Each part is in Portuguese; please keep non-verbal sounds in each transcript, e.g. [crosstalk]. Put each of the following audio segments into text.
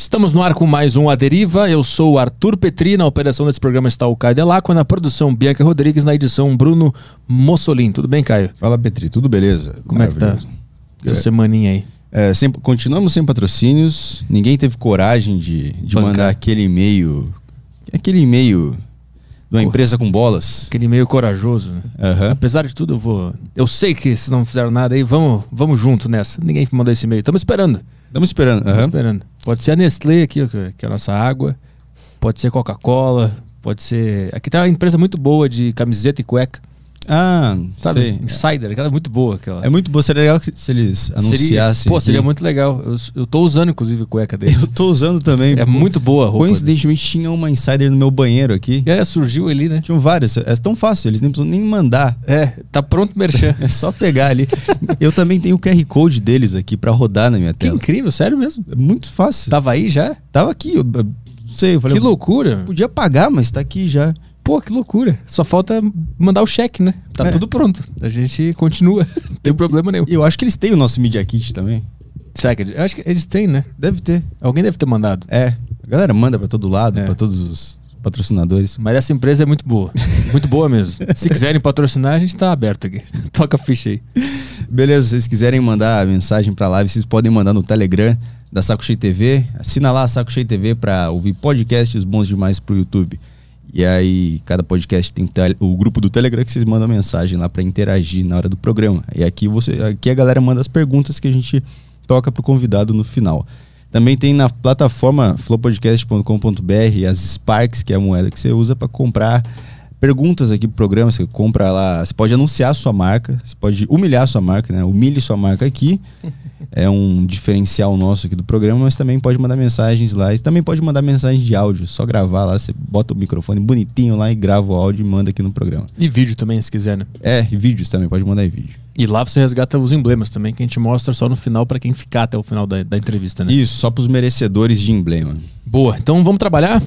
Estamos no ar com mais um A Deriva. Eu sou o Arthur Petri. Na operação desse programa está o Caio Delacqua. Na produção, Bianca Rodrigues. Na edição, Bruno Mussolini. Tudo bem, Caio? Fala, Petri. Tudo beleza? Como é que tá essa semaninha aí? É, sem, continuamos sem patrocínios. Ninguém teve coragem de, de mandar aquele e-mail. Aquele e-mail de uma empresa com bolas. Aquele e-mail corajoso. Né? Uhum. Apesar de tudo, eu vou. Eu sei que vocês não fizeram nada aí. Vamos, vamos junto nessa. Ninguém mandou esse e-mail. Estamos esperando. Estamos esperando. Uhum. esperando. Pode ser a Nestlé aqui, que é a nossa água. Pode ser Coca-Cola. Pode ser. Aqui tem uma empresa muito boa de camiseta e cueca. Ah, sabe? Sei. Insider, aquela é muito boa. Aquela. É muito boa. Seria legal se eles anunciassem. Seria, pô, seria muito legal. Eu, eu tô usando, inclusive, cueca deles. [laughs] Eu tô usando também. É muito boa a roupa. Coincidentemente, dele. tinha uma Insider no meu banheiro aqui. É, surgiu ali, né? Tinham vários. É tão fácil, eles nem precisam nem mandar. É, tá pronto o merchan. [laughs] é só pegar ali. eu também tenho o QR Code deles aqui pra rodar na minha tela. Que incrível, sério mesmo. É muito fácil. Tava aí já? Tava aqui. Eu, eu, não sei, eu falei. Que loucura. Podia pagar, mas tá aqui já. Pô, que loucura. Só falta mandar o cheque, né? Tá é. tudo pronto. A gente continua. [laughs] Não tem problema nenhum. Eu acho que eles têm o nosso Media Kit também. Será que Eu acho que eles têm, né? Deve ter. Alguém deve ter mandado. É. A galera manda para todo lado, é. para todos os patrocinadores. Mas essa empresa é muito boa. muito boa mesmo. Se quiserem patrocinar, a gente tá aberto aqui. [laughs] Toca a ficha aí. Beleza, se vocês quiserem mandar mensagem pra live, vocês podem mandar no Telegram da Saco Cheio TV. Assina lá a Saco Cheio TV pra ouvir podcasts bons demais pro YouTube. E aí, cada podcast tem o grupo do Telegram que vocês mandam mensagem lá para interagir na hora do programa. E aqui você, aqui a galera manda as perguntas que a gente toca pro convidado no final. Também tem na plataforma flowpodcast.com.br as Sparks, que é a moeda que você usa para comprar perguntas aqui pro programa. Você compra lá, você pode anunciar a sua marca, você pode humilhar a sua marca, né? Humilhe sua marca aqui. [laughs] é um diferencial nosso aqui do programa, mas também pode mandar mensagens lá. E também pode mandar mensagem de áudio, só gravar lá, você bota o microfone bonitinho lá e grava o áudio e manda aqui no programa. E vídeo também, se quiser, né? É, e vídeos também, pode mandar em vídeo. E lá você resgata os emblemas também, que a gente mostra só no final para quem ficar até o final da, da entrevista, né? Isso, só para os merecedores de emblema. Boa, então vamos trabalhar?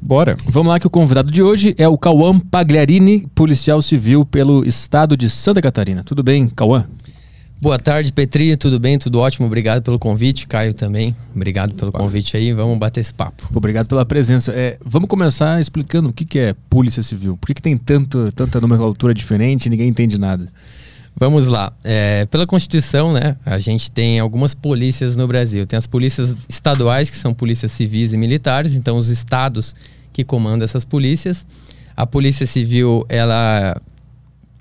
Bora. Vamos lá que o convidado de hoje é o Cauã Pagliarini, policial civil pelo estado de Santa Catarina. Tudo bem, Cauã? Boa tarde, Petri. Tudo bem? Tudo ótimo. Obrigado pelo convite. Caio também. Obrigado pelo convite aí. Vamos bater esse papo. Obrigado pela presença. É, vamos começar explicando o que, que é Polícia Civil. Por que, que tem tanto, tanta nomenclatura diferente e ninguém entende nada? Vamos lá. É, pela Constituição, né, a gente tem algumas polícias no Brasil. Tem as polícias estaduais, que são polícias civis e militares, então os estados que comandam essas polícias. A Polícia Civil, ela,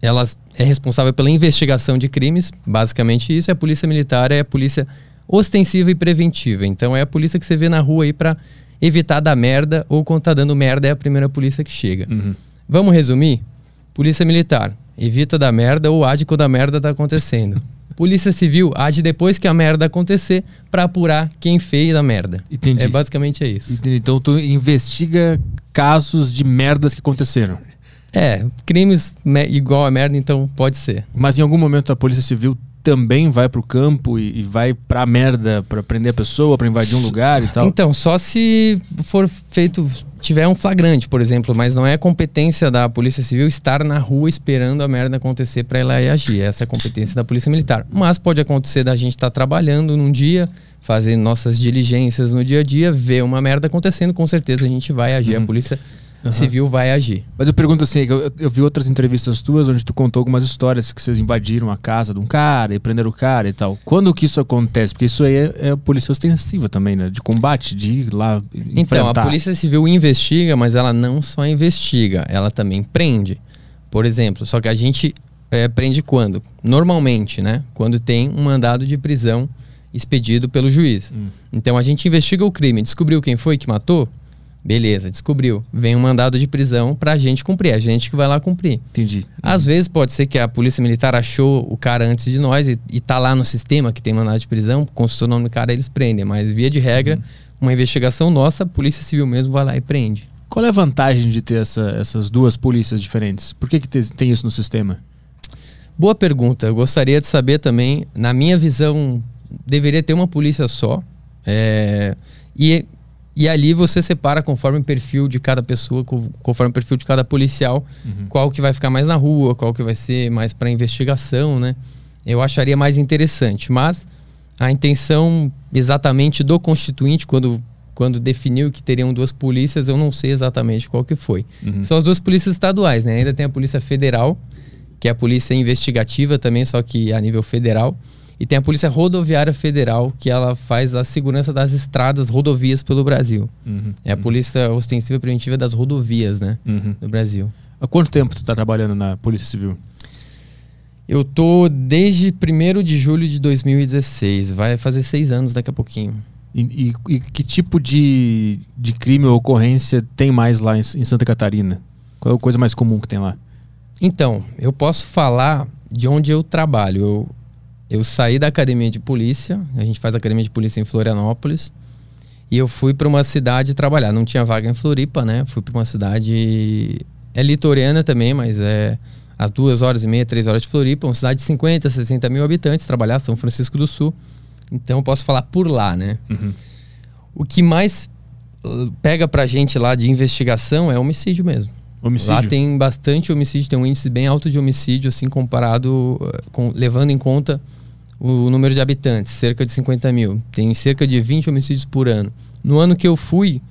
ela é responsável pela investigação de crimes, basicamente isso. E a Polícia Militar é a polícia ostensiva e preventiva. Então é a polícia que você vê na rua aí para evitar dar merda ou quando tá dando merda é a primeira polícia que chega. Uhum. Vamos resumir? Polícia Militar evita da merda ou age quando a merda tá acontecendo. [laughs] Polícia Civil age depois que a merda acontecer para apurar quem fez a merda. Entendi. É basicamente é isso. Entendi. Então tu investiga casos de merdas que aconteceram. É, crimes igual a merda, então pode ser. Mas em algum momento a Polícia Civil também vai pro campo e, e vai pra merda para prender a pessoa, para invadir um lugar e tal? Então, só se for feito tiver um flagrante, por exemplo, mas não é competência da Polícia Civil estar na rua esperando a merda acontecer para ela ir agir. Essa é a competência da Polícia Militar. Mas pode acontecer da gente estar tá trabalhando num dia, fazendo nossas diligências no dia a dia, ver uma merda acontecendo, com certeza a gente vai agir. Uhum. A Polícia uhum. civil vai agir. Mas eu pergunto assim, eu, eu, vi outras entrevistas tuas onde tu contou algumas histórias que vocês invadiram a casa de um cara e prenderam o cara e tal. Quando que isso acontece? Porque isso aí é, é a polícia ostensiva também, né? De combate, de ir lá enfrentar. Então, a polícia civil investiga, mas ela não só investiga, ela também prende. Por exemplo, só que a gente é, prende quando? Normalmente, né? Quando tem um mandado de prisão expedido pelo juiz. Hum. Então a gente investiga o crime, descobriu quem foi que matou, Beleza, descobriu. Vem um mandado de prisão pra gente cumprir. A gente que vai lá cumprir. Entendi. Às vezes pode ser que a polícia militar achou o cara antes de nós e, e tá lá no sistema que tem mandado de prisão, consultou o nome do cara, eles prendem. Mas via de regra, uhum. uma investigação nossa, a polícia civil mesmo vai lá e prende. Qual é a vantagem de ter essa, essas duas polícias diferentes? Por que, que tem isso no sistema? Boa pergunta. Eu gostaria de saber também, na minha visão, deveria ter uma polícia só. É, e e ali você separa conforme o perfil de cada pessoa, conforme o perfil de cada policial, uhum. qual que vai ficar mais na rua, qual que vai ser mais para investigação, né? Eu acharia mais interessante. Mas a intenção exatamente do constituinte, quando quando definiu que teriam duas polícias, eu não sei exatamente qual que foi. Uhum. São as duas polícias estaduais, né? Ainda tem a Polícia Federal, que é a polícia investigativa também, só que a nível federal. E tem a Polícia Rodoviária Federal, que ela faz a segurança das estradas, rodovias pelo Brasil. Uhum. É a Polícia Ostensiva Preventiva das Rodovias, né? Uhum. No Brasil. Há quanto tempo tu tá trabalhando na Polícia Civil? Eu tô desde 1 de julho de 2016. Vai fazer seis anos daqui a pouquinho. E, e- e que tipo de, de crime ou ocorrência tem mais lá em, em Santa Catarina? Qual é a coisa mais comum que tem lá? Então, eu posso falar de onde eu trabalho. Eu, eu saí da academia de polícia, a gente faz academia de polícia em Florianópolis, e eu fui para uma cidade trabalhar. Não tinha vaga em Floripa, né? Fui para uma cidade. É litorânea também, mas é às duas horas e meia, três horas de Floripa, uma cidade de 50, 60 mil habitantes, trabalhar São Francisco do Sul. Então eu posso falar por lá, né? Uhum. O que mais uh, pega pra gente lá de investigação é homicídio mesmo. Homicídio? Lá tem bastante homicídio, tem um índice bem alto de homicídio, assim, comparado, uh, com, levando em conta o número de habitantes, cerca de 50 mil. Tem cerca de 20 homicídios por ano. No ano que eu fui,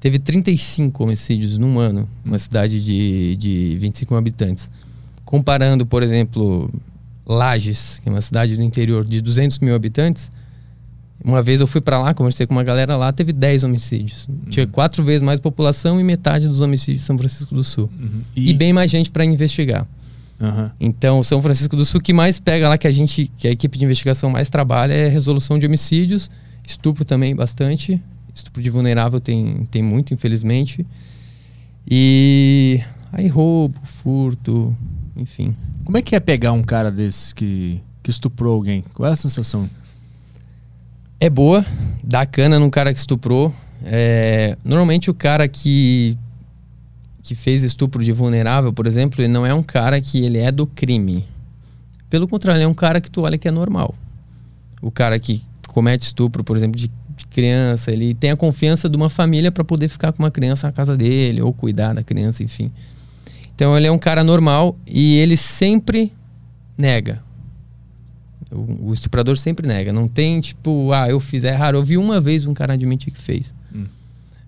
teve 35 homicídios num ano, uma cidade de, de 25 mil habitantes. Comparando, por exemplo, Lages, que é uma cidade do interior de 200 mil habitantes, uma vez eu fui pra lá, conversei com uma galera lá, teve 10 homicídios. Tinha quatro vezes mais população e metade dos homicídios de São Francisco do Sul. Uhum. E, bem mais gente para investigar. Aham. Então, São Francisco do Sul, que mais pega lá, que a gente, que a equipe de investigação mais trabalha, é resolução de homicídios, estupro também bastante. Estupro de vulnerável tem, tem muito, infelizmente. E aí roubo, furto, enfim. Como é que é pegar um cara desse que, que estuprou alguém? Qual é a sensação? É boa, dá cana num cara que estuprou. É, normalmente o cara que que fez estupro de vulnerável, por exemplo, ele não é um cara que ele é do crime. Pelo contrário, ele é um cara que tu olha que é normal. O cara que comete estupro, por exemplo, de, de criança, ele tem a confiança de uma família para poder ficar com uma criança na casa dele ou cuidar da criança, enfim. Então ele é um cara normal e ele sempre nega. O, o estuprador sempre nega. Não tem tipo, ah, eu fiz. É raro. Eu vi uma vez um cara admitir que fez. Hum.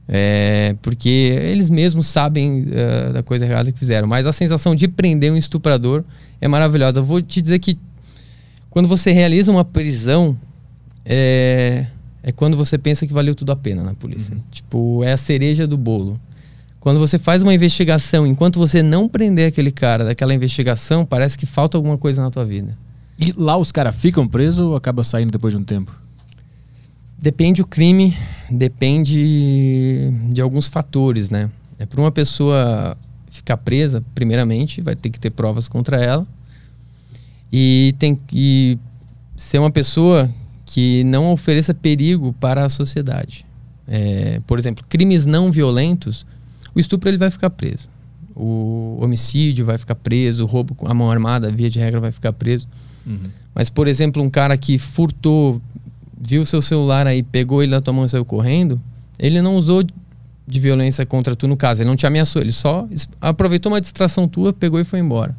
É, porque eles mesmos sabem eh, da coisa errada que fizeram. Mas a sensação de prender um estuprador é maravilhosa. Eu vou te dizer que quando você realiza uma prisão, é, é quando você pensa que valeu tudo a pena na polícia. Tipo, é a cereja do bolo. Quando você faz uma investigação, enquanto você não prender aquele cara daquela investigação, parece que falta alguma coisa na tua vida. E lá os caras ficam presos ou acaba saindo depois de um tempo? Depende o crime, depende de alguns fatores, né? É para uma pessoa ficar presa, primeiramente, vai ter que ter provas contra ela. E tem que ser uma pessoa que não ofereça perigo para a sociedade. É, por exemplo, crimes não violentos, o estupro ele vai ficar preso. O homicídio vai ficar preso, o roubo com a mão armada, via de regra, vai ficar preso. Mas, por exemplo, um cara que furtou, viu seu celular aí, pegou ele na tua mão e saiu correndo, ele não usou de violência contra tu no caso, ele não te ameaçou, ele só aproveitou uma distração tua, pegou e foi embora.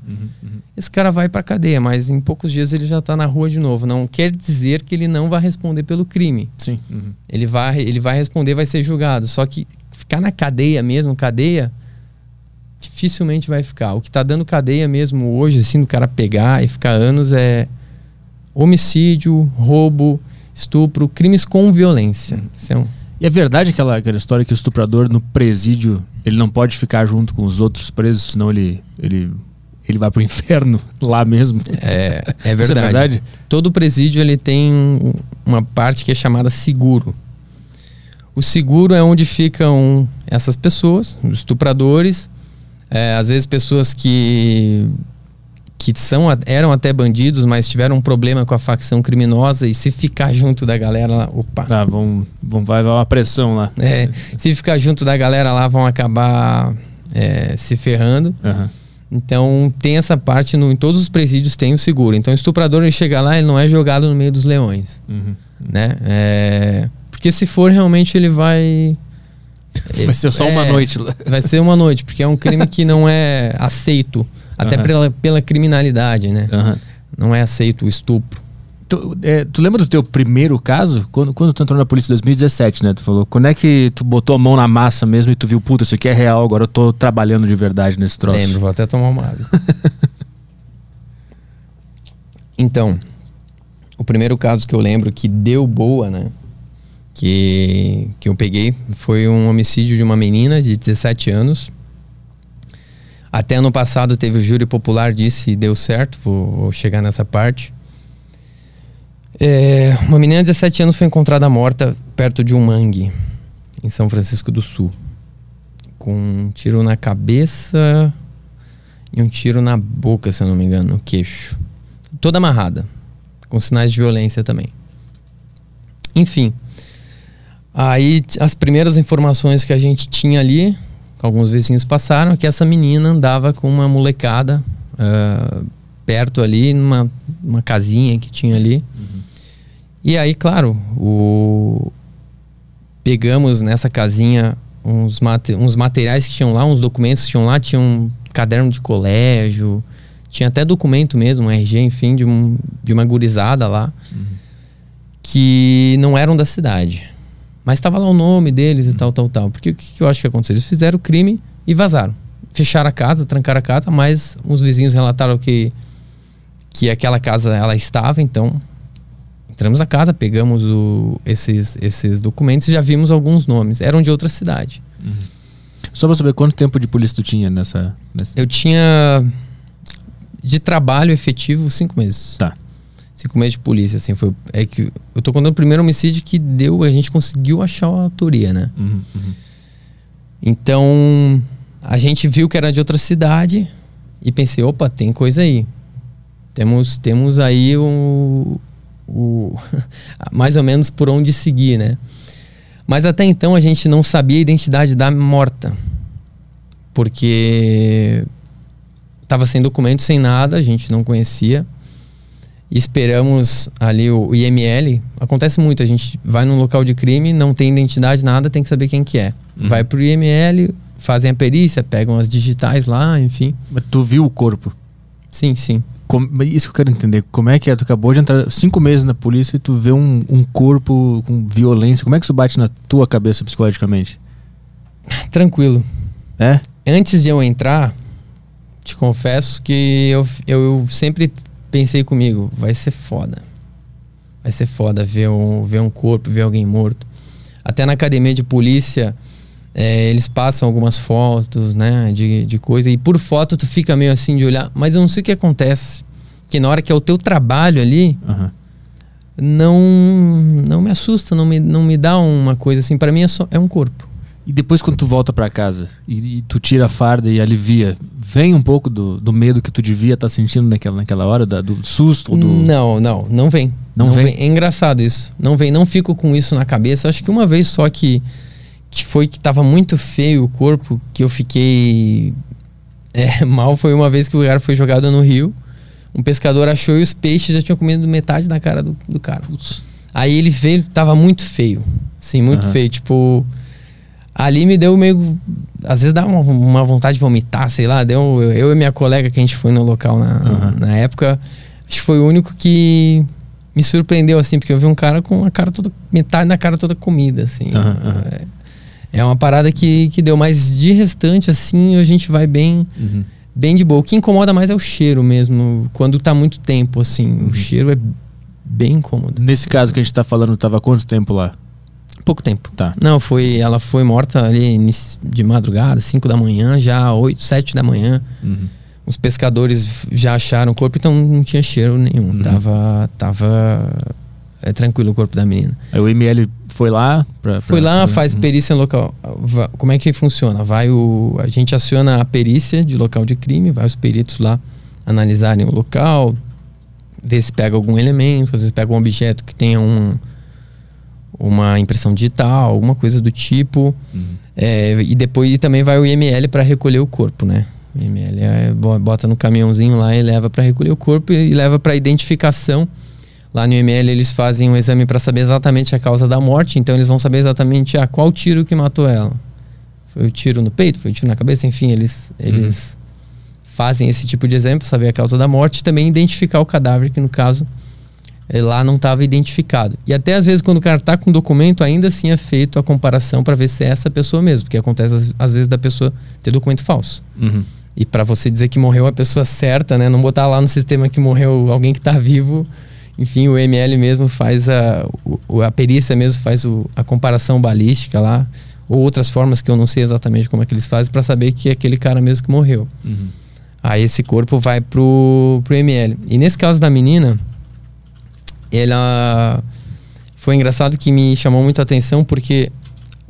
Esse cara vai pra cadeia, mas em poucos dias ele já tá na rua de novo. Não quer dizer que ele não vai responder pelo crime. Sim. Uhum. Ele vai, ele vai responder, vai ser julgado. Só que ficar na cadeia mesmo, cadeia, dificilmente vai ficar. O que tá dando cadeia mesmo hoje, assim, do cara pegar e ficar anos é homicídio, roubo, estupro, crimes com violência. Isso é um- E é verdade aquela, aquela história que o estuprador no presídio ele não pode ficar junto com os outros presos, senão ele, ele, ele vai pro [laughs] inferno lá mesmo. é, é [laughs] Isso verdade. é verdade? todo presídio ele tem um- uma parte que é chamada seguro. O seguro é onde ficam essas pessoas, estupradores, é, às vezes pessoas que que são eram até bandidos, mas tiveram um problema com a facção criminosa e se ficar junto da galera lá, opa, Ah, vão, vão, vai dar uma pressão lá. é, se ficar junto da galera lá vão acabar é, se ferrando. Aham. Então tem essa parte no, em todos os presídios tem o seguro. Então o estuprador ele chega lá, ele não é jogado no meio dos leões, Uhum. né? É, porque se for realmente ele vai Vai ser só uma é, noite lá. Vai ser uma noite, porque é um crime que [laughs] não é aceito até Aham. pela, pela criminalidade, né? Aham. Não é aceito o estupro. Tu, é, tu lembra do teu primeiro caso? Quando, quando tu entrou na polícia em 2017, né? Tu falou, quando é que tu botou a mão na massa mesmo e tu viu, puta, isso aqui é real, agora eu tô trabalhando de verdade nesse troço? Lembro, vou até tomar uma água. [laughs] então, o primeiro caso que eu lembro que deu boa, né? Que, que eu peguei foi um homicídio de uma menina de 17 anos. Até ano passado teve o júri popular disso e deu certo, vou, vou chegar nessa parte. É, uma menina de 17 anos foi encontrada morta perto de um mangue, em São Francisco do Sul. Com um tiro na cabeça e um tiro na boca, se eu não me engano, no queixo. Toda amarrada, com sinais de violência também. Enfim, aí as primeiras informações que a gente tinha ali, alguns vizinhos passaram, que essa menina andava com uma molecada uh, perto ali, numa, numa casinha que tinha ali. E aí, claro, o... pegamos nessa casinha uns, mate... uns materiais que tinham lá, uns documentos que tinham lá, tinha um caderno de colégio, tinha até documento mesmo, um RG, enfim, de, um... de uma gurizada lá, uhum. que não eram da cidade. Mas estava lá o nome deles e tal, tal, tal. Porque o que, que eu acho que aconteceu? Eles fizeram o crime e vazaram. Fecharam a casa, trancaram a casa, mas uns vizinhos relataram que, que aquela casa ela estava, então Entramos na casa, pegamos o, esses, esses documentos e já vimos alguns nomes. Eram de outra cidade. Uhum. Só pra saber quanto tempo de polícia tu tinha nessa, nessa. Eu tinha de trabalho efetivo cinco meses. Tá. Meses de polícia, assim, foi. É que eu tô contando o primeiro homicídio que deu, a gente conseguiu achar a autoria, né? Uhum, uhum. Então, a gente viu que era de outra cidade e pensei, opa, tem coisa aí. Temos, temos aí um, o [laughs] mais ou menos por onde seguir, né? Mas até então a gente não sabia a identidade da morta. Porque estava sem documento, sem nada, a gente não conhecia. Esperamos ali o IML. Acontece muito, a gente vai num local de crime, não tem identidade, nada, tem que saber quem que é. Uhum. Vai pro IML, fazem a perícia, pegam as digitais lá, enfim. Mas tu viu o corpo? Sim, sim. Como, isso que eu quero entender. Como é que é? Tu acabou de entrar cinco meses na polícia e tu vê um, um corpo com violência. Como é que isso bate na tua cabeça psicologicamente? [laughs] Tranquilo. É? Antes de eu entrar, te confesso que eu, eu sempre pensei comigo, vai ser foda. Vai ser foda ver um, ver um corpo, ver alguém morto. Até na academia de polícia, é, eles passam algumas fotos, né, de, de coisa, e por foto tu fica meio assim de olhar, mas eu não sei o que acontece. Que na hora que é o teu trabalho ali, uhum. não não me assusta, não me, não me dá uma coisa assim. para mim é, só, é um corpo. E depois quando tu volta para casa e, e, tu tira a farda e alivia, vem um pouco do, do medo que tu devia estar tá sentindo naquela, naquela hora, da, do susto? Do... Não, não, não vem. Não, não vem? vem? É engraçado isso. Não vem, não fico com isso na cabeça. Acho que uma vez só que que foi que tava muito feio o corpo, que eu fiquei [laughs] é, mal. Foi uma vez que o cara foi jogado no rio. Um pescador achou e os peixes já tinham comido metade da cara do, do cara. Putz. Aí ele veio, tava muito feio. Assim, muito uhum. feio. Tipo, ali me deu meio. Às vezes dá uma, uma vontade de vomitar, sei lá. Deu, eu, eu, e minha colega que a gente foi no local na, uhum. na época, acho que foi o único que me surpreendeu, assim, porque eu vi um cara com a cara toda. metade da cara toda comida, assim. Uhum. É, é uma parada que, que deu, mas de restante, assim, a gente vai bem, uhum. bem de boa. O que incomoda mais é o cheiro mesmo, quando tá muito tempo, assim. Uhum. O cheiro é bem incômodo. Nesse caso que a gente tá falando, tava quanto tempo lá? Pouco tempo. Tá. Não, foi. Ela foi morta ali de madrugada, 5 da manhã, já 8, 7 da manhã. Uhum. Os pescadores já acharam o corpo, então não tinha cheiro nenhum. Uhum. Tava. Tava. É tranquilo o corpo da menina. Aí o ML foi lá? Pra, pra, foi lá, faz uhum. perícia local. Como é que funciona? Vai o, a gente aciona a perícia de local de crime, vai os peritos lá analisarem o local, ver se pega algum elemento, às vezes pega um objeto que tenha um, uma impressão digital, alguma coisa do tipo. Uhum. É, e depois e também vai o IML para recolher o corpo, né? O IML é, bota no caminhãozinho lá e leva para recolher o corpo e, e leva para identificação Lá no IML eles fazem um exame para saber exatamente a causa da morte, então eles vão saber exatamente ah, qual tiro que matou ela. Foi o tiro no peito, foi o tiro na cabeça, enfim, eles, eles uhum. fazem esse tipo de exame para saber a causa da morte e também identificar o cadáver, que no caso lá não estava identificado. E até às vezes quando o cara tá com documento, ainda assim é feito a comparação para ver se é essa pessoa mesmo, porque acontece às, vezes da pessoa ter documento falso. Uhum. E para você dizer que morreu a pessoa certa, né, não botar lá no sistema que morreu alguém que está vivo, enfim, o ML mesmo faz a a perícia mesmo faz o, a comparação balística lá, ou outras formas que eu não sei exatamente como é que eles fazem para saber que é aquele cara mesmo que morreu. Uhum. Aí esse corpo vai pro, pro ML. E nesse caso da menina, ela foi engraçado que me chamou muito a atenção porque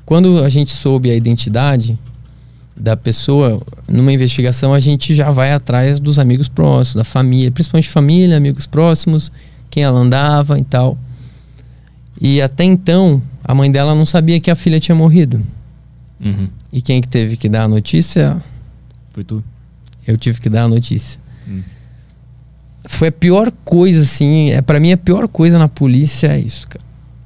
quando a gente soube a identidade da pessoa, numa investigação a gente já vai atrás dos amigos próximos, da família, principalmente família, amigos próximos, quem ela andava e tal. E até então, a mãe dela não sabia que a filha tinha morrido. Uhum. E quem que teve que dar a notícia? Foi tu? Eu tive que dar a notícia. Hum. Foi a pior coisa, assim. É, para mim, a pior coisa na polícia é isso, cara.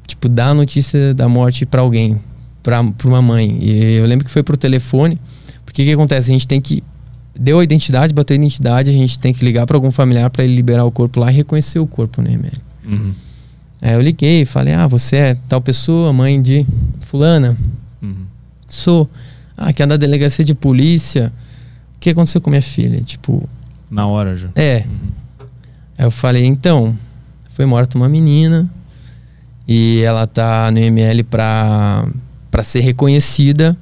Tipo, dar a notícia da morte para alguém, pra, pra uma mãe. E eu lembro que foi pro telefone. Porque o que acontece? A gente tem que. Deu a identidade, bateu a identidade, a gente tem que ligar para algum familiar para ele liberar o corpo lá e reconhecer o corpo, né, Emílio? Uhum. Aí eu liguei, falei: Ah, você é tal pessoa, mãe de Fulana? Uhum. Sou. Ah, que é da delegacia de polícia. O que aconteceu com minha filha? Tipo, Na hora já. é. Aí eu falei, então, foi morta uma menina e ela tá no ML pra, pra ser reconhecida.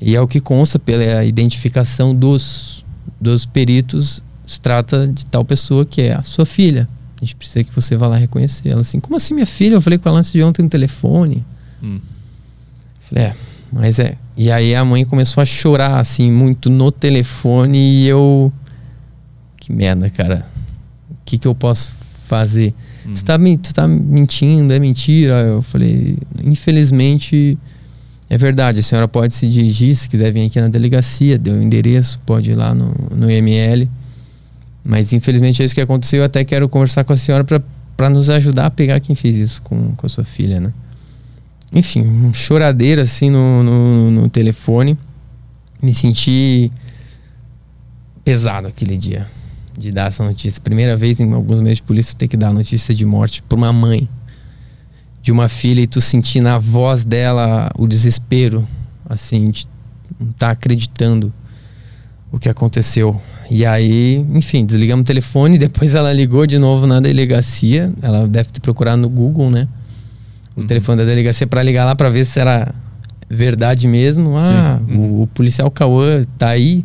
E é o que consta pela identificação dos, dos peritos, se trata de tal pessoa que é a sua filha. A gente precisa que você vá lá reconhecer. Ela assim, como assim minha filha? Eu falei com ela antes de ontem no telefone. Hum. Falei, é, mas é. E aí a mãe começou a chorar, assim, muito no telefone e eu. Que merda, cara. O que, que eu posso fazer? Tu, tá, men- tu tá mentindo, é mentira. Eu falei, infelizmente. É verdade, a senhora pode se dirigir, se quiser vir aqui na delegacia, deu o endereço, pode ir lá no, no IML. Mas infelizmente é isso que aconteceu. Eu até quero conversar com a senhora para nos ajudar a pegar quem fez isso com, com a sua filha, né? Enfim, um choradeira assim no, no, no telefone. Me senti pesado aquele dia de dar essa notícia. Primeira vez em alguns meses de polícia ter que dar a notícia de morte para uma mãe de uma filha e tu sentir na voz dela o desespero, assim, de não estar acreditando o que aconteceu. E aí, enfim, desligamos o telefone, [laughs] depois ela ligou de novo na delegacia. Ela deve ter procurado no Google, né? O telefone da delegacia para ligar lá para ver se era verdade mesmo. Ah. Uhum. o, o policial Cauã tá aí.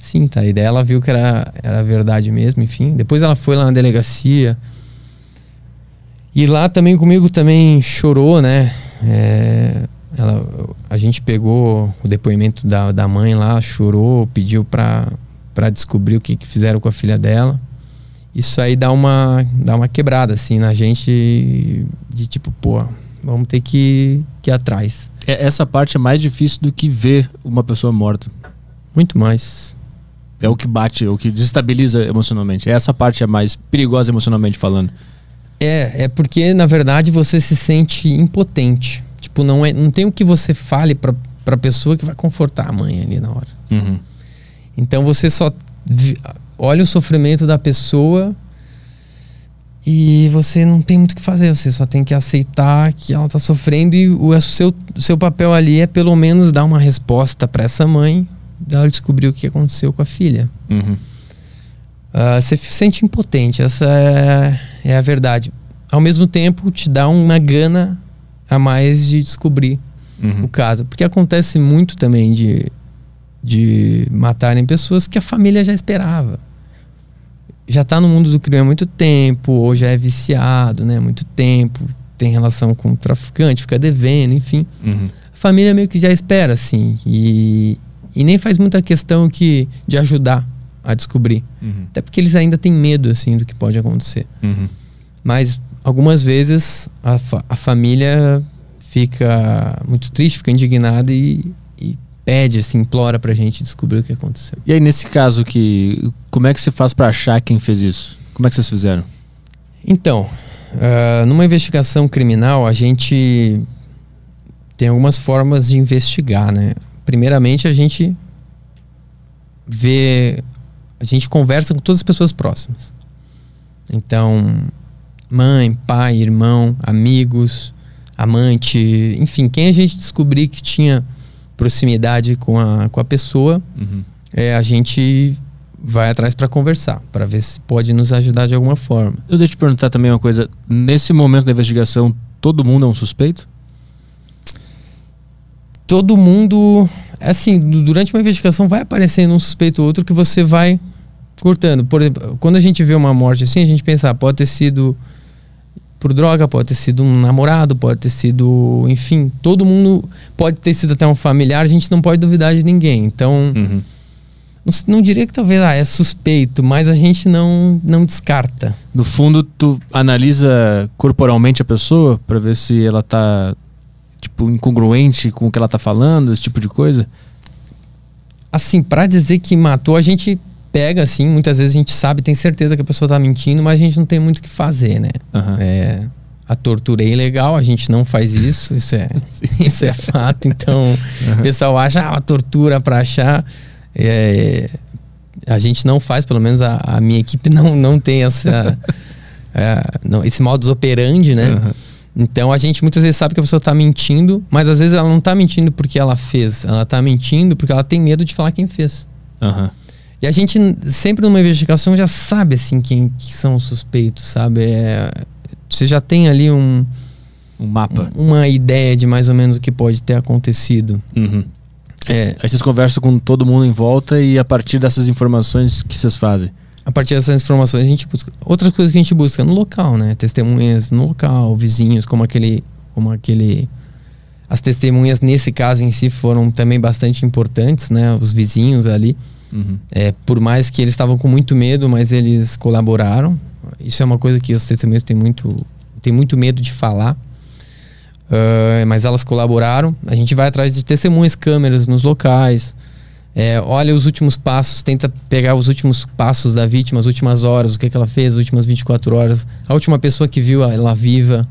Sim, tá aí. Daí ela viu que era, era verdade mesmo, enfim. Depois ela foi lá na delegacia. E lá também comigo também chorou, né? É, ela, a gente pegou o depoimento da, da mãe lá, chorou, pediu pra, pra descobrir o que, que fizeram com a filha dela. Isso aí dá uma, dá uma quebrada, assim, na gente de tipo, pô, vamos ter que, que ir atrás. É, essa parte é mais difícil do que ver uma pessoa morta. Muito mais. É o que bate, é o que desestabiliza emocionalmente. Essa parte é mais perigosa emocionalmente falando. É, é porque, na verdade, você se sente impotente. Tipo, não, é, não tem o que você fale pra, pra pessoa que vai confortar a mãe ali na hora. Uhum. Então você só vi- olha o sofrimento da pessoa e você não tem muito o que fazer. Você só tem que aceitar que ela tá sofrendo e o, o seu, seu papel ali é pelo menos dar uma resposta para essa mãe, dela descobrir o que aconteceu com a filha. Uhum. Ah, você se sente impotente, essa é, é a verdade. Ao mesmo tempo, te dá uma gana a mais de descobrir Uhum. o caso. Porque acontece muito também de, de matarem pessoas que a família já esperava. Já tá no mundo do crime há muito tempo, ou já é viciado, né? há Muito tempo, tem relação com o traficante, fica devendo, enfim. Uhum. A família meio que já espera, assim. E, e nem faz muita questão que, de ajudar a descobrir. Uhum. Até porque eles ainda têm medo, assim, do que pode acontecer. Uhum. Mas algumas vezes a, fa- a família fica muito triste, fica indignada e, e pede, assim, implora pra gente descobrir o que aconteceu. E aí, nesse caso que. Como é que você faz pra achar quem fez isso? Como é que vocês fizeram? Então, ah, numa investigação criminal, a gente tem algumas formas de investigar, né? Primeiramente, a gente vê, a gente conversa com todas as pessoas próximas. Então, mãe, pai, irmão, amigos, amante, enfim, quem a gente descobrir que tinha proximidade com a, com a pessoa, Uhum. é, a gente vai atrás para conversar, para ver se pode nos ajudar de alguma forma. Eu deixo te perguntar também uma coisa. Nesse momento da investigação, todo mundo é um suspeito? Todo mundo, assim, du- durante uma investigação vai aparecendo um suspeito ou outro que você vai cortando. Por exemplo, quando a gente vê uma morte assim, a gente pensa, ah, pode ter sido por droga, pode ter sido um namorado, pode ter sido, enfim, todo mundo pode ter sido até um familiar, a gente não pode duvidar de ninguém. Então, Uhum. não, não diria que talvez ah, é suspeito, mas a gente não, não descarta. No fundo, tu analisa corporalmente a pessoa pra ver se ela tá, tipo, incongruente com o que ela tá falando, esse tipo de coisa? Assim, pra dizer que matou, a gente pega, assim, muitas vezes a gente sabe, tem certeza que a pessoa tá mentindo, mas a gente não tem muito o que fazer, né? Aham. É, a tortura é ilegal, a gente não faz isso, isso é, [laughs] isso é fato. Então, o pessoal acha ah, uma tortura pra achar. É, a gente não faz, pelo menos a, a minha equipe não, não tem essa, [laughs] é, não, esse modus operandi, né? Aham. Então a gente muitas vezes sabe que a pessoa tá mentindo, mas às vezes ela não tá mentindo porque ela fez, ela tá mentindo porque ela tem medo de falar quem fez. Aham. E a gente sempre numa investigação já sabe assim quem que são os suspeitos, sabe? É, você já tem ali um, Um mapa. uma ideia de mais ou menos o que pode ter acontecido. Uhum. É, Aí vocês conversam com todo mundo em volta e a partir dessas informações que vocês fazem? A partir dessas informações a gente busca outras coisas que a gente busca no local, né? Testemunhas no local, vizinhos, como aquele, como aquele as testemunhas nesse caso em si foram também bastante importantes, né? Os vizinhos ali. Uhum. É, por mais que eles estavam com muito medo, mas eles colaboraram. Isso é uma coisa que os testemunhas têm muito, têm muito medo de falar. Ah, mas elas colaboraram. A gente vai atrás de testemunhas, câmeras nos locais. É, olha os últimos passos, tenta pegar os últimos passos da vítima, as últimas horas, o que, que ela fez, as últimas 24 horas, a última pessoa que viu ela viva.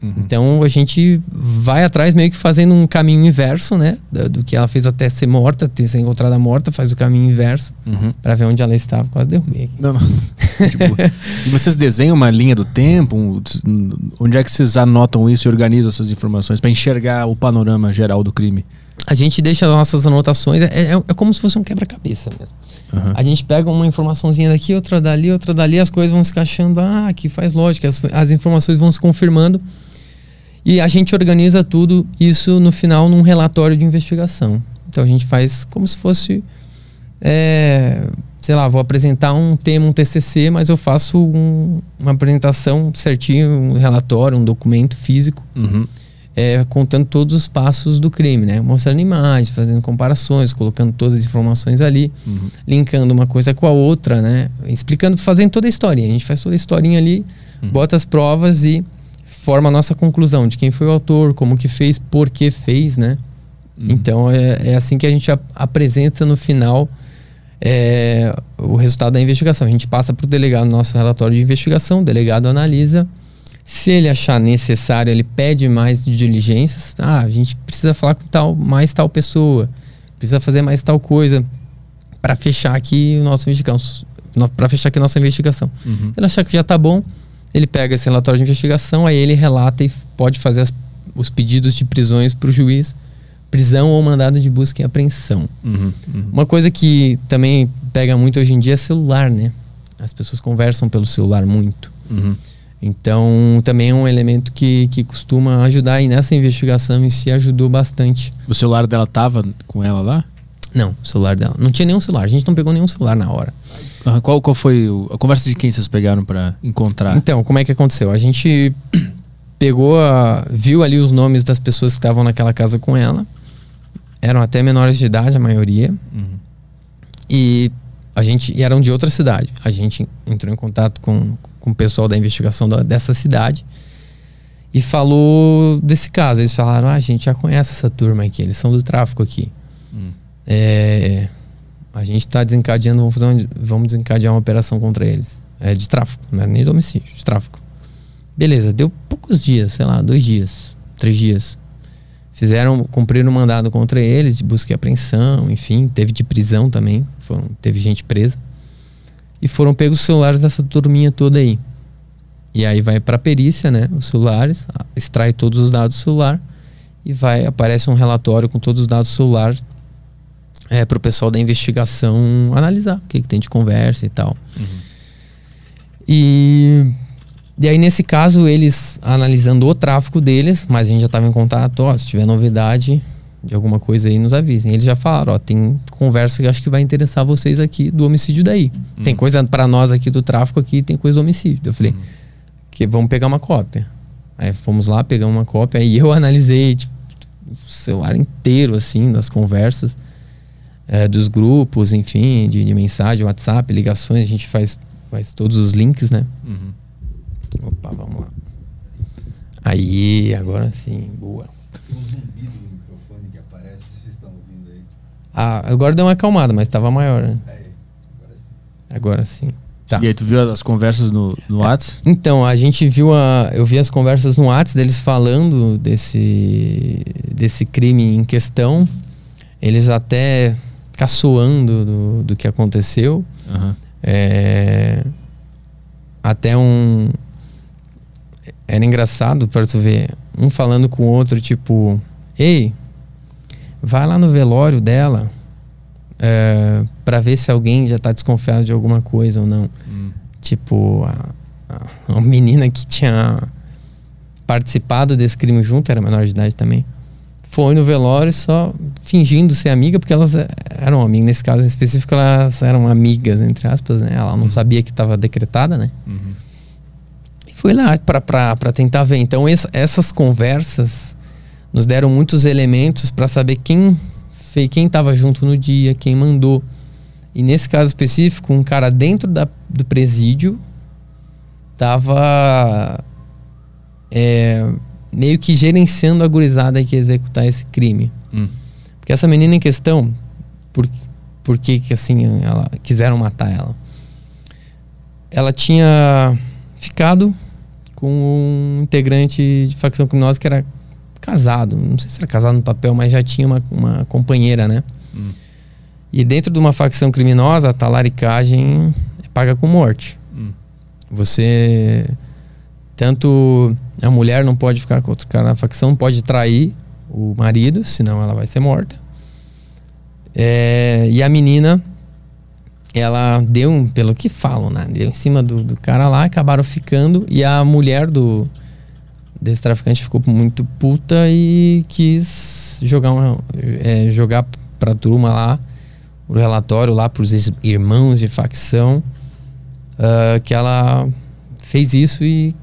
Uhum. Então a gente vai atrás meio que fazendo um caminho inverso, né? Do, do que ela fez até ser morta, ter ser encontrada morta, faz o caminho inverso Uhum. Pra ver onde ela estava. Quase derrubei aqui. Não, não. Tipo, [laughs] e vocês desenham uma linha do tempo? Um- onde é que vocês anotam isso e organizam essas informações pra enxergar o panorama geral do crime? A gente deixa as nossas anotações, é, é, é como se fosse um quebra-cabeça mesmo. Aham. A gente pega uma informaçãozinha daqui, outra dali, outra dali, as coisas vão se encaixando. Ah, aqui faz lógica, as, as informações vão se confirmando. E a gente organiza tudo isso no final num relatório de investigação. Então a gente faz como se fosse. é, sei lá, vou apresentar um tema, um TCC, mas eu faço um- uma apresentação certinho, um relatório, um documento físico. Uhum. É, contando todos os passos do crime, né? Mostrando imagens, fazendo comparações, colocando todas as informações ali, Uhum. linkando uma coisa com a outra, né? Explicando, fazendo toda a historinha. A gente faz toda a historinha ali, bota as provas e forma a nossa conclusão de quem foi o autor, como que fez, por que fez, né? Então é, é assim que a gente ap- apresenta no final é, o resultado da investigação. A gente passa para o delegado nosso relatório de investigação, o delegado analisa. Se ele achar necessário, ele pede mais diligências. Ah, a gente precisa falar com tal, mais tal pessoa, precisa fazer mais tal coisa para fechar aqui o nosso investigação, para fechar aqui a nossa investigação. Uhum. Ele achar que já tá bom, ele pega esse relatório de investigação, aí ele relata e pode fazer as- os pedidos de prisões para o juiz, prisão ou mandado de busca e apreensão. Uhum. Uhum. Uma coisa que também pega muito hoje em dia é celular, né? As pessoas conversam pelo celular muito. Uhum. Então, também é um elemento que, que costuma ajudar. E nessa investigação em si ajudou bastante. O celular dela tava com ela lá? Não, o celular dela. Não tinha nenhum celular. A gente não pegou nenhum celular na hora. Aham. Qual, qual foi o- a conversa de quem vocês pegaram pra encontrar? Então, como é que aconteceu? A gente [clears throat] pegou, a, viu ali os nomes das pessoas que estavam naquela casa com ela. Eram até menores de idade, a maioria. Uhum. E a gente e eram de outra cidade. A gente entrou em contato com, com o pessoal da investigação da- dessa cidade e falou desse caso. Eles falaram: ah, a gente já conhece essa turma aqui, eles são do tráfico aqui. Hum. É, a gente está desencadeando, vamos, fazer uma- vamos desencadear uma operação contra eles. É de tráfico, não era nem de homicídio, de tráfico. Beleza, deu poucos dias, sei lá, dois dias, três dias. Fizeram, cumpriram um mandado contra eles de busca e apreensão, enfim, teve de prisão também, foram, teve gente presa. E foram pegos os celulares dessa turminha toda aí. E aí vai para perícia, né? Os celulares, extrai todos os dados do celular e vai aparece um relatório com todos os dados do celular é, para o pessoal da investigação analisar o que, que tem de conversa e tal. E, e aí, nesse caso, eles analisando o tráfico deles, mas a gente já estava em contato, ó, se tiver novidade de alguma coisa aí, nos avisem. Eles já falaram, ó, tem conversa que eu acho que vai interessar vocês aqui do homicídio daí. Tem coisa para nós aqui do tráfico aqui, tem coisa do homicídio. Eu falei, que vamos pegar uma cópia. Aí fomos lá, pegamos uma cópia, aí eu analisei tipo, o celular inteiro, assim, das conversas, eh, dos grupos, enfim, de, de mensagem, WhatsApp, ligações, a gente faz, faz todos os links, né? Uhum. Opa, vamos lá. Aí, agora sim, boa. Tem um zumbido no microfone que aparece, vocês estão ouvindo aí. Ah, agora deu uma acalmada, mas tava maior, né? Aí, agora sim. Agora sim. Tá. E aí tu viu as conversas no, no Whats? Então, a gente viu a. Eu vi as conversas no Whats deles falando desse, desse crime em questão. Eles até caçoando do, do que aconteceu. Aham. É, até um. Era engraçado para tu ver. Um falando com o outro, tipo: Ei, vai lá no velório dela. É, para ver se alguém já tá desconfiado de alguma coisa ou não. Hum. Tipo, a, a, a menina que tinha participado desse crime junto, era menor de idade também, foi no velório só fingindo ser amiga, porque elas eram amigas. Nesse caso em específico, elas eram amigas, entre aspas, né? Ela não sabia que estava decretada, né? Uhum. E foi lá para tentar ver. Então, essa- essas conversas nos deram muitos elementos para saber quem fez, quem estava junto no dia, quem mandou. E nesse caso específico, um cara dentro da, do presídio tava é, meio que gerenciando a gurizada que ia executar esse crime. Hum. Porque essa menina em questão, por, por que que assim ela quiseram matar ela? Ela tinha ficado com um integrante de facção criminosa que era casado, não sei se era casado no papel, mas já tinha uma, uma companheira, né? Hum. E dentro de uma facção criminosa, a talaricagem é paga com morte. Hum. Você tanto a mulher não pode ficar com outro cara na facção, não pode trair o marido, senão ela vai ser morta. É, e a menina, ela deu, pelo que falam, né? Deu em cima do, do cara lá, acabaram ficando. E a mulher do desse traficante ficou muito puta e quis jogar, uma, é, jogar pra turma lá o relatório lá pros irmãos de facção ah, que ela fez isso e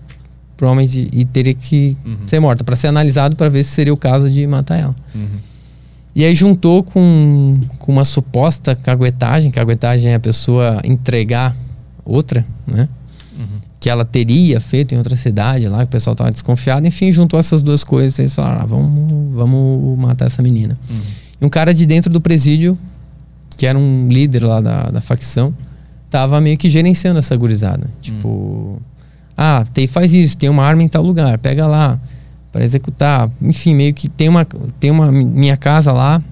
provavelmente e teria que Uhum. ser morta para ser analisado para ver se seria o caso de matar ela. Uhum. E aí juntou com, com uma suposta caguetagem, caguetagem é a pessoa entregar outra, né? Uhum. Que ela teria feito em outra cidade lá, que o pessoal estava desconfiado. Enfim, juntou essas duas coisas e falaram, ah, vamos, vamos matar essa menina. Uhum. E um cara de dentro do presídio, que era um líder lá da, da facção, tava meio que gerenciando essa gurizada. Tipo, ah, tem, faz isso, tem uma arma em tal lugar, pega lá para executar. Enfim, meio que tem uma, tem uma minha casa lá,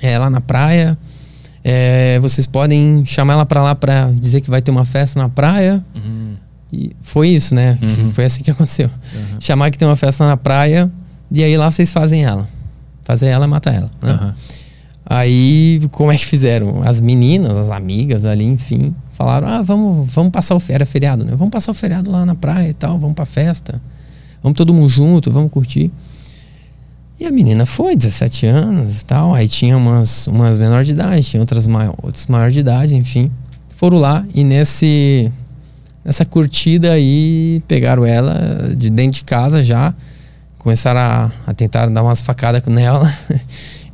é, lá na praia. É, vocês podem chamar ela para lá para dizer que vai ter uma festa na praia. Uhum. E foi isso, né? Uhum. Foi assim que [laughs] aconteceu. Aham. Chamar que tem uma festa na praia e aí lá vocês fazem ela. Fazer ela matar ela. Né? Aham. Aí, como é que fizeram? As meninas, as amigas ali, enfim, falaram: ah, vamos, vamos passar o feriado, feriado, né? Vamos passar o feriado lá na praia e tal, vamos pra festa. Vamos todo mundo junto, vamos curtir. E a menina foi, 17 anos e tal. Aí tinha umas, umas menores de idade, tinha outras, mai outras maiores de idade, enfim. Foram lá e nesse, nessa curtida aí pegaram ela de dentro de casa já. Começaram a, a tentar dar umas facadas nela. [laughs]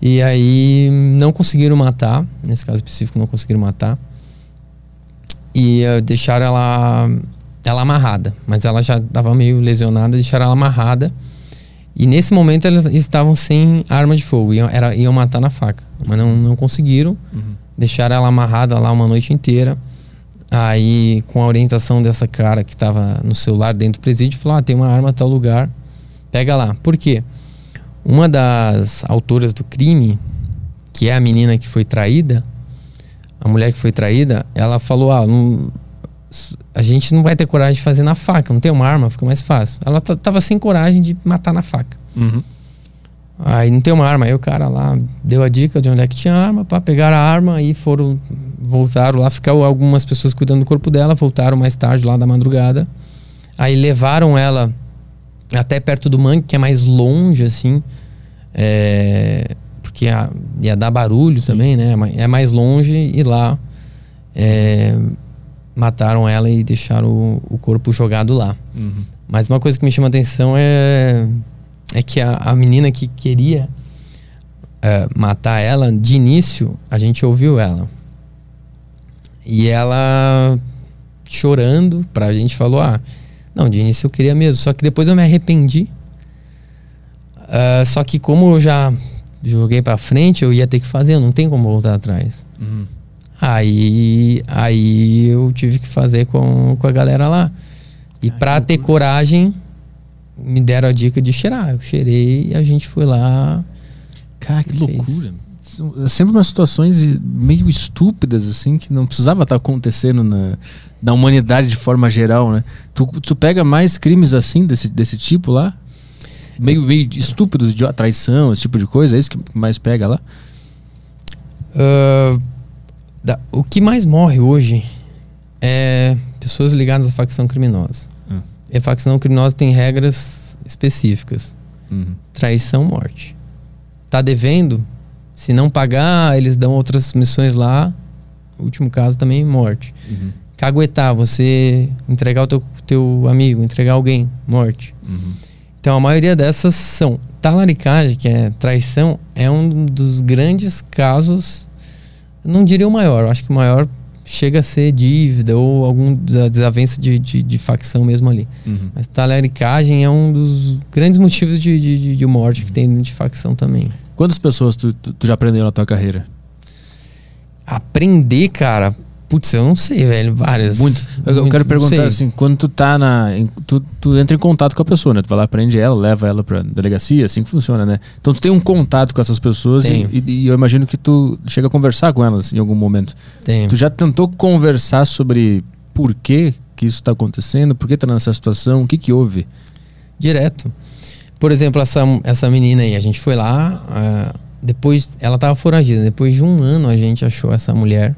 E aí não conseguiram matar, nesse caso específico não conseguiram matar. E eh, deixaram ela, ela amarrada, mas ela já estava meio lesionada, deixaram ela amarrada. E nesse momento eles estavam sem arma de fogo, iam, era, iam matar na faca, mas não, não conseguiram. Uhum. Deixaram ela amarrada lá uma noite inteira. Aí, com a orientação dessa cara que estava no celular dentro do presídio, falou: ah, tem uma arma a tal lugar, pega lá. Por quê? Uma das autoras do crime, que é a menina que foi traída, a mulher que foi traída, ela falou: Ah, não- a gente não vai ter coragem de fazer na faca, não tem uma arma, fica mais fácil. Ela tava sem coragem de matar na faca. Uhum. Aí não tem uma arma, aí o cara lá deu a dica de onde é que tinha arma, para pegar a arma e foram voltaram lá, ficaram algumas pessoas cuidando do corpo dela, voltaram mais tarde lá da madrugada. Aí levaram ela até perto do mangue, que é mais longe assim. É, porque ia, ia dar barulho Sim. também, né? É mais longe e lá é, mataram ela e deixaram o, o corpo jogado lá. Uhum. Mas uma coisa que me chama atenção é, é que a, a menina que queria é, matar ela, de início, a gente ouviu ela. E ela chorando pra gente falou: Ah, não, de início eu queria mesmo, só que depois eu me arrependi. Uh, só que como eu já joguei pra frente, eu ia ter que fazer, eu não tem como voltar atrás. Uhum. Aí, aí eu tive que fazer com, com a galera lá. E para pra ter coragem, me deram a dica de cheirar. Eu cheirei e a gente foi lá. Cara, que loucura. São sempre umas situações meio estúpidas, assim, que não precisava estar tá acontecendo na, na humanidade de forma geral, né? Tu, tu pega mais crimes assim, desse, desse tipo lá? Meio, meio estúpidos, de traição, esse tipo de coisa? É isso que mais pega lá? Uh da, o que mais morre hoje é pessoas ligadas à facção criminosa. E a facção criminosa tem regras específicas. Uhum. Traição, morte. Tá devendo? Se não pagar, eles dão outras missões lá. O último caso também, morte. Uhum. Caguetar, você entregar o teu, teu amigo, entregar alguém, morte. Uhum. Então a maioria dessas são talaricagem, que é traição, é um dos grandes casos não diria o maior, acho que o maior chega a ser dívida ou algum desavença de, de, de facção mesmo ali. Uhum. Mas talericagem é um dos grandes motivos de, de, de morte que tem de facção também. Quantas pessoas tu, tu, tu já aprendeu na tua carreira? Aprender, cara, Putz, eu não sei, velho. Várias. Muito. Eu, muito, eu quero perguntar assim, quando tu tá na. Tu, tu entra em contato com a pessoa, né? Tu vai lá, prende ela, leva ela pra delegacia, assim que funciona, né? Então tu tem um contato com essas pessoas e, e, e, eu imagino que tu chega a conversar com elas em algum momento. Tenho. Tu já tentou conversar sobre por que, que isso tá acontecendo, por que tá nessa situação, o que que houve? Direto. Por exemplo, essa, essa menina aí, a gente foi lá, uh, depois, ela tava foragida. Depois de um ano a gente achou essa mulher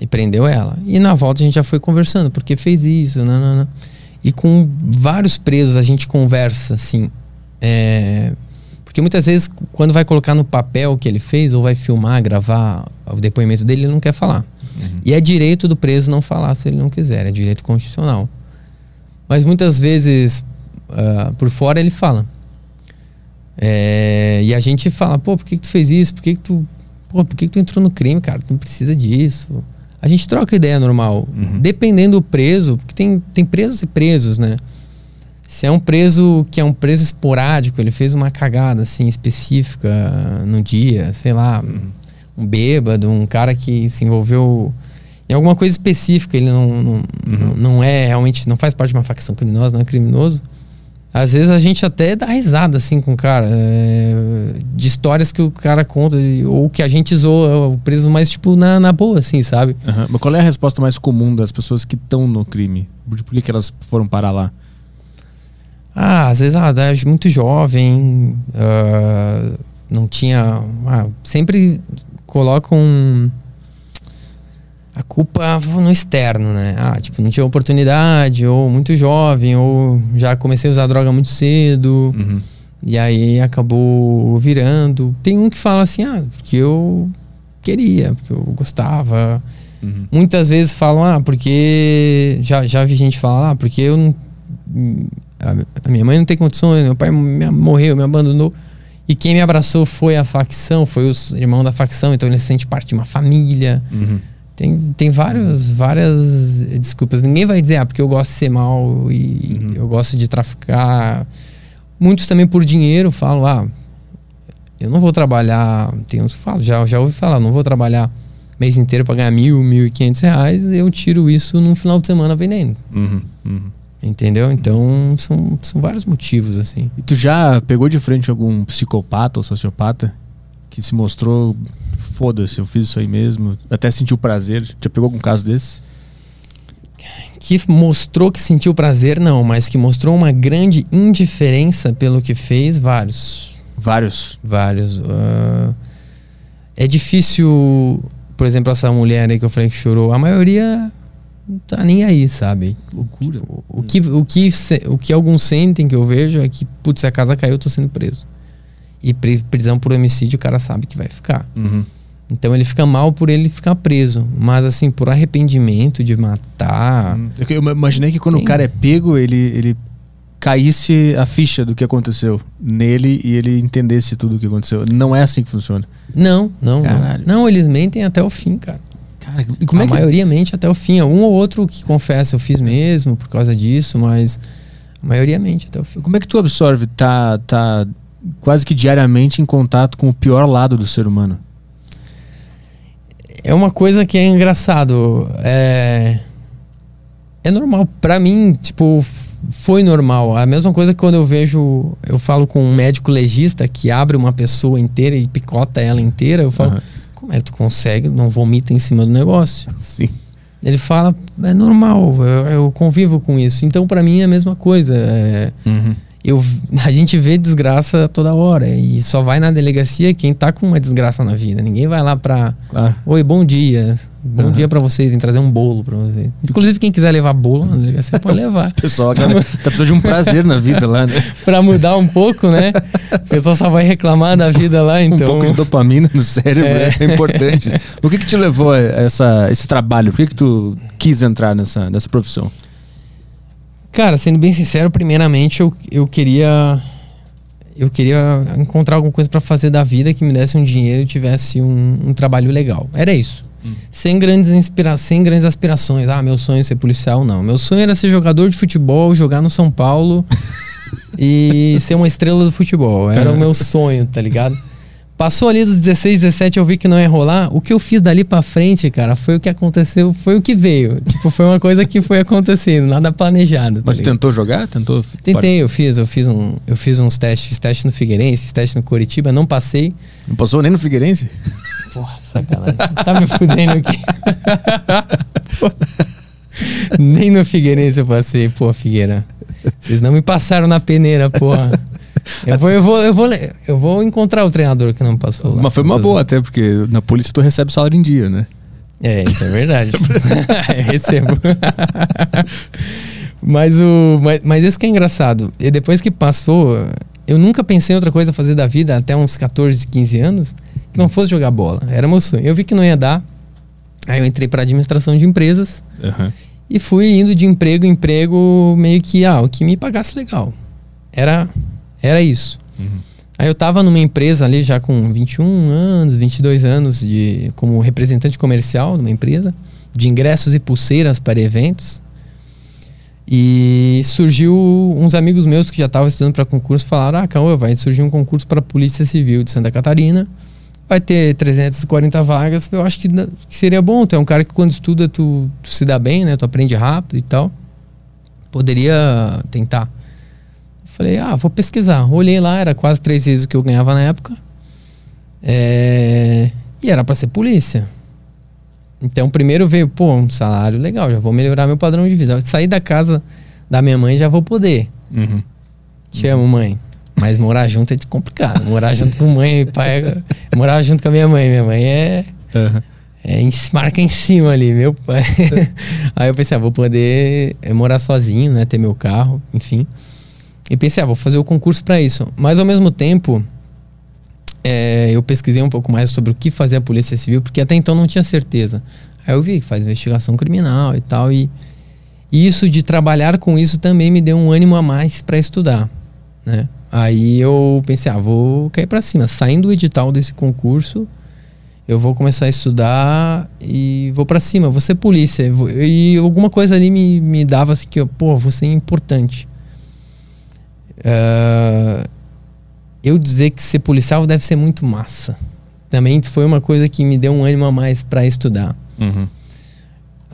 e prendeu ela. E na volta a gente já foi conversando, porque fez isso, nanana. E com vários presos a gente conversa, assim. É... Porque muitas vezes, quando vai colocar no papel o que ele fez, ou vai filmar, gravar o depoimento dele, ele não quer falar. Uhum. E é direito do preso não falar se ele não quiser, é direito constitucional. Mas muitas vezes, uh, por fora, ele fala. É... E a gente fala, pô, por que, que tu fez isso? Por que, que tu. Pô, por que, que tu entrou no crime, cara? Tu não precisa disso a gente troca ideia normal. Uhum. Dependendo do preso, porque tem, tem presos e presos, né? Se é um preso que é um preso esporádico, ele fez uma cagada assim específica no dia, sei lá, uhum. um bêbado, um cara que se envolveu em alguma coisa específica, ele não, não, uhum. não, não é realmente, não faz parte de uma facção criminosa, não é criminoso às vezes a gente até dá risada assim com o cara, é, de histórias que o cara conta, ou que a gente zoa o preso, mas tipo na, na boa, assim, sabe? Uhum. Mas qual é a resposta mais comum das pessoas que estão no crime? Por, por que, que elas foram parar lá? Ah, às vezes ah, é muito jovem, uh, não tinha. Ah, sempre colocam. Um, a culpa no externo, né? Ah, tipo, não tinha oportunidade, ou muito jovem, ou já comecei a usar droga muito cedo. Uhum. E aí acabou virando. Tem um que fala assim, ah, porque eu queria, porque eu gostava. Uhum. Muitas vezes falam, ah, porque. Já, já vi gente falar, ah, porque eu não. A minha mãe não tem condições, meu pai me, morreu, me abandonou. E quem me abraçou foi a facção, foi o irmão da facção, então ele se sente parte de uma família. Uhum. Tem, tem vários, várias desculpas. Ninguém vai dizer, ah, porque eu gosto de ser mal e uhum. eu gosto de traficar. Muitos também por dinheiro falam, ah, eu não vou trabalhar. Tem uns que falam, já, já ouvi falar, não vou trabalhar mês inteiro para ganhar mil, mil e quinhentos reais. Eu tiro isso num final de semana vendendo. Uhum, uhum. Entendeu? Então são, são vários motivos, assim. E tu já pegou de frente algum psicopata ou sociopata que se mostrou foda-se, eu fiz isso aí mesmo, até sentiu prazer. Já pegou algum caso desse? que mostrou que sentiu prazer, não, mas que mostrou uma grande indiferença pelo que fez, vários. Vários. Vários. Uh, é difícil, por exemplo, essa mulher aí que eu falei que chorou, a maioria não tá nem aí, sabe? Loucura. Tipo, o, que, o, que, o que alguns sentem que eu vejo é que, putz, se a casa caiu, eu tô sendo preso. E prisão por homicídio, o cara sabe que vai ficar. Uhum. Então ele fica mal por ele ficar preso. Mas assim, por arrependimento de matar. Hum. Eu imaginei que quando Tem. o cara é pego, ele, ele caísse a ficha do que aconteceu nele e ele entendesse tudo o que aconteceu. Não é assim que funciona. Não, não, não. Caralho. Não, eles mentem até o fim, cara. Cara, e como a é que. maioria mente até o fim. Um ou outro que confessa, eu fiz mesmo por causa disso, mas a maioria mente até o fim. Como é que tu absorve tá, tá quase que diariamente em contato com o pior lado do ser humano? É uma coisa que é engraçado. É, é normal. Pra mim, tipo, foi normal. A mesma coisa que quando eu vejo. Eu falo com um médico legista que abre uma pessoa inteira e picota ela inteira. Eu falo, Aham. como é que tu consegue? Não vomita em cima do negócio. [laughs] Sim. Ele fala, é normal, eu, eu convivo com isso. Então, pra mim, é a mesma coisa. É, Uhum. Eu, [laughs] a gente vê desgraça toda hora. E só vai na delegacia quem tá com uma desgraça na vida. Ninguém vai lá pra. Claro. Oi, bom dia. Bom Aham. dia pra você. Tem que trazer um bolo pra você. Inclusive, quem quiser levar bolo na delegacia pode [laughs] levar. Pessoal cara, tá precisando de um prazer na vida lá, né? [laughs] pra mudar um pouco, né? O pessoal só vai reclamar da vida lá, então. Um pouco de dopamina no cérebro é, É. importante. O que que te levou a essa, esse trabalho? Por que que tu quis entrar nessa, nessa profissão? Cara, sendo bem sincero, primeiramente eu, eu queria. Eu queria encontrar alguma coisa pra fazer da vida que me desse um dinheiro e tivesse um, um trabalho legal. Era isso. Sem grandes inspira sem grandes aspirações. Ah, meu sonho é ser policial, não. Meu sonho era ser jogador de futebol, jogar no São Paulo [laughs] e ser uma estrela do futebol. Era o meu sonho, tá ligado? Passou ali dos 16, 17, eu vi que não ia rolar. O que eu fiz dali pra frente, cara, foi o que aconteceu, foi o que veio. [laughs] Tipo, foi uma coisa que foi acontecendo, nada planejado. Tá Mas ligado? tentou jogar? Tentou? Tentei, eu fiz, eu fiz um, eu fiz uns testes, fiz teste no Figueirense, fiz teste no Curitiba, não passei. Não passou nem no Figueirense? [laughs] Porra, sacanagem. tá me fudendo aqui. [laughs] Nem no Figueirense eu passei, pô, Figueira. Vocês não me passaram na peneira, porra. Eu vou, eu vou, eu vou, eu vou encontrar o treinador que não passou lá. Mas foi uma boa até, porque na polícia tu recebe salário em dia, né? É, isso é verdade. Eu [laughs] [laughs] recebo. mas, o, mas, mas isso que é engraçado. E depois que passou, eu nunca pensei em outra coisa a fazer da vida até uns 14, 15 anos que não fosse jogar bola. Era meu sonho. Eu vi que não ia dar. Aí eu entrei para administração de empresas Aham. e fui indo de emprego em emprego, meio que, ah, o que me pagasse legal. Era, era isso. Aí eu tava numa empresa ali já com 21 anos, 22 anos de como representante comercial numa empresa de ingressos e pulseiras para eventos. E surgiu uns amigos meus que já estavam estudando para concurso falaram: "Ah, Cauã, vai surgir um concurso para a Polícia Civil de Santa Catarina. Vai ter 340 vagas. Eu acho que seria bom. Tu é um cara que quando estuda tu, tu se dá bem, né? Tu aprende rápido e tal. Poderia tentar. Falei, ah, vou pesquisar. Olhei lá, era quase três vezes o que eu ganhava na época. É, E era pra ser polícia. Então, primeiro veio, pô, um salário legal, já vou melhorar meu padrão de vida. Sair da casa da minha mãe já vou poder. Uhum. Te amo, mãe. Mas morar junto é complicado. Morar junto com mãe e pai. Morar junto com a minha mãe. Minha mãe é. Aham. É, em- marca em cima ali, meu pai. [laughs] Aí eu pensei, ah, vou poder é, morar sozinho, né? Ter meu carro, enfim. E pensei, ah, vou fazer o concurso para isso. Mas ao mesmo tempo, é, eu pesquisei um pouco mais sobre o que fazer a Polícia Civil, porque até então não tinha certeza. Aí eu vi que faz investigação criminal e tal. E, isso de trabalhar com isso também me deu um ânimo a mais para estudar, né? Aí eu pensei, ah, vou cair para cima. Saindo do edital desse concurso, eu vou começar a estudar e vou pra cima, vou ser polícia. E alguma coisa ali me, me dava assim que, eu, pô, vou ser importante. Ah, eu dizer que ser policial deve ser muito massa. Também foi uma coisa que me deu um ânimo a mais pra estudar. Uhum.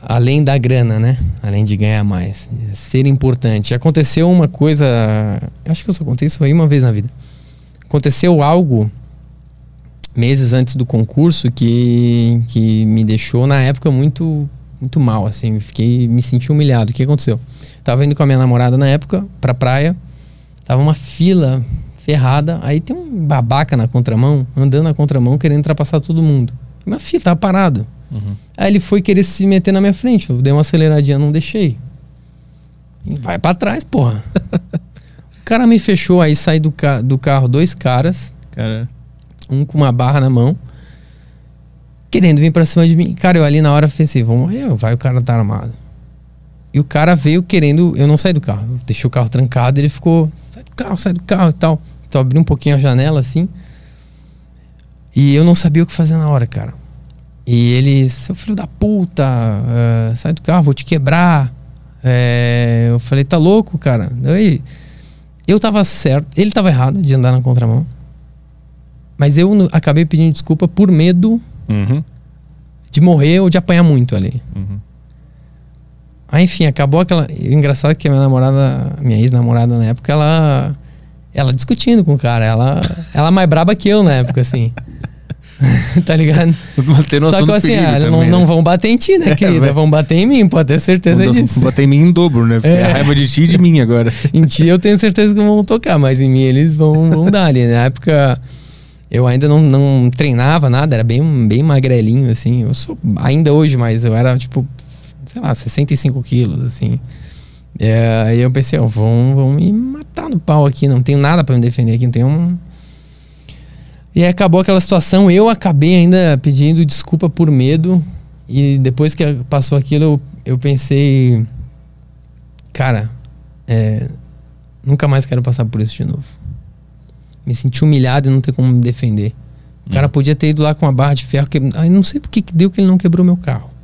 Além da grana, né? Além de ganhar mais. Ser importante. Aconteceu uma coisa. Acho que eu só contei isso aí uma vez na vida. Aconteceu algo meses antes do concurso que, que me deixou, na época, muito muito mal, assim. Fiquei, me senti humilhado. O que aconteceu? Tava indo com a minha namorada na época pra praia. Tava uma fila ferrada. Aí tem um babaca na contramão, andando na contramão, querendo ultrapassar todo mundo. Minha filha tava parado. Uhum. Aí ele foi querer se meter na minha frente. Eu dei uma aceleradinha, não deixei. Vai pra trás, porra. [laughs] o cara me fechou, aí sai do, ca do carro dois caras, Cara, um com uma barra na mão, querendo vir pra cima de mim. Cara, eu ali na hora pensei, vou morrer, vai o cara tá armado. E o cara veio querendo, eu não saí do carro, deixei o carro trancado, ele ficou, carro, sai do carro e tal. Então abri um pouquinho a janela assim. E eu não sabia o que fazer na hora, cara. E ele, seu filho da puta, eh, sai do carro, vou te quebrar. Eh, eu falei, tá louco, cara? Daí, eu tava certo, ele tava errado de andar na contramão. Mas eu acabei pedindo desculpa por medo Uhum. de morrer ou de apanhar muito ali. Uhum. Aí, enfim, acabou aquela. o Engraçado é que a minha namorada, minha ex-namorada na época, ela. Ela discutindo com o cara. Ela, ela é mais braba que eu na época, assim. [laughs] tá ligado? [laughs] Ter noção Só que assim, ah, não, também, não né? vão bater em ti, né, [laughs] querida? vai. Vão bater em mim, pode ter certeza Vão- disso. vão bater em mim em dobro, né? Porque É. a raiva de ti e de mim agora. Em ti eu tenho certeza que vão tocar, mas em mim eles vão, vão dar ali. Na época eu ainda não, não treinava nada, era bem, bem magrelinho, assim. Eu sou ainda hoje, mas eu era tipo, sei lá, 65 quilos, assim. É, aí eu pensei, ó, vão, vão me matar no pau aqui, não tenho nada pra me defender aqui, não tenho um. E aí acabou aquela situação, eu acabei ainda pedindo desculpa por medo. E depois que passou aquilo, eu, eu pensei, cara, é, nunca mais quero passar por isso de novo. Me senti humilhado e não ter como me defender. O cara podia ter ido lá com uma barra de ferro. Que... Ai, não sei por que deu que ele não quebrou meu carro.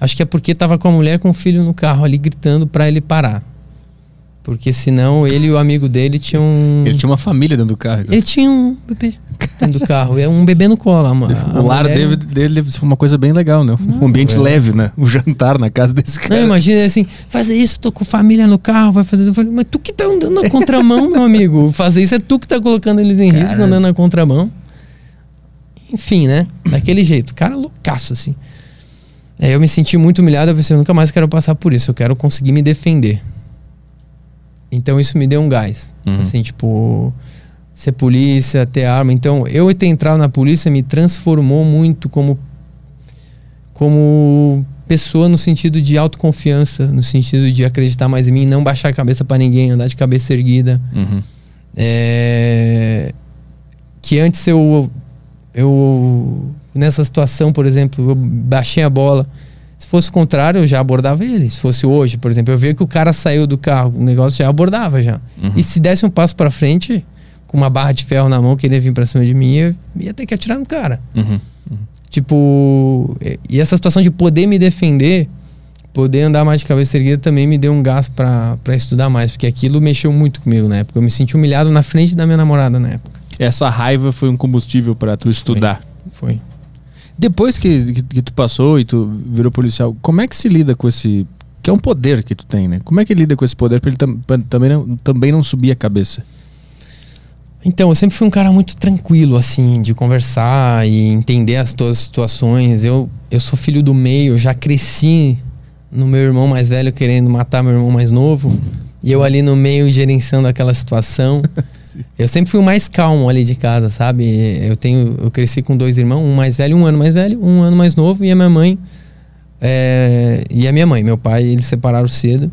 Acho que é porque tava com a mulher com o filho no carro ali gritando pra ele parar. Porque senão ele e o amigo dele tinham. Ele tinha uma família dentro do carro. então. Ele tinha um bebê dentro do carro. É um bebê no colo. a- a o lar dele, deve ser uma coisa bem legal, né? Um ambiente é. leve, né? O jantar na casa desse Não, cara. imagina assim, fazer isso, tô com família no carro, vai fazer. Eu falei, mas tu que tá andando na contramão, meu amigo. Fazer isso é tu que tá colocando eles em risco Caralho. andando na contramão. Enfim, né? Daquele jeito. Cara loucaço, assim. Aí eu me senti muito humilhado, eu pensei, eu nunca mais quero passar por isso, eu quero conseguir me defender. Então isso me deu um gás. Uhum. Assim, tipo, ser polícia, ter arma. Então, eu ter entrado na polícia me transformou muito como como pessoa no sentido de autoconfiança, no sentido de acreditar mais em mim, não baixar a cabeça pra ninguém, andar de cabeça erguida. Uhum. É, que antes eu eu nessa situação, por exemplo, eu baixei a bola. Se fosse o contrário, eu já abordava ele. Se fosse hoje, por exemplo, eu via que o cara saiu do carro, o negócio já abordava já. Uhum. E se desse um passo pra frente, com uma barra de ferro na mão, que ele ia vir pra cima de mim, eu ia ter que atirar no cara. Uhum. Tipo, e- essa situação de poder me defender, poder andar mais de cabeça erguida também me deu um gás pra estudar mais, porque aquilo mexeu muito comigo na época. Eu me senti humilhado na frente da minha namorada na época. Essa raiva foi um combustível pra tu estudar. Foi. Depois que, que, que tu passou e tu virou policial, como é que se lida com esse. Que é um poder que tu tem, né? Como é que lida com esse poder pra ele tam- pra também, não, também não subir a cabeça? Então, eu sempre fui um cara muito tranquilo, assim, de conversar e entender as tuas situações. Eu, eu sou filho do meio, já cresci no meu irmão mais velho querendo matar meu irmão mais novo. E eu ali no meio gerenciando aquela situação. [laughs] Eu sempre fui o mais calmo ali de casa, sabe? Eu tenho, eu cresci com dois irmãos, um mais velho, um ano mais velho, um ano mais novo, e a minha mãe. é, e a minha mãe, meu pai, eles separaram cedo.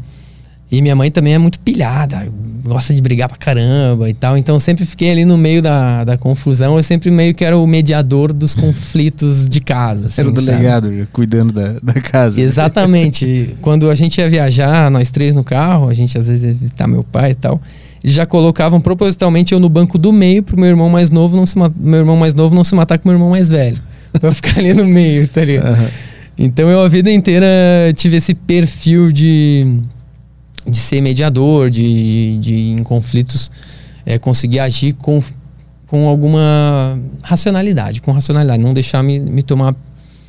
E minha mãe também é muito pilhada, gosta de brigar pra caramba e tal. Então eu sempre fiquei ali no meio da, da confusão. Eu sempre meio que era o mediador dos conflitos de casa. assim, Era o sabe? delegado já, cuidando da, da casa. Exatamente. [laughs] Quando a gente ia viajar, nós três no carro, a gente às vezes ia visitar meu pai e tal. Já colocavam propositalmente eu no banco do meio pro meu irmão mais novo não se meu irmão mais novo não se matar com meu irmão mais velho. [laughs] Pra eu ficar ali no meio, tá ligado? Aham. Então eu a vida inteira tive esse perfil de, de ser mediador, de, de em conflitos é, conseguir agir com, com alguma racionalidade, com racionalidade, não deixar me, me tomar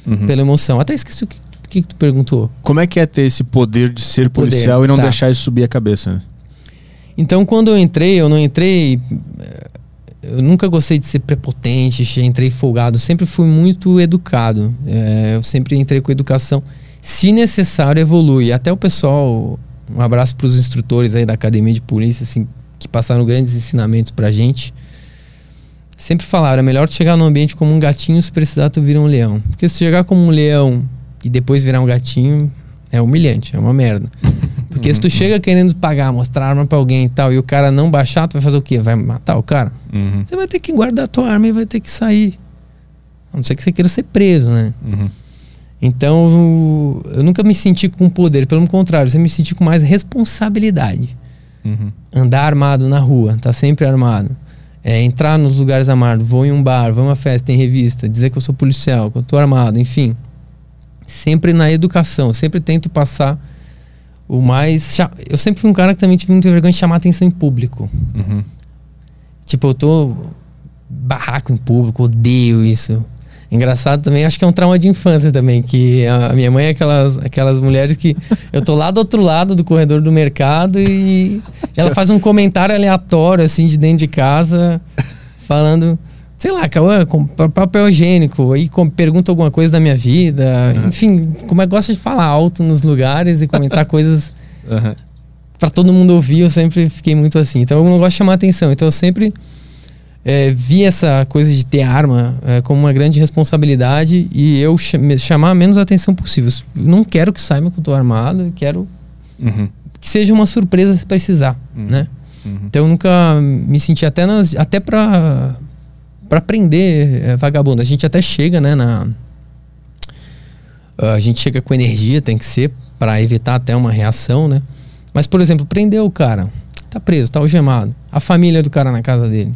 Uhum. pela emoção. Até esqueci o que, que tu perguntou. Como é que é ter esse poder de ser Poder, policial e não tá. deixar isso subir a cabeça? Então, quando eu entrei, eu não entrei. eh, Eu nunca gostei de ser prepotente, entrei folgado. Sempre fui muito educado. Eh, eu sempre entrei com educação. Se necessário, evolui. Até o pessoal, um abraço para os instrutores aí da academia de polícia, assim, que passaram grandes ensinamentos pra gente. Sempre falaram, é melhor chegar no ambiente como um gatinho, se precisar tu vira um leão. Porque se chegar como um leão e depois virar um gatinho, é humilhante, é uma merda. Porque se tu chega querendo pagar, mostrar arma pra alguém e tal, e o cara não baixar, tu vai fazer o quê? Vai matar o cara? Uhum. Você vai ter que guardar a tua arma e vai ter que sair. A não ser que você queira ser preso, né? Uhum. Então, eu nunca me senti com poder, pelo contrário, eu me senti com mais responsabilidade. Uhum. Andar armado na rua, tá sempre armado. É, entrar nos lugares armados, vou em um bar, vou em uma festa, tem revista, dizer que eu sou policial, que eu tô armado, enfim. Sempre na educação, sempre tento passar o mais. Eu sempre fui um cara que também tive muita vergonha de chamar atenção em público. Uhum. Tipo, eu tô barraco em público, odeio isso. Engraçado também, acho que é um trauma de infância também, que a a minha mãe é aquelas, aquelas mulheres que eu tô lá do outro lado do corredor do mercado e ela faz um comentário aleatório, assim, de dentro de casa, falando, sei lá, Cauã, com higiênico, aí com- pergunta alguma coisa da minha vida, enfim, como é que gosta de falar alto nos lugares e comentar [laughs] coisas Uhum. pra todo mundo ouvir, eu sempre fiquei muito assim. Então eu não gosto de chamar atenção. Então eu sempre é, vi essa coisa de ter arma é, como uma grande responsabilidade e eu me- chamar a menos atenção possível. Não quero que saiba que eu tô armado, eu quero Uhum. que seja uma surpresa se precisar, né? Uhum. Então eu nunca me senti até nas, até para para prender é, vagabundo. A gente até chega, né, na a gente chega com energia, tem que ser para evitar até uma reação, né? Mas por exemplo, prendeu o cara, tá preso, tá algemado. A família do cara na casa dele.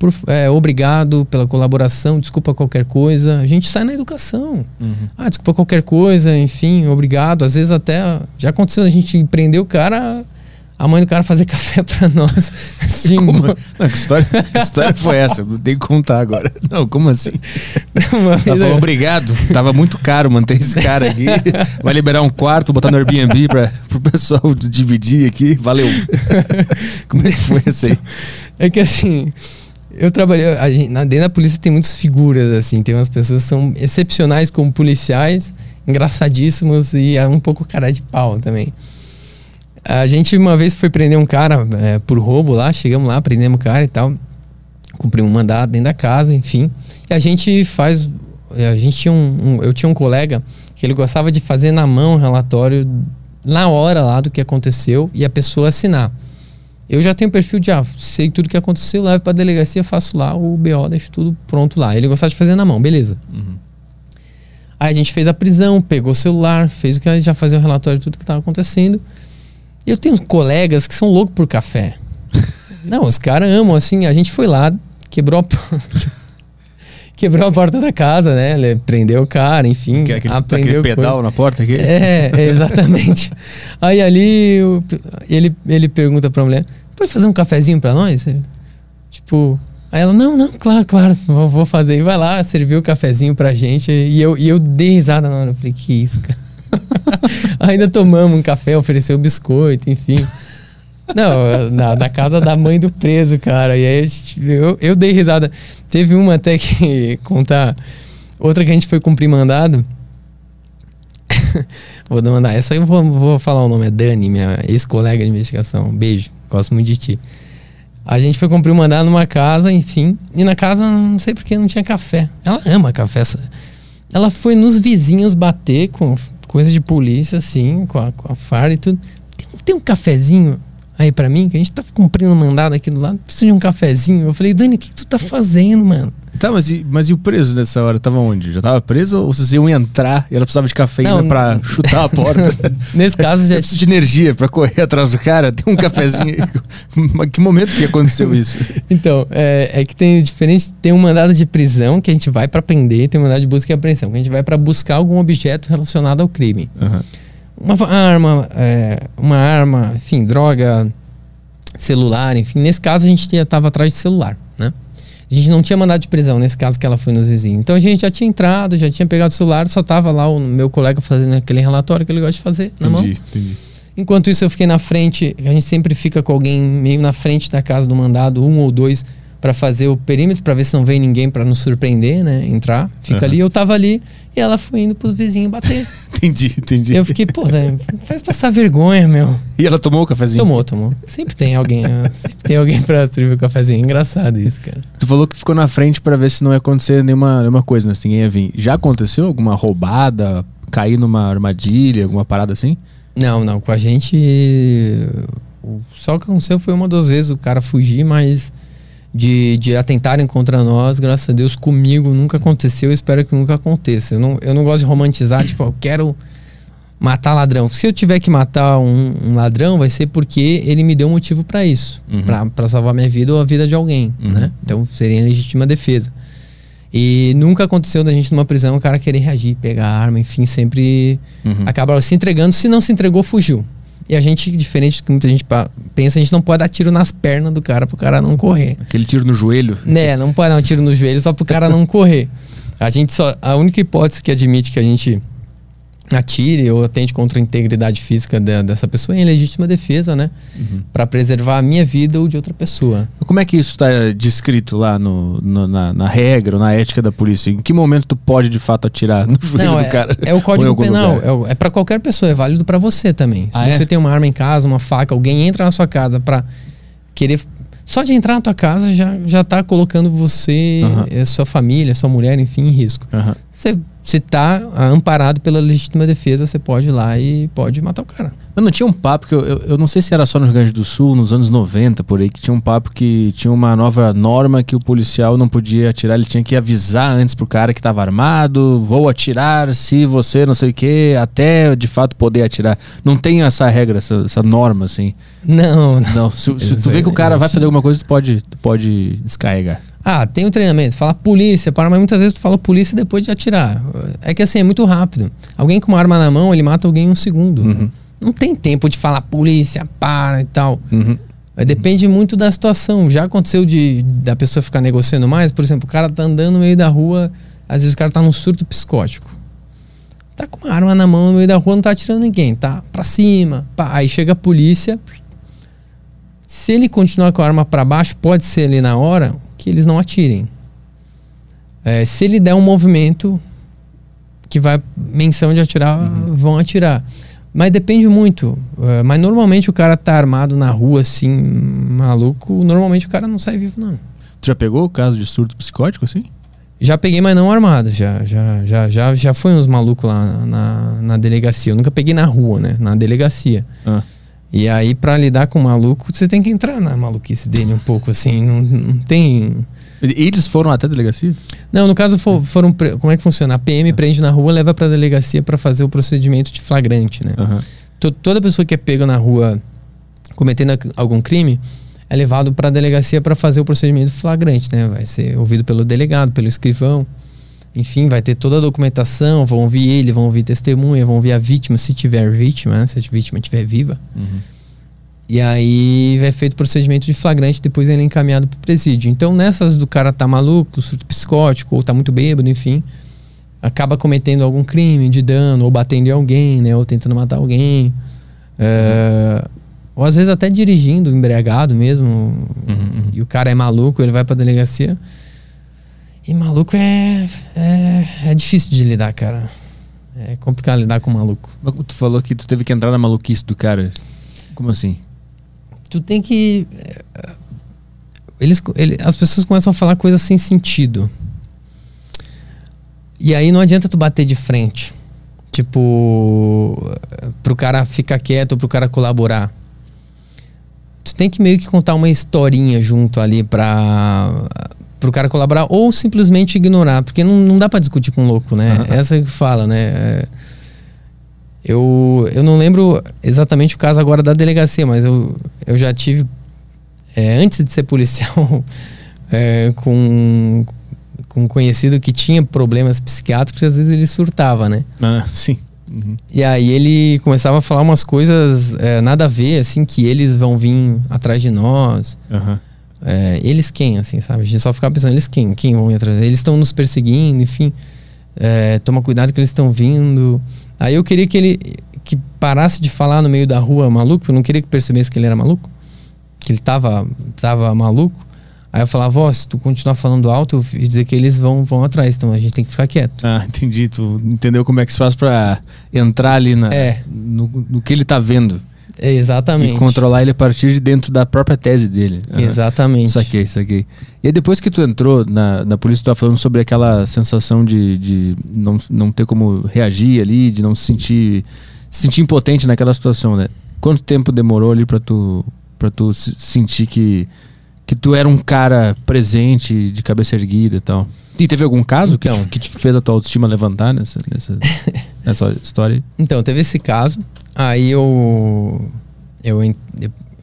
Por, é, obrigado pela colaboração, desculpa qualquer coisa. A gente sai na educação. Uhum. Ah, desculpa qualquer coisa, enfim, obrigado. Às vezes até já aconteceu a gente prender o cara, a mãe do cara fazer café [laughs] pra nós. ir Como? Não, que, história, que história foi essa? Eu tenho que contar agora. Não, como assim? [laughs] Uma Ela falou, obrigado. Tava muito caro manter esse cara aqui. Vai liberar um quarto, botar no Airbnb para o pessoal dividir aqui. Valeu. [laughs] Como é que foi isso aí? É que assim, eu trabalhei. A gente, na, dentro da polícia tem muitas figuras, assim. Tem umas pessoas que são excepcionais como policiais, engraçadíssimos e é um pouco cara de pau também. A gente uma vez foi prender um cara é, por roubo lá, chegamos lá, prendemos o cara e tal. Cumprimos um mandado dentro da casa, enfim. E a gente faz. A gente tinha um, um- Eu tinha um colega que ele gostava de fazer na mão o relatório na hora lá do que aconteceu e a pessoa assinar. Eu já tenho perfil de, ah, sei tudo que aconteceu, levo pra delegacia, faço lá o BO, deixo tudo pronto lá. Ele gostava de fazer na mão, beleza. Aí a gente fez a prisão, pegou o celular, fez o que já fazia o relatório de tudo que tava acontecendo. Eu tenho colegas que são loucos por café. Não, os caras amam, assim, a gente foi lá, quebrou a, [laughs] quebrou a porta da casa, né? Ele prendeu o cara, enfim. Que aquele, aprendeu aquele coisa. pedal na porta aqui? É, é, exatamente. [laughs] Aí ali o- ele, ele pergunta pra mulher: pode fazer um cafezinho pra nós? Tipo, aí ela: não, não, claro, claro, vou, vou fazer. E vai lá, serviu o cafezinho pra gente. E eu, e eu dei risada na hora. Eu falei: que isso, cara. [laughs] Ainda tomamos um café, ofereceu biscoito, enfim. Não, na, na casa da mãe do preso, cara. E aí eu, eu dei risada. Teve uma até que [laughs] contar. Outra que a gente foi cumprir mandado. [laughs] vou mandar. Essa eu vou, vou falar o nome. É Dani, minha ex-colega de investigação. Beijo. Gosto muito de ti. A gente foi cumprir um mandado numa casa, enfim. E na casa, não sei porque não tinha café. Ela ama café. Ela foi nos vizinhos bater com coisa de polícia, assim, com a, com a farda e tudo. Tem, tem um cafezinho aí pra mim, que a gente tá cumprindo um mandado aqui do lado. Precisa de um cafezinho. Eu falei, Dani, o que, que tu tá fazendo, mano? Tá, mas e, mas e o preso nessa hora? Tava onde? Já tava preso ou vocês iam entrar e ela precisava de cafeína Não, pra chutar a porta? [laughs] Nesse caso, já Eu preciso de energia pra correr atrás do cara. Tem um cafezinho. [laughs] que momento que aconteceu isso? Então, é, é que tem diferente. Tem um mandado de prisão que a gente vai pra prender, tem um mandado de busca e apreensão, que a gente vai pra buscar algum objeto relacionado ao crime. Aham. Uma arma, é, uma arma, enfim, droga, celular, enfim. Nesse caso a gente estava atrás de celular, né? A gente não tinha mandado de prisão nesse caso que ela foi nos vizinhos. Então a gente já tinha entrado, já tinha pegado o celular, só tava lá o meu colega fazendo aquele relatório que ele gosta de fazer na mão. Entendi, entendi. Enquanto isso, eu fiquei na frente. A gente sempre fica com alguém meio na frente da casa do mandado, um ou dois, para fazer o perímetro, para ver se não vem ninguém para nos surpreender, né? Entrar. Fica Aham. ali. Eu tava ali e ela foi indo pros vizinhos bater. [laughs] Entendi, entendi. Eu fiquei, pô, Zé, faz passar vergonha, meu. E ela tomou o cafezinho? Tomou, tomou. Sempre tem alguém, né? sempre tem alguém pra servir o cafezinho. Engraçado isso, cara. Tu falou que ficou na frente pra ver se não ia acontecer nenhuma, nenhuma coisa, né? Se ninguém ia vir. Já aconteceu alguma roubada, cair numa armadilha, alguma parada assim? Não, não. Com a gente. Só o que aconteceu foi uma das vezes o cara fugir, mas de, de atentarem contra nós, graças a Deus, comigo nunca aconteceu. Eu espero que nunca aconteça. Eu não, eu não gosto de romantizar, tipo, eu quero matar ladrão. Se eu tiver que matar um, um ladrão, vai ser porque ele me deu um motivo pra isso, Uhum. Pra pra salvar minha vida ou a vida de alguém, Uhum. né? Então seria legítima defesa. E nunca aconteceu da gente numa prisão o cara querer reagir, pegar arma, enfim, sempre Uhum. acaba se entregando. Se não se entregou, fugiu. E a gente, diferente do que muita gente pensa, a gente não pode dar tiro nas pernas do cara pro cara não correr. Aquele tiro no joelho. Né, não pode dar um tiro no joelho só pro cara não correr. A gente só. A única hipótese que admite que a gente atire ou atente contra a integridade física da- dessa pessoa é em legítima defesa, né? Uhum. Pra preservar a minha vida ou de outra pessoa. Como é que isso está descrito lá no, no- na, na regra ou na ética da polícia? Em que momento tu pode de fato atirar no joelho Não, do é, cara? é o [laughs] Código Penal. lugar? É, é para qualquer pessoa, é válido pra você também. Se Ah, é? você tem uma arma em casa, uma faca, alguém entra na sua casa pra querer. Só de entrar na tua casa já, já tá colocando você, eh, sua família, sua mulher, enfim, em risco. Aham. Você, você tá ah, amparado pela legítima defesa, você pode ir lá e pode matar o cara. Mas não tinha um papo que eu, eu, eu não sei se era só no Rio Grande do Sul, nos anos 90, por aí, que tinha um papo que tinha uma nova norma que o policial não podia atirar, ele tinha que avisar antes pro cara que tava armado, vou atirar se você não sei o que, até de fato poder atirar. Não tem essa regra, essa, essa norma, assim. Não, não. Não, se, se tu vê que o cara vai fazer alguma coisa, tu pode, tu pode descarregar. Ah, tem um treinamento, fala polícia, para, mas muitas vezes tu fala polícia depois de atirar. É que assim, é muito rápido. Alguém com uma arma na mão, ele mata alguém em um segundo. Uhum. Não tem tempo de falar polícia, para e tal. Uhum. Depende muito da situação. Já aconteceu de da pessoa ficar negociando mais, por exemplo, o cara tá andando no meio da rua, às vezes o cara tá num surto psicótico. Tá com uma arma na mão no meio da rua, não tá atirando ninguém, tá pra cima. pá. Aí chega a polícia. Se ele continuar com a arma pra baixo, pode ser ali na hora que eles não atirem. É, se ele der um movimento que vai menção de atirar, vão atirar. Mas depende muito. É, mas normalmente o cara tá armado na rua, assim, maluco. Normalmente o cara não sai vivo, não. Tu já pegou o caso de surto psicótico, assim? Já peguei, mas não armado. Já, já, já, já, já foi uns malucos lá na, na delegacia. Eu nunca peguei na rua, né? Na delegacia. Ah. E aí, pra lidar com o maluco, você tem que entrar na maluquice dele um pouco, assim. Não, não tem. Eles foram até a delegacia? Não, no caso for- foram. Como é que funciona? A PM prende na rua, leva pra delegacia pra fazer o procedimento de flagrante, né? To- toda pessoa que é pega na rua cometendo algum crime é levado para a delegacia para fazer o procedimento flagrante, né? Vai ser ouvido pelo delegado, pelo escrivão. Enfim, vai ter toda a documentação, vão ouvir ele, vão ouvir testemunha, vão ouvir a vítima, se tiver vítima, né? se a vítima estiver viva. Uhum. E aí é feito o procedimento de flagrante, depois ele é encaminhado pro presídio. Então, nessas do cara tá maluco, surto psicótico, ou tá muito bêbado, enfim, acaba cometendo algum crime de dano, ou batendo em alguém, né? Ou tentando matar alguém. É, ou às vezes até dirigindo, embriagado mesmo. Uhum, uhum. E o cara é maluco, ele vai pra delegacia. E maluco é, é, é difícil de lidar, cara. É complicado lidar com maluco. Tu falou que tu teve que entrar na maluquice do cara. Como assim? Tu tem que. eh, Eles, ele- as pessoas começam a falar coisas sem sentido. E aí não adianta tu bater de frente. Tipo, pro cara ficar quieto ou pro cara colaborar. Tu tem que meio que contar uma historinha junto ali pra. pro cara colaborar ou simplesmente ignorar. Porque não, não dá pra discutir com um louco, né? Aham. Essa é que fala, né? É, eu, eu não lembro exatamente o caso agora da delegacia, mas eu, eu já tive, é, antes de ser policial, [laughs] é, com, com um conhecido que tinha problemas psiquiátricos, às vezes ele surtava, né? Ah, sim. Uhum. E aí ele começava a falar umas coisas é, nada a ver, assim, que eles vão vir atrás de nós. Aham. É, eles quem, assim, sabe? A gente só ficava pensando, eles quem? Quem vão ir atrás? Eles estão nos perseguindo, enfim. É, toma cuidado que eles estão vindo. Aí eu queria que ele que parasse de falar no meio da rua maluco, eu não queria que percebesse que ele era maluco, que ele tava, tava maluco. Aí eu falava, ó, se tu continuar falando alto, eu ia dizer que eles vão, vão atrás, então a gente tem que ficar quieto. Ah, entendi. Tu entendeu como é que se faz pra entrar ali na, É. no, no que ele tá vendo. Exatamente. E controlar ele a partir de dentro da própria tese dele. Aham. Exatamente. Saquei, saquei. E aí depois que tu entrou na, na polícia, tu tava falando sobre aquela sensação de, de não, não ter como reagir ali, de não se sentir, se sentir impotente naquela situação, né? Quanto tempo demorou ali pra tu, pra tu se- sentir que, que tu era um cara presente, de cabeça erguida e tal? E teve algum caso que, Então. te, que te fez a tua autoestima levantar nessa, nessa, [laughs] nessa história? Então, teve esse caso. Aí eu, eu, eu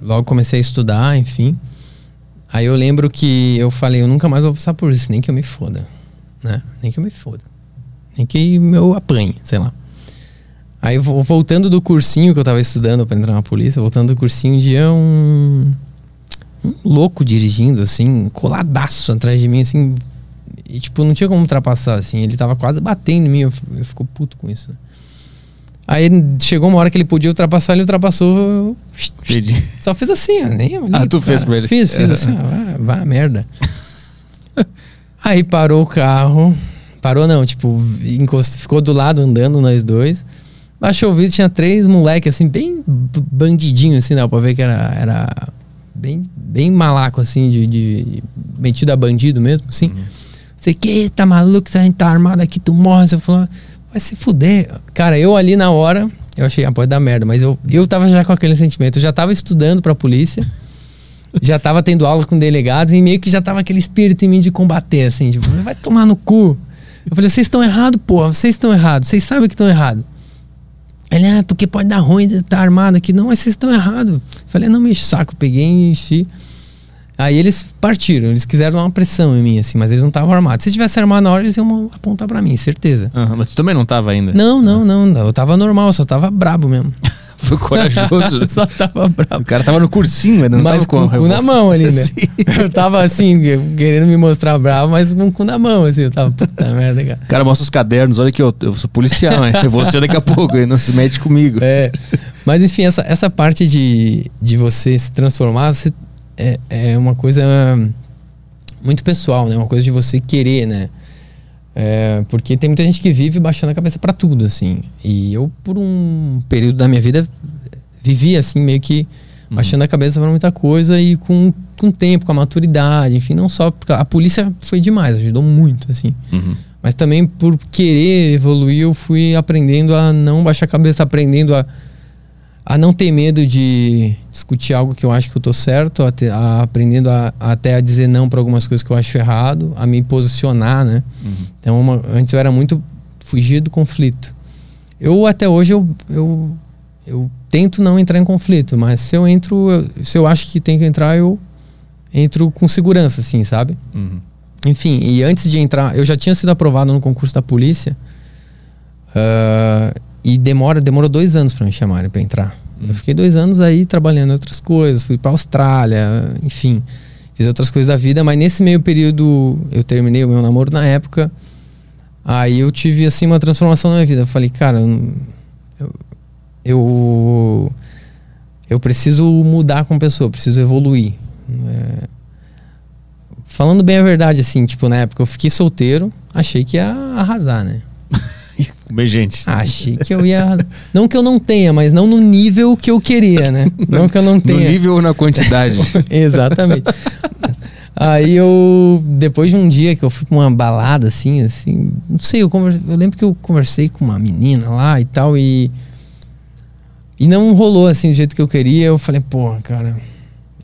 logo comecei a estudar, enfim. Aí eu lembro que eu falei, eu nunca mais vou passar por isso, nem que eu me foda. Né? Nem que eu me foda. Nem que eu apanhe, sei lá. Aí vo- voltando do cursinho que eu tava estudando pra entrar na polícia, voltando do cursinho, um dia um, um louco dirigindo, assim, coladaço atrás de mim, assim. E tipo, não tinha como ultrapassar, assim. Ele tava quase batendo em mim, eu, eu fico puto com isso. né? Aí chegou uma hora que ele podia ultrapassar, ele ultrapassou. eu. [laughs] Só fiz assim, ó. Nem olhei Ah, tu fez cara. pra ele. Fiz, fiz assim, ó. Vai, vai merda. [laughs] Aí parou o carro. Parou não, tipo, encost... ficou do lado andando nós dois. Baixou o vidro, tinha três moleques, assim, bem bandidinho, assim, dá pra ver que era, era bem, bem malaco, assim, de, de metido a bandido mesmo, assim. Você que tá maluco, a gente tá armado aqui, tu morre. Você falou, vai se fuder. Cara, eu ali na hora, eu achei, ah, pode dar merda, mas eu, eu tava já com aquele sentimento. Eu já tava estudando pra polícia, já tava tendo aula com delegados e meio que já tava aquele espírito em mim de combater, assim, tipo, vai tomar no cu. Eu falei, vocês estão errados, porra, vocês estão errados, vocês sabem que estão errados. Ele, ah, porque pode dar ruim de estar armado aqui. Não, mas vocês estão errados. Eu falei, não me saco. Peguei e enchi. Aí eles partiram, eles quiseram dar uma pressão em mim, assim, mas eles não estavam armados. Se tivesse armado na hora, eles iam apontar pra mim, certeza. Aham, mas tu também não tava ainda? Não, não, não, não. Eu tava normal, só tava brabo mesmo. [laughs] Foi corajoso. [laughs] Só tava brabo. o cara tava no cursinho, ainda não mas tava com com o cu na mão ali, né? [laughs] Eu tava assim, querendo me mostrar bravo, mas com o cu na mão, assim. Eu tava, puta merda, cara. O cara mostra os cadernos, olha que eu, eu sou policial, hein? Eu vou ser daqui a pouco, não se mete comigo. É. Mas enfim, essa, essa parte de, de você se transformar você- é, é uma coisa muito pessoal, né? Uma coisa de você querer, né? É, porque tem muita gente que vive baixando a cabeça pra tudo, assim. E eu, por um período da minha vida, vivi assim, meio que baixando a cabeça pra muita coisa e com, com o tempo, com a maturidade, enfim, não só porque a polícia foi demais, ajudou muito, assim. Uhum. Mas também por querer evoluir, eu fui aprendendo a não baixar a cabeça, aprendendo a, a não ter medo de discutir algo que eu acho que eu tô certo, a a- aprendendo a, até a dizer não para algumas coisas que eu acho errado, a me posicionar, né? Então, uma- antes eu era muito fugir do conflito. Eu até hoje eu, eu, eu tento não entrar em conflito, mas se eu entro, eu- se eu acho que tem que entrar, eu entro com segurança, assim, sabe? Uhum. Enfim, e antes de entrar, eu já tinha sido aprovado no concurso da polícia. ah, e demora, demorou dois anos para me chamarem para entrar. Eu fiquei dois anos aí trabalhando outras coisas, fui para Austrália, enfim, fiz outras coisas da vida, mas nesse meio período eu terminei o meu namoro na época. Aí eu tive assim uma transformação na minha vida. Eu falei, cara, eu, eu, eu preciso mudar como pessoa, preciso evoluir. É, Falando bem a verdade, assim, tipo, na época eu fiquei solteiro, achei que ia arrasar, né? [laughs] Comer gente. Achei que eu ia. Não que eu não tenha, mas não no nível que eu queria, né? Não que eu não No tenha. nível ou na quantidade? [laughs] Exatamente. Aí eu, depois de um dia que eu fui pra uma balada, assim, assim, não sei, eu, conver- eu lembro que eu conversei com uma menina lá e tal, e. E não rolou assim do jeito que eu queria. Eu falei, porra, cara,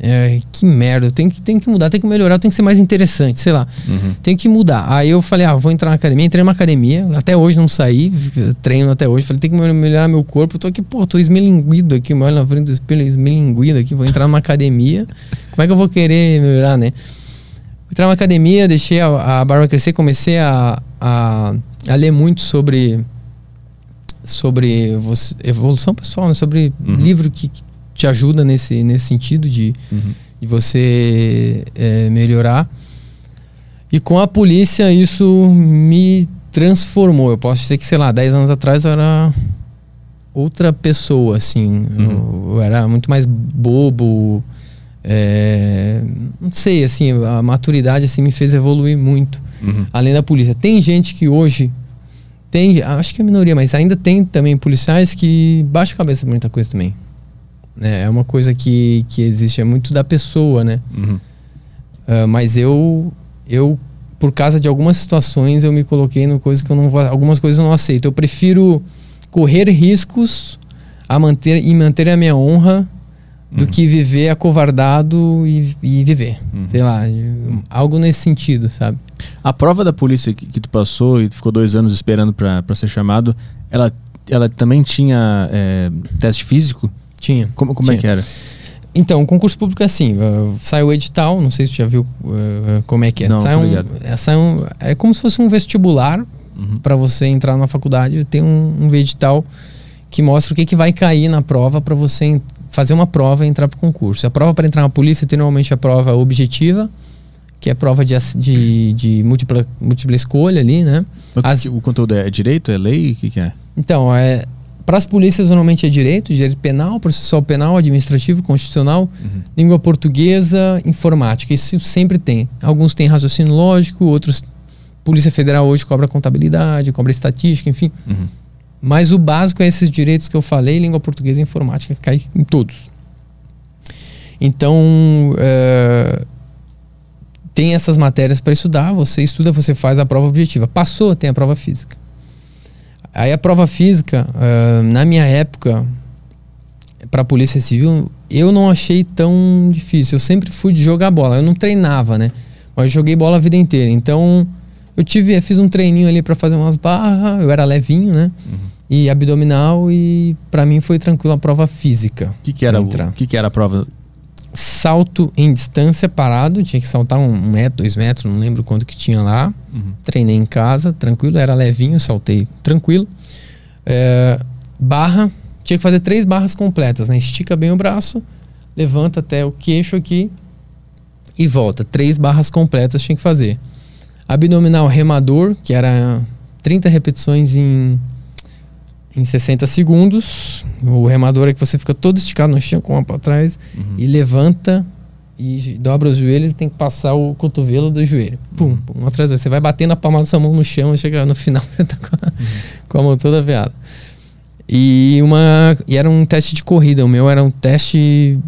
é, que merda, tenho que, tenho que mudar, tenho que melhorar, tenho que ser mais interessante, sei lá. Uhum. Tem que mudar. Aí eu falei, ah, vou entrar na academia. Entrei numa academia, até hoje não saí, treino até hoje. Falei, tem que melhorar meu corpo. Tô aqui, pô, tô esmelinguido aqui, olho na frente do espelho, esmelinguido aqui. Vou entrar numa academia. Como é que eu vou querer melhorar, né? Entrei numa academia, deixei a, a barba crescer, comecei a, a, a ler muito sobre sobre evolução pessoal, né? sobre Uhum. livro que, que te ajuda nesse, nesse sentido de, Uhum. de você é, melhorar. E com a polícia isso me transformou. Eu posso dizer que, sei lá, 10 anos atrás eu era outra pessoa, assim. Eu, eu era muito mais bobo, É, não sei, assim, a maturidade assim me fez evoluir muito. Uhum. Além da polícia. Tem gente que hoje tem, acho que é minoria, mas ainda tem também policiais que baixam a cabeça muita coisa também. É, é uma coisa que, que existe, é muito da pessoa, né? Uhum. Ah, mas eu, eu, por causa de algumas situações, eu me coloquei no coisa que eu não vou, algumas coisas eu não aceito. Eu prefiro correr riscos a manter e manter a minha honra do Uhum. que viver acovardado e, e viver. Uhum. Sei lá, algo nesse sentido, sabe? A prova da polícia que, que tu passou e ficou dois anos esperando pra ser chamado, ela, ela também tinha é, teste físico? Tinha. Como, como é Tinha. que era? Então, o concurso público é assim: uh, sai o edital, não sei se tu já viu uh, como é que é. Não, sai um, é, sai um- é como se fosse um vestibular Uhum. para você entrar na faculdade. Tem um, um edital que mostra o que, que vai cair na prova para você fazer uma prova e entrar para o concurso. A prova para entrar na polícia tem normalmente a prova objetiva, que é prova de, de, de múltipla, múltipla escolha ali, né? O, As- o conteúdo é direito? É lei? O que, que é? Então, é, para as polícias normalmente é direito, direito penal, processual penal, administrativo, constitucional, Uhum. língua portuguesa, informática. Isso sempre tem. Alguns têm raciocínio lógico, outros. Polícia Federal hoje cobra contabilidade, cobra estatística, enfim. Uhum. Mas o básico é esses direitos que eu falei, língua portuguesa e informática, que cai em todos. Então, é, tem essas matérias para estudar, você estuda, você faz a prova objetiva. Passou, tem a prova física. Aí a prova física, é, na minha época, para a Polícia Civil, eu não achei tão difícil. Eu sempre fui de jogar bola. Eu não treinava, né? Mas joguei bola a vida inteira. Então, eu tive, eu fiz um treininho ali para fazer umas barras. Eu era levinho, né? E abdominal e para mim foi tranquilo a prova física. O que, que era Entrar. o que, que era a prova? Salto em distância parado, tinha que saltar um, metro, dois metros, não lembro quanto que tinha lá. Uhum. Treinei em casa, tranquilo, era levinho, saltei tranquilo. É, barra, tinha que fazer três barras completas, né? Estica bem o braço, levanta até o queixo aqui e volta. Três barras completas tinha que fazer. Abdominal remador, que era 30 repetições em, em 60 segundos. O remador é que você fica todo esticado no chão com uma para trás Uhum. e levanta e dobra os joelhos e tem que passar o cotovelo do joelho. Pum, pum, um atrás outro. Você vai batendo a palma da sua mão no chão e chega no final [laughs] você tá com a, com a mão toda veada. E uma e era um teste de corrida, o meu era um teste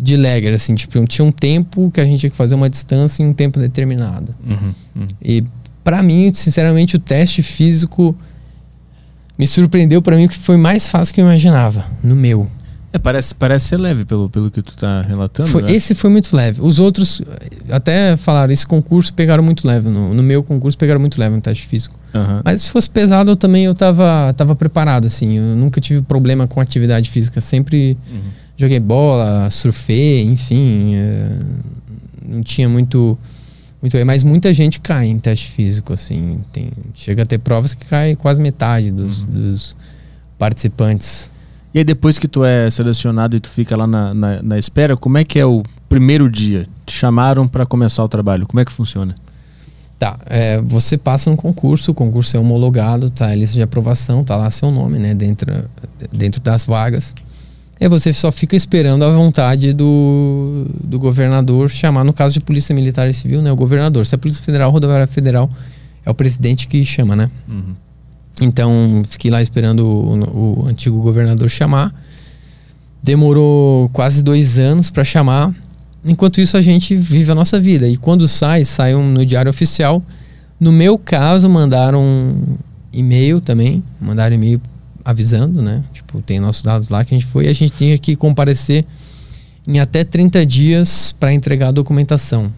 de legger, assim, tipo, tinha um tempo que a gente tinha que fazer uma distância em um tempo determinado. Uhum. Uhum. E pra mim, sinceramente, o teste físico me surpreendeu pra mim que foi mais fácil que eu imaginava, no meu. É, parece, parece ser leve pelo, pelo que tu tá relatando. Foi- né? Esse foi muito leve. Os outros, até falaram, esse concurso pegaram muito leve. No, no meu concurso pegaram muito leve no teste físico. Aham. Mas se fosse pesado, eu também eu tava, tava preparado, assim. Eu nunca tive problema com atividade física. Sempre Uhum. joguei bola, surfei, enfim. eh, não tinha muito. Muito mas muita gente cai em teste físico, assim. Tem, chega a ter provas que cai quase metade dos, dos participantes. E aí depois que tu é selecionado e tu fica lá na, na, na espera, como é que é o primeiro dia? Te chamaram pra começar o trabalho. Como é que funciona? Tá, é, você passa no concurso, o concurso é homologado, tá a lista de aprovação, tá lá seu nome, né, dentro, dentro das vagas. E você só fica esperando a vontade do, do governador chamar, no caso de Polícia Militar e Civil, né, o governador. Se é Polícia Federal, Rodoviária Federal, é o presidente que chama, né? Uhum. Então, fiquei lá esperando o, o antigo governador chamar. Demorou quase dois anos para chamar. Enquanto isso, a gente vive a nossa vida. E quando sai, sai um, no Diário Oficial. No meu caso, mandaram um e-mail também. Mandaram e-mail avisando, né? Tipo, tem nossos dados lá que a gente foi. E a gente tinha que comparecer em até 30 dias para entregar a documentação.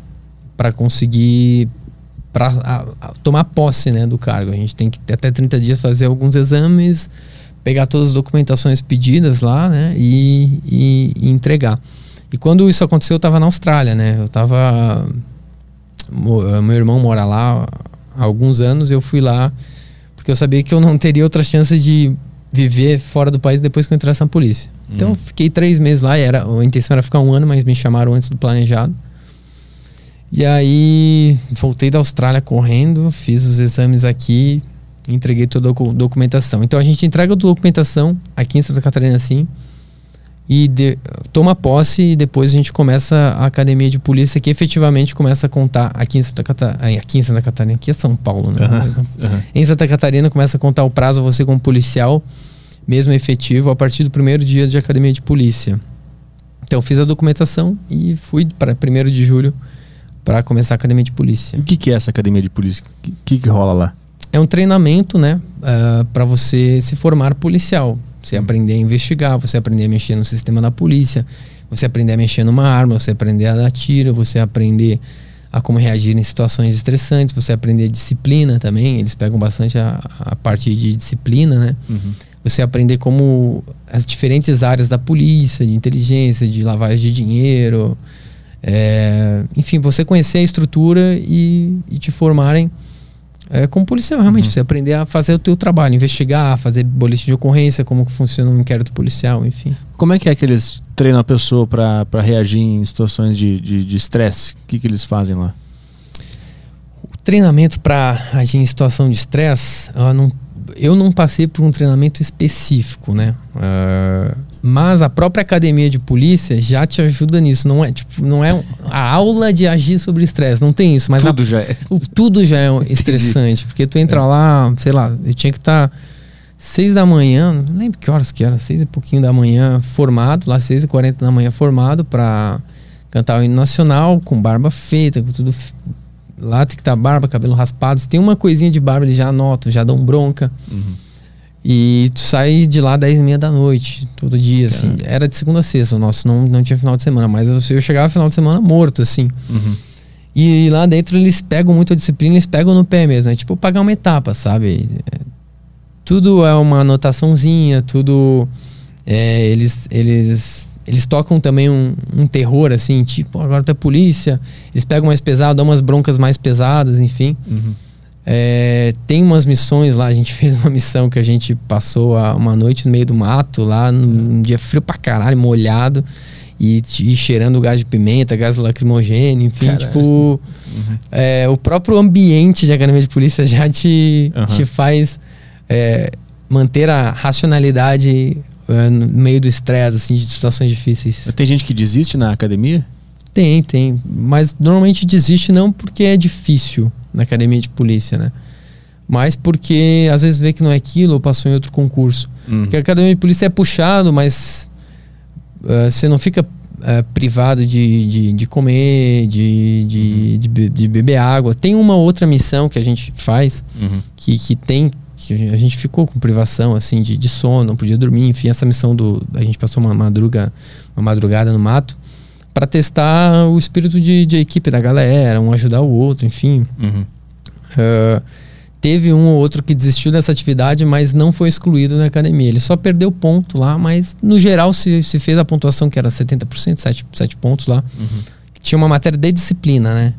Para conseguir para tomar posse né, do cargo. A gente tem que até 30 dias fazer alguns exames, pegar todas as documentações pedidas lá né, e, e, e entregar. E quando isso aconteceu, eu estava na Austrália, né? Eu estava. Meu irmão mora lá há alguns anos, eu fui lá porque eu sabia que eu não teria outra chance de viver fora do país depois que eu entrasse na polícia. Então, Uhum. eu fiquei três meses lá, e era, a intenção era ficar um ano, mas me chamaram antes do planejado. E aí voltei da Austrália correndo, fiz os exames aqui, entreguei toda a docu- documentação. Então a gente entrega a documentação aqui em Santa Catarina assim. E de, toma posse e depois a gente começa a academia de polícia que efetivamente começa a contar aqui em Santa Catarina, aqui em Santa Catarina, aqui é São Paulo, né? Uhum. Uhum. Em Santa Catarina começa a contar o prazo você como policial, mesmo efetivo, a partir do primeiro dia de academia de polícia. Então fiz a documentação e fui para primeiro de julho para começar a academia de polícia. E o que, que é essa academia de polícia? O que, que, rola lá? É um treinamento, né, uh, para você se formar policial. Você aprender a investigar, você aprender a mexer no sistema da polícia, você aprender a mexer numa arma, você aprender a dar tiro, você aprender a como reagir em situações estressantes, você aprender disciplina também. Eles pegam bastante a, a parte de disciplina, né? Uhum. Você aprender como as diferentes áreas da polícia, de inteligência, de lavagem de dinheiro. É, enfim, você conhecer a estrutura e, e te formarem é, como policial, realmente. Uhum. Você aprender a fazer o teu trabalho, investigar, fazer boletim de ocorrência, como que funciona um inquérito policial, enfim. Como é que é que eles treinam a pessoa para reagir em situações de estresse? O que, que eles fazem lá? O treinamento para agir em situação de estresse, não eu não passei por um treinamento específico, né? Uh, mas a própria academia de polícia já te ajuda nisso. Não é tipo, não é a aula de agir sobre estresse, não tem isso. Mas tudo a, já é. O, tudo já é [laughs] estressante, porque tu entra é. lá, sei lá, eu tinha que estar tá seis da manhã, não lembro que horas que era, seis e pouquinho da manhã formado, lá seis e quarenta da manhã formado para cantar o hino nacional com barba feita, com tudo Lá tem que estar tá barba, cabelo raspado. Se tem uma coisinha de barba, eles já anotam, já dão bronca. Uhum. E tu sai de lá 10 e meia da noite, todo dia, assim. Era de segunda a sexta, o nosso não, não tinha final de semana, mas eu, eu chegava final de semana morto, assim. Uhum. E lá dentro eles pegam muito a disciplina, eles pegam no pé mesmo. É tipo pagar uma etapa, sabe? É, tudo é uma anotaçãozinha, tudo. É, eles, eles eles tocam também um, um, terror, assim, tipo, agora tá polícia. Eles pegam mais pesado, dão umas broncas mais pesadas, enfim. Uhum. É, tem umas missões lá, a gente [laughs] fez uma missão que a gente passou uma noite no meio do mato, lá, num, num dia frio pra caralho, molhado. E, e, cheirando gás de pimenta, gás lacrimogêneo, enfim, Caralho. tipo. Uhum. É, o próprio ambiente de academia de polícia já te, uhum. te faz é, manter a racionalidade é, no meio do estresse, assim, de situações difíceis. Tem gente que desiste na academia? Tem, tem. Mas normalmente desiste não porque é difícil na academia de polícia, né? Mas porque às vezes vê que não é aquilo ou passou em outro concurso. Uhum. Porque a academia de polícia é puxado, mas uh, você não fica uh, privado de, de, de, comer, de, de, uhum. de, de, beber água. Tem uma outra missão que a gente faz uhum. que, que tem que a gente ficou com privação assim de, de sono, não podia dormir, enfim, essa missão do a gente passou uma madruga, uma madrugada no mato para testar o espírito de, de, equipe da galera, um ajudar o outro, enfim. Uhum. Uh, teve um ou outro que desistiu dessa atividade, mas não foi excluído na academia. Ele só perdeu ponto lá, mas no geral se, se fez a pontuação que era 70%, 7, 7 pontos lá. Uhum. Tinha uma matéria de disciplina, né?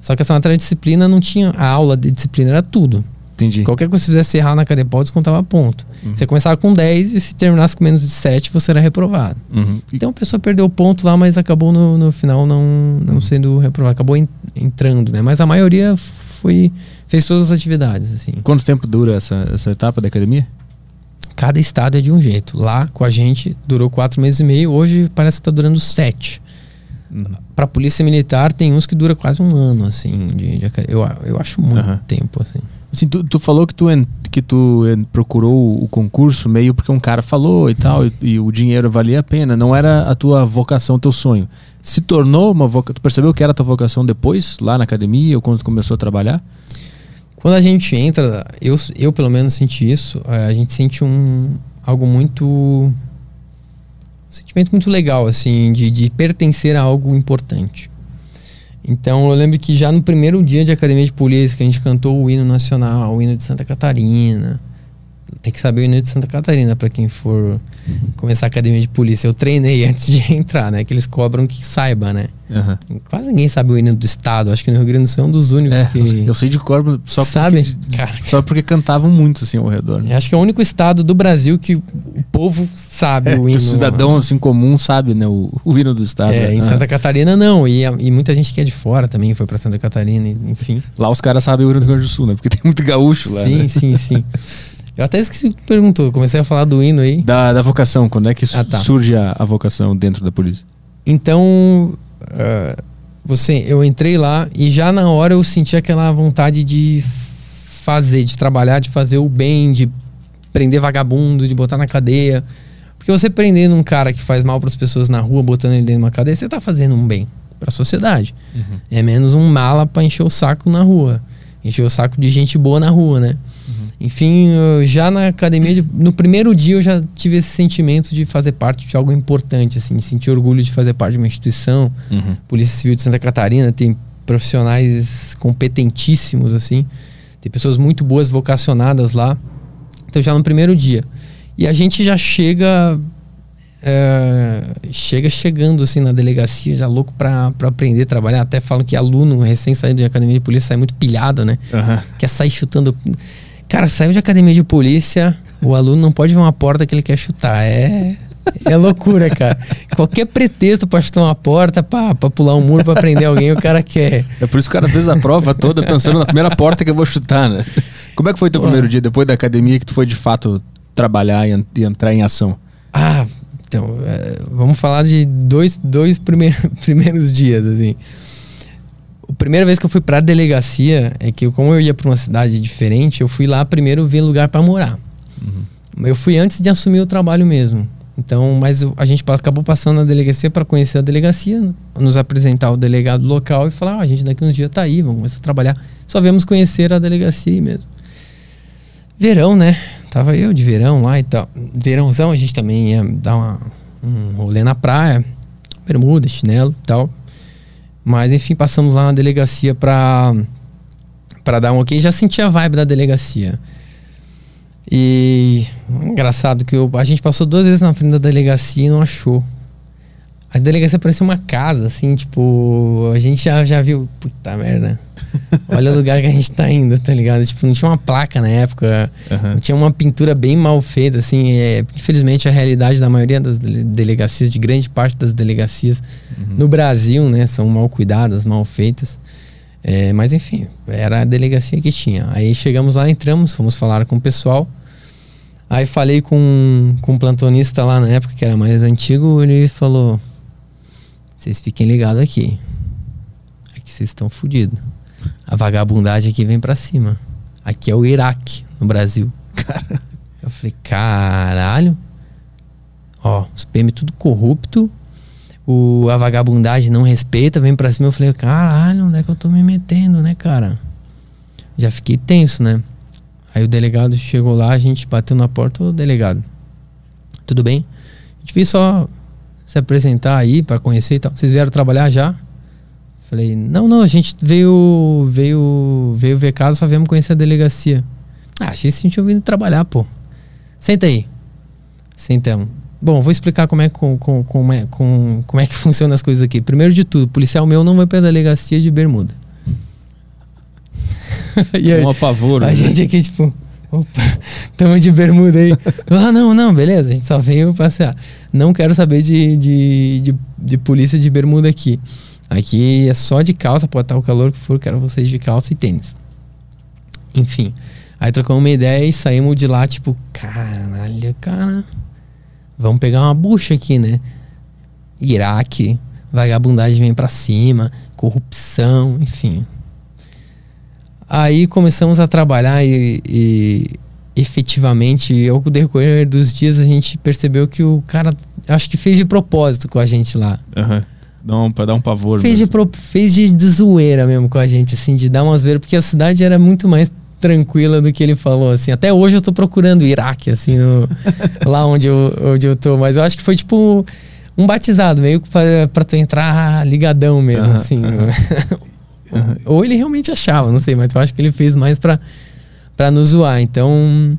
Só que essa matéria de disciplina não tinha. A aula de disciplina era tudo. Entendi. Qualquer coisa que você fizesse errar na Cadepol, descontava ponto. Uhum. Você começava com 10 e se terminasse com menos de 7, você era reprovado. Uhum. Então a pessoa perdeu ponto lá, mas acabou no, no final não, não uhum. sendo reprovado. Acabou entrando, né? Mas a maioria foi fez todas as atividades, assim. Quanto tempo dura essa, essa etapa da academia? Cada estado é de um jeito. Lá com a gente durou quatro meses e meio, hoje parece que está durando sete. Uhum. Para polícia militar tem uns que dura quase um ano, assim. De, de eu, eu acho muito tempo, assim. Assim, tu, tu, falou que tu, que tu procurou o concurso meio porque um cara falou e tal, e, e, o dinheiro valia a pena. Não era a tua vocação, teu sonho. Se tornou uma vocação. Tu percebeu que era a tua vocação depois, lá na academia, ou quando tu começou a trabalhar? Quando a gente entra, eu, eu pelo menos senti isso, a gente sente um, algo muito. Um sentimento muito legal, assim, de, de pertencer a algo importante. Então eu lembro que já no primeiro dia de academia de polícia, que a gente cantou o hino nacional, o hino de Santa Catarina, tem que saber o hino de Santa Catarina para quem for começar a academia de polícia. Eu treinei antes de [laughs] entrar, né? Que eles cobram que saiba, né? Uhum. Quase ninguém sabe o hino do estado. Acho que no Rio Grande do Sul é um dos únicos é, que. Eu sei de cor só sabe? porque, [laughs] Cara, só porque cantavam muito assim ao redor. Né? Acho que é o único estado do Brasil que o povo sabe é, o hino. o cidadão assim comum sabe, né? O, o hino do estado. É, em Santa Catarina não. E, e muita gente que é de fora também foi para Santa Catarina, enfim. Lá os caras sabem o hino do Rio Grande do Sul, né? Porque tem muito gaúcho lá. Sim, né? sim, sim. [laughs] Eu até esqueci que perguntou, comecei a falar do hino aí. Da, da vocação, quando é que Ah, tá. surge a, a vocação dentro da polícia? Então, ah, você, eu entrei lá e já na hora eu senti aquela vontade de fazer, de trabalhar, de fazer o bem, de prender vagabundo, de botar na cadeia. Porque você prendendo um cara que faz mal para as pessoas na rua, botando ele dentro de uma cadeia, você tá fazendo um bem para a sociedade. É menos um mala para encher o saco na rua. Encher o saco de gente boa na rua, né? Enfim, já na academia, de- no primeiro dia eu já tive esse sentimento de fazer parte de algo importante, assim, de sentir orgulho de fazer parte de uma instituição. Uhum. Polícia Civil de Santa Catarina tem profissionais competentíssimos, assim. Tem pessoas muito boas vocacionadas lá. Então já no primeiro dia. E a gente já chega é, chega chegando assim na delegacia, já louco pra, pra aprender a trabalhar. Até falam que aluno recém saído de academia de polícia sai muito pilhado, né? Aham. Quer sair chutando. Cara, saiu de academia de polícia, o aluno não pode ver uma porta que ele quer chutar. É. É loucura, cara. Qualquer pretexto pra chutar uma porta, pra, pra pular um muro, pra prender alguém, o cara quer. É por isso que o cara fez a prova toda pensando na primeira porta que eu vou chutar, né? Como é que foi teu Pô. primeiro dia depois da academia que tu foi de fato trabalhar e, e entrar em ação? Ah, então, é, vamos falar de dois, dois primeiros, [laughs] primeiros dias, assim. Primeira vez que eu fui pra delegacia é que, como eu ia pra uma cidade diferente, eu fui lá primeiro ver lugar pra morar. Eu fui antes de assumir o trabalho mesmo. Então, mas a gente acabou passando na delegacia para conhecer a delegacia, nos apresentar o delegado local e falar: "Ah, a gente daqui uns dias tá aí, vamos começar a trabalhar. Só viemos conhecer a delegacia aí mesmo. Verão, né? Tava eu de verão lá e tal. Verãozão, a gente também ia dar uma, um rolê na praia, bermuda, chinelo e tal. Mas enfim, passamos lá na delegacia pra, pra dar um ok. Já senti a vibe da delegacia. E engraçado que eu- a gente passou duas vezes na frente da delegacia e não achou. A delegacia parecia uma casa, assim, tipo, a gente já, já viu, puta merda. [laughs] Olha o lugar que a gente tá indo, tá ligado? Tipo, não tinha uma placa na época, Aham. tinha uma pintura bem mal feita, assim. É, infelizmente, a realidade da maioria das dele- delegacias, de grande parte das delegacias no Brasil, né, são mal cuidadas, mal feitas. É, mas enfim, era a delegacia que tinha. Aí chegamos lá, entramos, fomos falar com o pessoal. Aí falei com, com um plantonista lá na época, que era mais antigo, ele falou: Vocês fiquem ligados aqui. Aqui vocês estão fodidos. A vagabundagem aqui vem pra cima. Aqui é o Iraque, no Brasil. Eu falei, caralho. Ó, os PM tudo corrupto. O, a vagabundagem não respeita, vem pra cima. Eu falei, caralho, onde é que eu tô me metendo, né, cara? Já fiquei tenso, né? Aí o delegado chegou lá, a gente bateu na porta, ô delegado, tudo bem? A gente veio só se apresentar aí pra conhecer e tal. Vocês vieram trabalhar já? Falei, não, não, a gente veio, veio, veio ver casa, só viemos conhecer a delegacia. Ah, achei que a gente tinha vindo trabalhar, pô. Senta aí. Sentamos. Bom, vou explicar como é, com, com, como, é, com, como é que [laughs] funciona as coisas aqui. Primeiro de tudo, o policial meu não vai pra delegacia de bermuda. [laughs] e aí, Um apavoro. a né? gente aqui, tipo, opa, tamo de bermuda aí. Ah, não, não, beleza, a gente só veio passear. Não quero saber de, de, de, de polícia de bermuda aqui. Aqui é só de calça, pode estar o calor que for, quero vocês de calça e tênis. Enfim, aí trocamos uma ideia e saímos de lá, tipo, caralho, cara, vamos pegar uma bucha aqui, né? Iraque, vagabundagem vem pra cima, corrupção, enfim. Aí começamos a trabalhar e, e efetivamente, ao decorrer dos dias, a gente percebeu que o cara, acho que fez de propósito com a gente lá. Aham. Dá um, pra dar um pavor. Fez de, pro- fez de, de zoeira mesmo com a gente, assim, de dar umas veiras, porque a cidade era muito mais tranquila do que ele falou, assim. Até hoje eu tô procurando Iraque, assim, no- [laughs] lá onde eu, onde eu tô. Mas eu acho que foi tipo um batizado, meio que pra, pra tu entrar ligadão mesmo, assim. [laughs] Ou ele realmente achava, não sei, mas eu acho que ele fez mais pra, pra nos zoar. Então.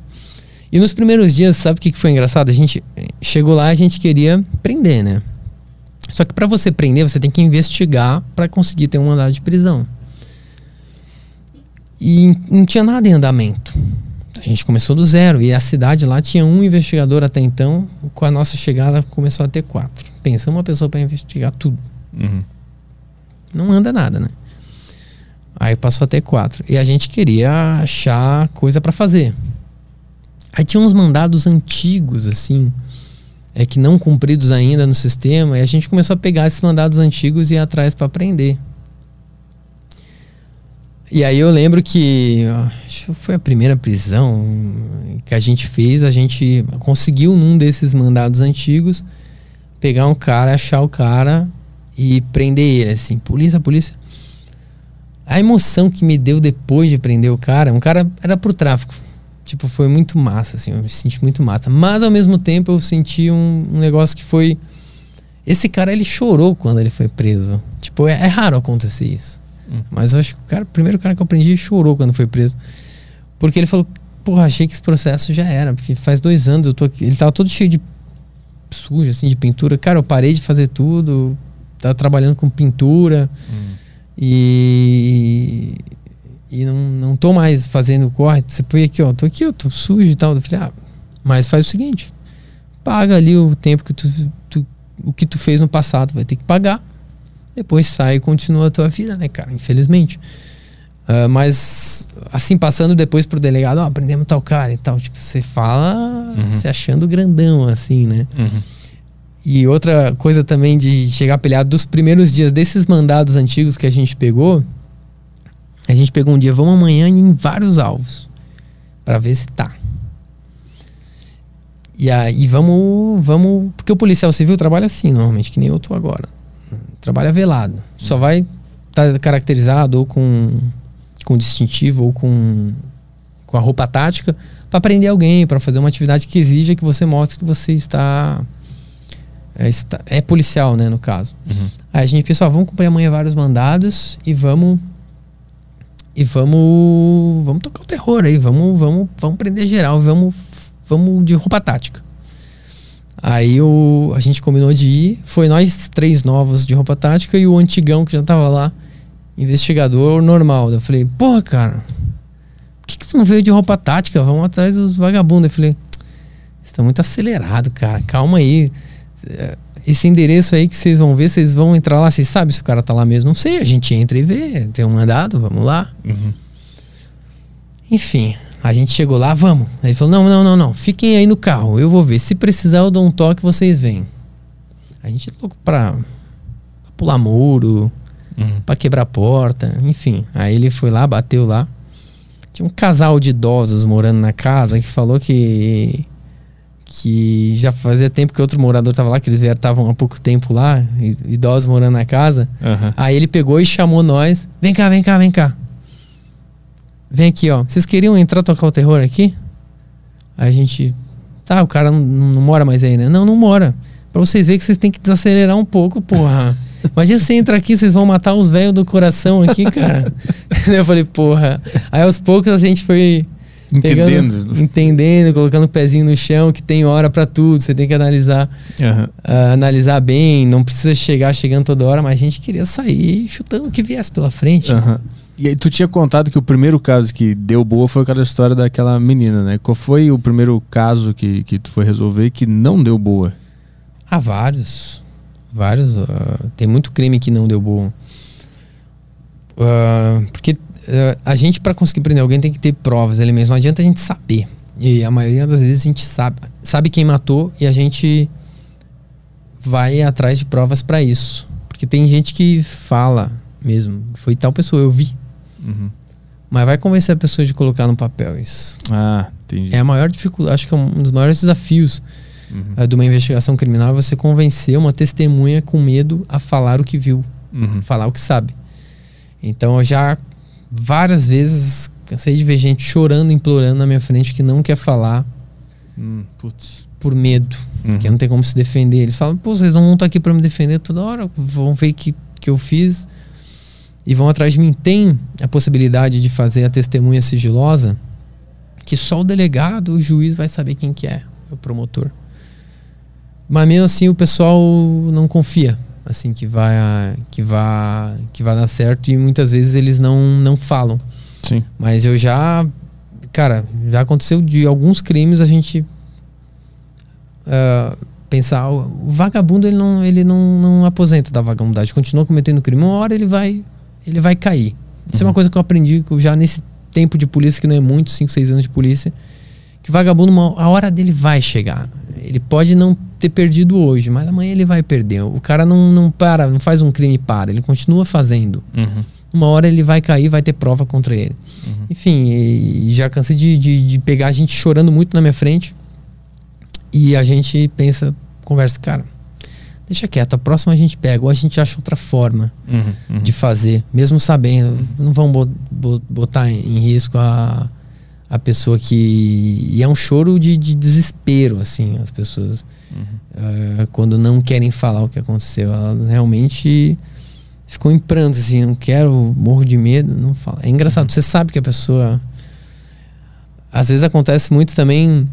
E nos primeiros dias, sabe o que foi engraçado? A gente chegou lá, a gente queria prender, né? Só que pra você prender, você tem que investigar pra conseguir ter um mandado de prisão. E não tinha nada em andamento. A gente começou do zero e a cidade lá tinha um investigador até então. Com a nossa chegada começou a ter quatro. Pensa uma pessoa pra investigar tudo. Uhum. Não anda nada, né? Aí passou a ter quatro. E a gente queria achar coisa pra fazer. Aí tinha uns mandados antigos, assim, é que não cumpridos ainda no sistema, e a gente começou a pegar esses mandados antigos e ir atrás para aprender. E aí eu lembro que acho que foi a primeira prisão que a gente fez, a gente conseguiu num desses mandados antigos pegar um cara, achar o cara e prender ele, assim, polícia, polícia. A emoção que me deu depois de prender o cara, um cara era pro tráfico. Tipo, foi muito massa, assim, eu me senti muito massa. Mas ao mesmo tempo eu senti um, um negócio que foi. Esse cara ele chorou quando ele foi preso. Tipo, é, é raro acontecer isso. Hum. Mas eu acho que o cara, o primeiro cara que eu aprendi chorou quando foi preso. Porque ele falou, porra, achei que esse processo já era. Porque faz dois anos eu tô aqui. Ele tava todo cheio de sujo, assim, de pintura. Cara, eu parei de fazer tudo. Tava trabalhando com pintura. Hum. E e não, não tô mais fazendo corre. Você põe aqui, ó, tô aqui, eu tô sujo e tal. Eu falei, ah, mas faz o seguinte: paga ali o tempo que tu, tu, o que tu fez no passado, vai ter que pagar. Depois sai e continua a tua vida, né, cara? Infelizmente. Uh, mas, assim, passando depois pro delegado, ó, aprendemos tal cara e tal. Tipo, você fala uhum. se achando grandão, assim, né? Uhum. E outra coisa também de chegar peleado dos primeiros dias desses mandados antigos que a gente pegou, a gente pegou um dia, vamos amanhã em vários alvos para ver se tá. E aí vamos, vamos, porque o policial civil trabalha assim, normalmente, que nem eu tô agora. Trabalha velado. Só vai estar tá caracterizado ou com com distintivo ou com com a roupa tática para prender alguém, para fazer uma atividade que exija que você mostre que você está é, está, é policial, né, no caso. Uhum. Aí a gente pensou, ah, vamos cumprir amanhã vários mandados e vamos e vamos vamos tocar o terror aí, vamos vamos vamos prender geral, vamos vamos de roupa tática. Aí o, a gente combinou de ir, foi nós três novos de roupa tática e o antigão que já tava lá, investigador normal. Eu falei, porra, cara, por que, que tu não veio de roupa tática? Vamos atrás dos vagabundos. Eu falei, estão muito acelerado, cara, calma aí esse endereço aí que vocês vão ver, vocês vão entrar lá, vocês sabem se o cara tá lá mesmo? Não sei, a gente entra e vê, tem um mandado, vamos lá. Uhum. Enfim, a gente chegou lá, vamos. Aí ele falou: não, não, não, não, fiquem aí no carro, eu vou ver. Se precisar, eu dou um toque, vocês vêm. A gente é louco pra, pra pular muro, uhum. pra quebrar porta, enfim. Aí ele foi lá, bateu lá. Tinha um casal de idosos morando na casa que falou que que já fazia tempo que outro morador estava lá, que eles estavam há pouco tempo lá, idosos morando na casa. Uhum. Aí ele pegou e chamou nós: vem cá, vem cá, vem cá. Vem aqui, ó. Vocês queriam entrar tocar o terror aqui? Aí a gente. Tá, o cara não, não mora mais aí, né? Não, não mora. Pra vocês verem que vocês têm que desacelerar um pouco, porra. Imagina você entra aqui, vocês vão matar os velhos do coração aqui, cara. [laughs] eu falei, porra. Aí aos poucos a gente foi Entendendo. Pegando, entendendo, colocando o pezinho no chão, que tem hora para tudo, você tem que analisar, uhum. uh, analisar bem, não precisa chegar chegando toda hora, mas a gente queria sair chutando o que viesse pela frente. Uhum. E aí tu tinha contado que o primeiro caso que deu boa foi aquela história daquela menina, né? Qual foi o primeiro caso que, que tu foi resolver que não deu boa? Há vários. Vários. Uh, tem muito crime que não deu boa. Uh, porque a gente, para conseguir prender alguém, tem que ter provas, elementos. Não adianta a gente saber. E a maioria das vezes a gente sabe, sabe quem matou e a gente vai atrás de provas para isso. Porque tem gente que fala mesmo, foi tal pessoa, eu vi. Uhum. Mas vai convencer a pessoa de colocar no papel isso. Ah, entendi. É a maior dificuldade, acho que é um dos maiores desafios uhum. uh, de uma investigação criminal é você convencer uma testemunha com medo a falar o que viu, uhum. falar o que sabe. Então eu já várias vezes cansei de ver gente chorando, implorando na minha frente que não quer falar hum, por medo, uhum. porque não tem como se defender. Eles falam, pô, vocês não estão aqui para me defender toda hora, vão ver que que eu fiz e vão atrás de mim. Tem a possibilidade de fazer a testemunha sigilosa, que só o delegado, o juiz vai saber quem que é, o promotor. Mas mesmo assim o pessoal não confia assim que vai que vai que vai dar certo e muitas vezes eles não não falam. Sim. Mas eu já cara, já aconteceu de alguns crimes a gente uh, pensar o vagabundo ele não ele não, não aposenta da vagabundagem, continua cometendo crime, uma hora ele vai ele vai cair. Isso uhum. é uma uhum. coisa que eu aprendi já nesse tempo de polícia que não é muito, 5, 6 anos de polícia, que o vagabundo, uma, a hora dele vai chegar. Ele pode não ter perdido hoje, mas amanhã ele vai perder. O cara não, não para, não faz um crime e para, ele continua fazendo. Uhum. Uma hora ele vai cair, vai ter prova contra ele. Enfim, e, e já cansei de, de, de pegar a gente chorando muito na minha frente. E a gente pensa, conversa, cara, deixa quieto, a próxima a gente pega, ou a gente acha outra forma Uhum. Uhum. de fazer, mesmo sabendo, não vão bo- bo- botar em risco a, a pessoa que. E é um choro de, de desespero, assim, as pessoas. eh, quando não querem falar o que aconteceu. Elas realmente ficam em pranto, assim, não quero, morro de medo, não fala. É engraçado, você sabe que a pessoa. Às vezes acontece muito também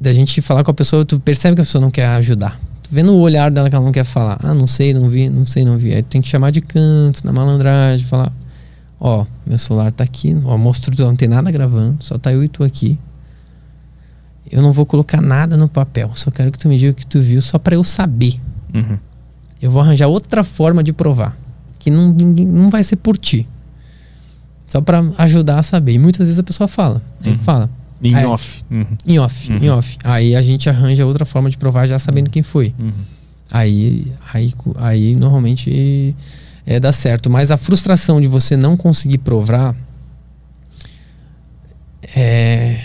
da gente falar com a pessoa, tu percebe que a pessoa não quer ajudar. Tu vê no olhar dela que ela não quer falar. Ah, não sei, não vi, não sei, não vi. Aí tu tem que chamar de canto, na malandragem, falar: Ó, meu celular tá aqui, ó, mostro, não tem nada gravando, só tá eu e tu aqui. Eu não vou colocar nada no papel, só quero que tu me diga o que tu viu, só pra eu saber. Uhum. Eu vou arranjar outra forma de provar, que não, não vai ser por ti. Só pra ajudar a saber. E muitas vezes a pessoa fala. Aí Uhum. fala, Em É. off. Uhum. em off, Uhum. em off. Aí a gente arranja outra forma de provar já sabendo quem foi. Uhum. Aí, aí, aí normalmente é, dá certo. Mas a frustração de você não conseguir provar é,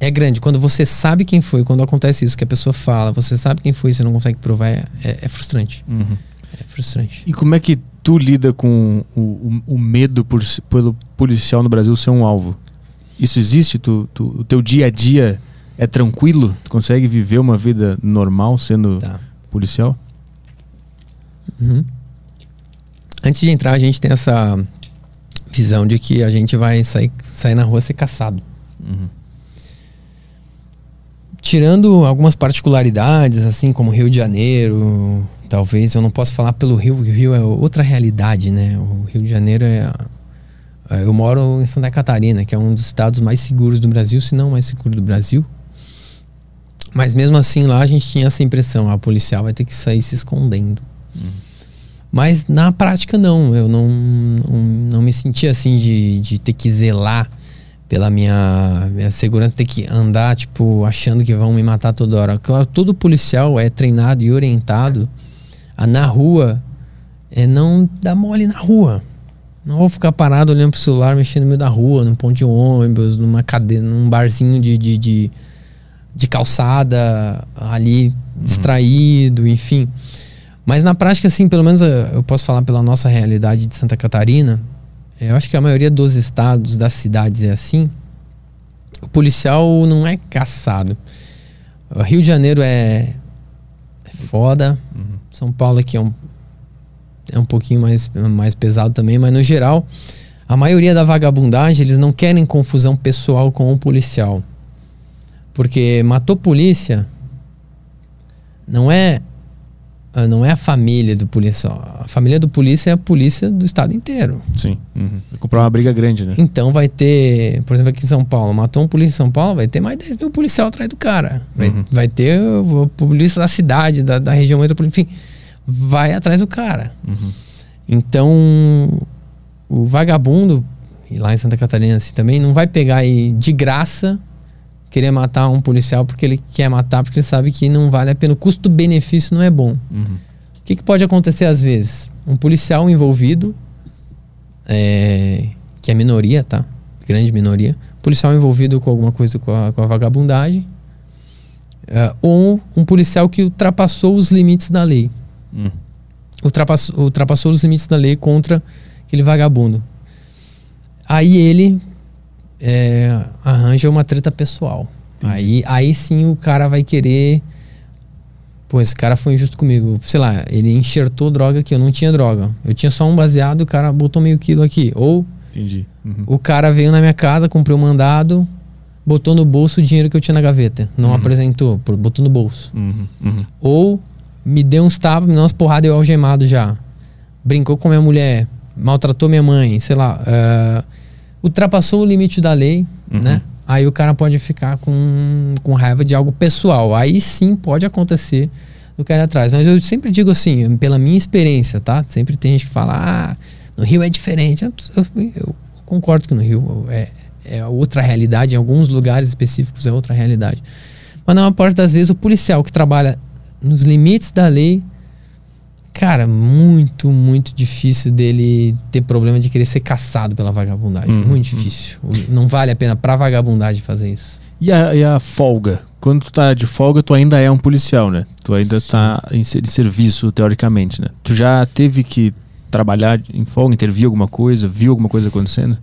é grande. Quando você sabe quem foi, quando acontece isso, que a pessoa fala, você sabe quem foi e você não consegue provar, é, é- é frustrante. Uhum. É frustrante. E como é que tu lida com o, o, o medo por, pelo policial no Brasil ser um alvo? Isso existe? Tu, tu- o teu dia a dia é tranquilo? Tu consegue viver uma vida normal sendo Tá. policial? Uhum. Antes de entrar, a gente tem essa visão de que a gente vai sair, sair na rua ser caçado. Uhum. Tirando algumas particularidades, assim como Rio de Janeiro, talvez eu não posso falar pelo Rio, porque o Rio é outra realidade, né? O Rio de Janeiro é. é, Eu moro em Santa Catarina, que é um dos estados mais seguros do Brasil, se não o mais seguro do Brasil. Mas mesmo assim lá a gente tinha essa impressão, a policial vai ter que sair se escondendo. Mas na prática não, eu não, não, não me senti assim de, de ter que zelar pela minha, minha segurança, ter que andar, tipo, achando que vão me matar toda hora. Claro, todo policial é treinado e orientado a na rua é não dar mole na rua. Não vou ficar parado olhando pro celular, mexendo no meio da rua, num ponto de ônibus, numa cadeira, num barzinho de, de, de, de calçada, ali, distraído, enfim. Mas na prática, assim, pelo menos eh, eu posso falar pela nossa realidade de Santa Catarina, eu acho que a maioria dos estados, das cidades é assim. O policial não é caçado. O Rio de Janeiro é, é foda. São Paulo aqui é um, é um pouquinho mais, mais pesado também, mas no geral, a maioria da vagabundagem, eles não querem confusão pessoal com o policial. Porque matou polícia não é não é a família do policial. A família do polícia é a polícia do estado inteiro. Sim. Uhum. Comprar uma briga grande, né? Então vai ter, por exemplo, aqui em São Paulo, matou um polícia em São Paulo, vai ter mais 10 mil policial atrás do cara. Vai, Uhum. vai ter o, o polícia da cidade, da, da região metropolitana, enfim, vai atrás do cara. Uhum. Então, o vagabundo, e lá em Santa Catarina assim também, não vai pegar e de graça querer matar um policial porque ele quer matar, porque ele sabe que não vale a pena. O custo-benefício não é bom. Uhum. O que, que pode acontecer às vezes? Um policial envolvido, é, que é minoria, tá? Grande minoria. Policial envolvido com alguma coisa com a, com a vagabundagem. é, ou um policial que ultrapassou os limites da lei. Uhum. Ultrapassou, ultrapassou os limites da lei contra aquele vagabundo. Aí ele é, arranja uma treta pessoal. Aí, aí sim o cara vai querer. Pô, esse cara foi injusto comigo. Sei lá, ele enxertou droga que eu não tinha droga. Eu tinha só um baseado e o cara botou meio quilo aqui. Ou Entendi. Uhum. o cara veio na minha casa, cumpriu o mandado, botou no bolso o dinheiro que eu tinha na gaveta. Não apresentou, por- botou no bolso. Uhum. Uhum. Ou me deu uns tapas, me deu umas porradas e eu algemado já. Brincou com minha mulher, maltratou minha mãe, sei lá. ah, ultrapassou o limite da lei, Uhum. né? Aí o cara pode ficar com, com raiva de algo pessoal. Aí sim pode acontecer do cara atrás. Mas eu sempre digo assim, pela minha experiência, tá? Sempre tem gente que fala, ah, no Rio é diferente. Eu, eu- eu concordo que no Rio é, é outra realidade, em alguns lugares específicos é outra realidade. Mas na maior parte das vezes o policial que trabalha nos limites da lei, cara, muito, muito difícil dele ter problema de querer ser caçado pela vagabundagem. Hum, muito difícil. Não vale a pena pra vagabundagem fazer isso. E a, e a folga? Quando tu tá de folga, tu ainda é um policial, né? Tu ainda Sim. tá em, em serviço, teoricamente, né? Tu já teve que trabalhar em folga, intervir alguma coisa, viu alguma coisa acontecendo?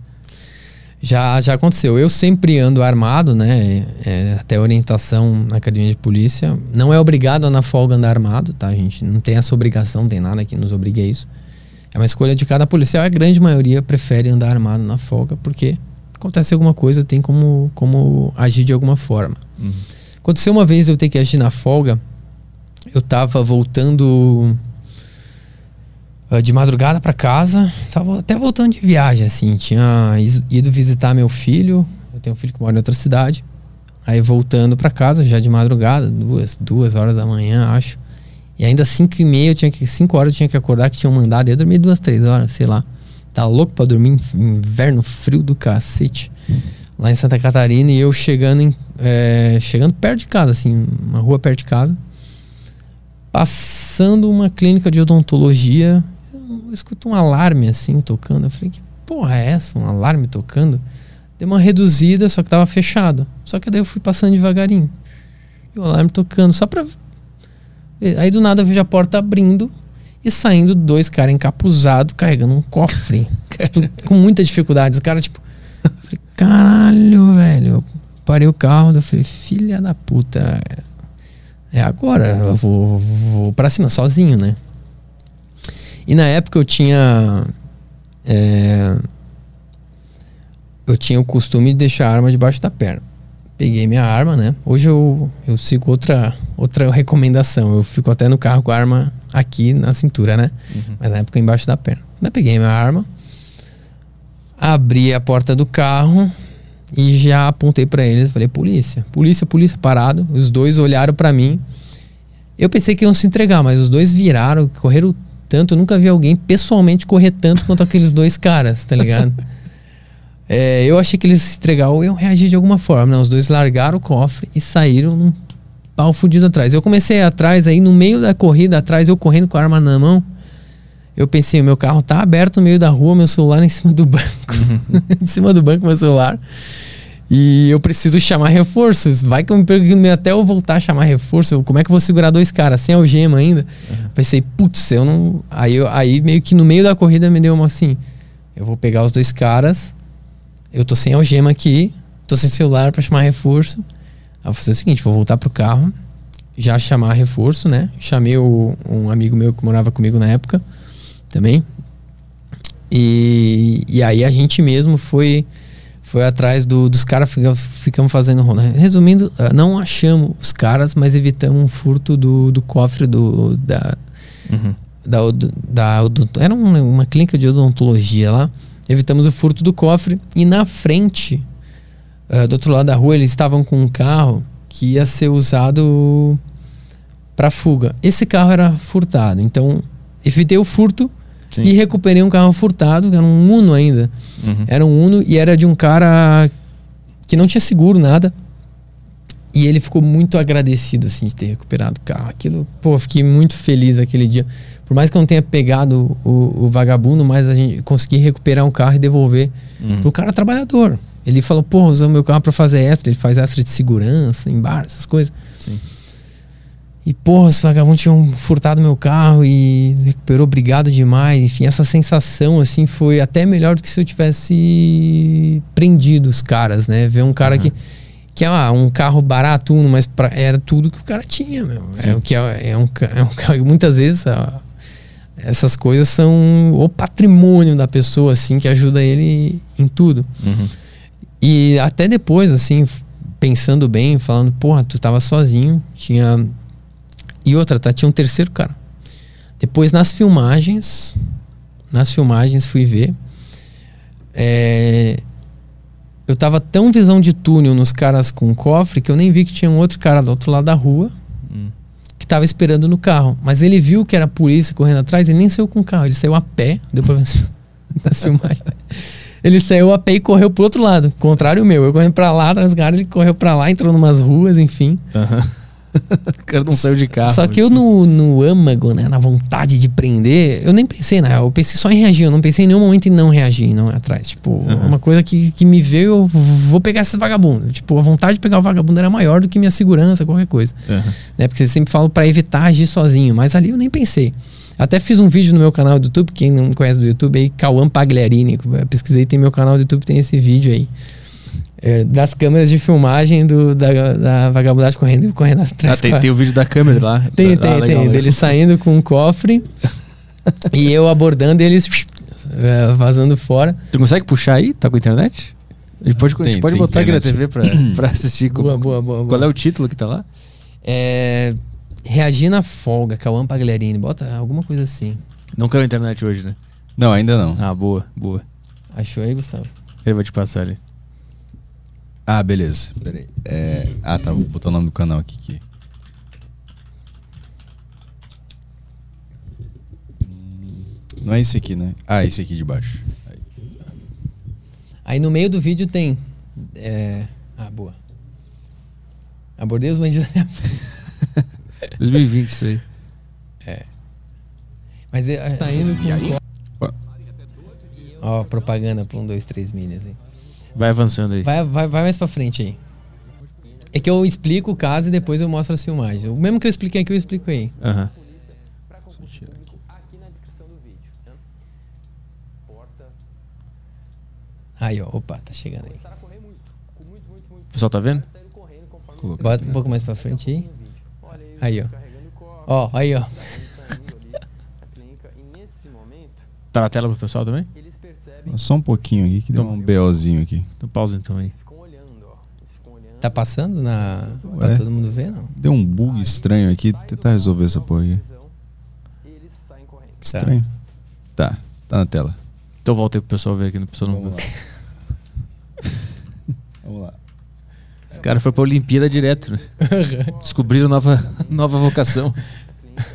Já, já aconteceu. Eu sempre ando armado, né? É, até orientação na academia de polícia. Não é obrigado a na folga andar armado, tá? Gente não tem essa obrigação, não tem nada que nos obrigue a isso. É uma escolha de cada policial. A grande maioria prefere andar armado na folga porque acontece alguma coisa, tem como, como agir de alguma forma. Aconteceu uma vez eu ter que agir na folga. Eu tava voltando de madrugada pra casa. Tava até voltando de viagem, assim. Tinha ido visitar meu filho. Eu tenho um filho que mora em outra cidade. Aí voltando pra casa, já de madrugada, duas, duas horas da manhã, acho. E ainda cinco e meia, eu tinha que, horas eu tinha que acordar, que tinham mandado. Eu dormi duas, três horas, sei lá. Tá louco pra dormir, inverno frio do cacete. Lá em Santa Catarina, e eu chegando, em, é, chegando perto de casa, assim, uma rua perto de casa. Passando uma clínica de odontologia, escuto um alarme assim tocando. Eu falei, que porra é essa? Um alarme tocando? Deu uma reduzida, só que tava fechado. Só que daí eu fui passando devagarinho. E o alarme tocando, só pra. Aí do nada eu vejo a porta abrindo e saindo dois caras encapuzados carregando um cofre. Tudo com muita dificuldade. Os caras, tipo. eu Falei, caralho, velho. Eu parei o carro, eu falei, filha da puta. É agora, eu vou, vou pra cima sozinho, né? E na época eu tinha. é, eu tinha o costume de deixar a arma debaixo da perna. Peguei minha arma, né? Hoje eu, eu sigo outra, outra recomendação. Eu fico até no carro com a arma aqui na cintura, né? Mas na época embaixo da perna. Daí peguei minha arma, abri a porta do carro e já apontei pra eles. Falei, polícia, polícia, polícia, parado. Os dois olharam pra mim. Eu pensei que iam se entregar, mas os dois viraram, correram tanto. Eu nunca vi alguém pessoalmente correr tanto quanto aqueles dois caras, tá ligado? [laughs] É, eu achei que eles se entregaram ou iam reagir de alguma forma. Não, os dois largaram o cofre e saíram num pau fudido atrás. Eu comecei atrás, aí no meio da corrida atrás, eu correndo com a arma na mão. Eu pensei, meu carro tá aberto no meio da rua, meu celular em cima do banco. [laughs] em cima do banco, meu celular. E eu preciso chamar reforços. Vai que eu me meio até eu voltar a chamar reforço. Como é que eu vou segurar dois caras sem algema ainda? Pensei, putz, eu não. Aí, eu- aí meio que no meio da corrida me deu uma assim. Eu vou pegar os dois caras. Eu tô sem algema aqui. Tô sem celular pra chamar reforço. Aí eu vou fazer o seguinte: vou voltar pro carro. Já chamar reforço, né? Chamei o- um amigo meu que morava comigo na época também. E, e aí a gente mesmo foi foi atrás do- dos caras, fica- ficamos fazendo ronda. Resumindo, ah, não achamos os caras, mas evitamos um furto do, do cofre do, da, Uhum. da, da odonto- era uma, uma clínica de odontologia lá. Evitamos o furto do cofre e na frente, ah, do outro lado da rua, eles estavam com um carro que ia ser usado para fuga. Esse carro era furtado, então evitei o furto Sim. e recuperei um carro furtado, que era um Uno ainda. Uhum. Era um Uno e era de um cara que não tinha seguro, nada. E ele ficou muito agradecido, assim, de ter recuperado o carro. Aquilo, pô, fiquei muito feliz aquele dia. Por mais que eu não tenha pegado o, o vagabundo, mas a gente consegui recuperar um carro e devolver Uhum. pro cara trabalhador. Ele falou, pô, usando meu carro pra fazer extra. Ele faz extra de segurança, em bar, essas coisas. Sim. E, porra, os vagabundos tinham furtado meu carro e recuperou, obrigado demais. Enfim, essa sensação, assim, foi até melhor do que se eu tivesse prendido os caras, né? Ver um cara que, que é ah, um carro barato, mas pra- era tudo que o cara tinha, meu. Sim. É, o que é, é um, é um carro. [laughs] Muitas vezes essas coisas são o patrimônio da pessoa, assim, que ajuda ele em tudo. Uhum. E até depois, assim, pensando bem, falando, porra, tu tava sozinho, tinha. E outra, tá? Tinha um terceiro cara. Depois nas filmagens, nas filmagens fui ver. é, eu tava tão visão de túnel nos caras com cofre que eu nem vi que tinha um outro cara do outro lado da rua Hum. que tava esperando no carro. Mas ele viu que era a polícia correndo atrás, ele nem saiu com o carro, ele saiu a pé, deu pra ver nas- [laughs] filmagens. Ele saiu a pé e correu pro outro lado, contrário meu. Eu corri pra lá, atrás do cara, ele correu pra lá, entrou numas ruas, enfim. Aham. [laughs] o cara não saiu de carro. Só que eu no, no âmago, né, na vontade de prender, eu nem pensei, real, eu pensei só em reagir, eu não pensei em nenhum momento em não reagir, não atrás. Tipo, Aham. uma coisa que, que me veio, eu vou pegar esse vagabundo. Tipo, a vontade de pegar o vagabundo era maior do que minha segurança, qualquer coisa. Aham. Né? Porque você sempre fala pra evitar agir sozinho, mas ali eu nem pensei. Até fiz um vídeo no meu canal do YouTube, quem não conhece do YouTube aí, Cauã Pagliarini. Pesquisei, tem meu canal do YouTube, tem esse vídeo aí. É, das câmeras de filmagem do, da, da vagabundagem correndo, correndo Ah, atrás. tem, com a- tem o vídeo da câmera lá. tem, Ah, tem, legal, tem. legal. Dele saindo com um cofre [laughs] e eu abordando eles é, vazando fora. Tu consegue puxar aí? Tá com internet? A gente pode, a gente Tem- pode tem botar aqui na internet. TV pra, [clears throat] pra assistir. Boa, Como- boa, boa, Qual boa. é o título que tá lá? É, reagir na folga, Cauã Pagliarini. Bota alguma coisa assim. Não caiu a internet hoje, né? Não, ainda não. Ah, boa, boa. Achou aí, Gustavo? Ele vai te passar ali. Ah, beleza. Peraí. É... Ah, tá. Vou botar o nome do canal aqui. aqui. Não é esse aqui, né? Ah, esse aqui de baixo. Aí. Aí no meio do vídeo tem. é, Ah, boa. Abordei os bandidos. 2020 [laughs] isso aí. Mas é, tá indo com. Ó. Ó, propaganda pra um, dois, três milhas aí. Vai avançando aí. Vai, vai, vai mais pra frente aí. É que eu explico o caso e depois eu mostro as filmagens. O mesmo que eu expliquei aqui, eu explico aí. Aham. Aqui né? Porta. Aí, ó. Opa, tá chegando aí. O pessoal tá vendo? Coloca. Bota um pouco mais pra frente aí. Aí, ó. Ó, aí, ó. Tá na tela pro pessoal também? Só um pouquinho aqui que deu um BOzinho aqui. Então pausa então aí. Tá passando na. Pra Ué? todo mundo ver, não? Deu um bug estranho aqui. Tentar resolver essa porra aqui. Que estranho. Tá, tá na tela. Então volta aí pro pessoal ver aqui, no pessoal não Vamos lá. [laughs] Vamos lá. Esse cara foi pra Olimpíada direto, né? [laughs] Descobriram nova, nova vocação.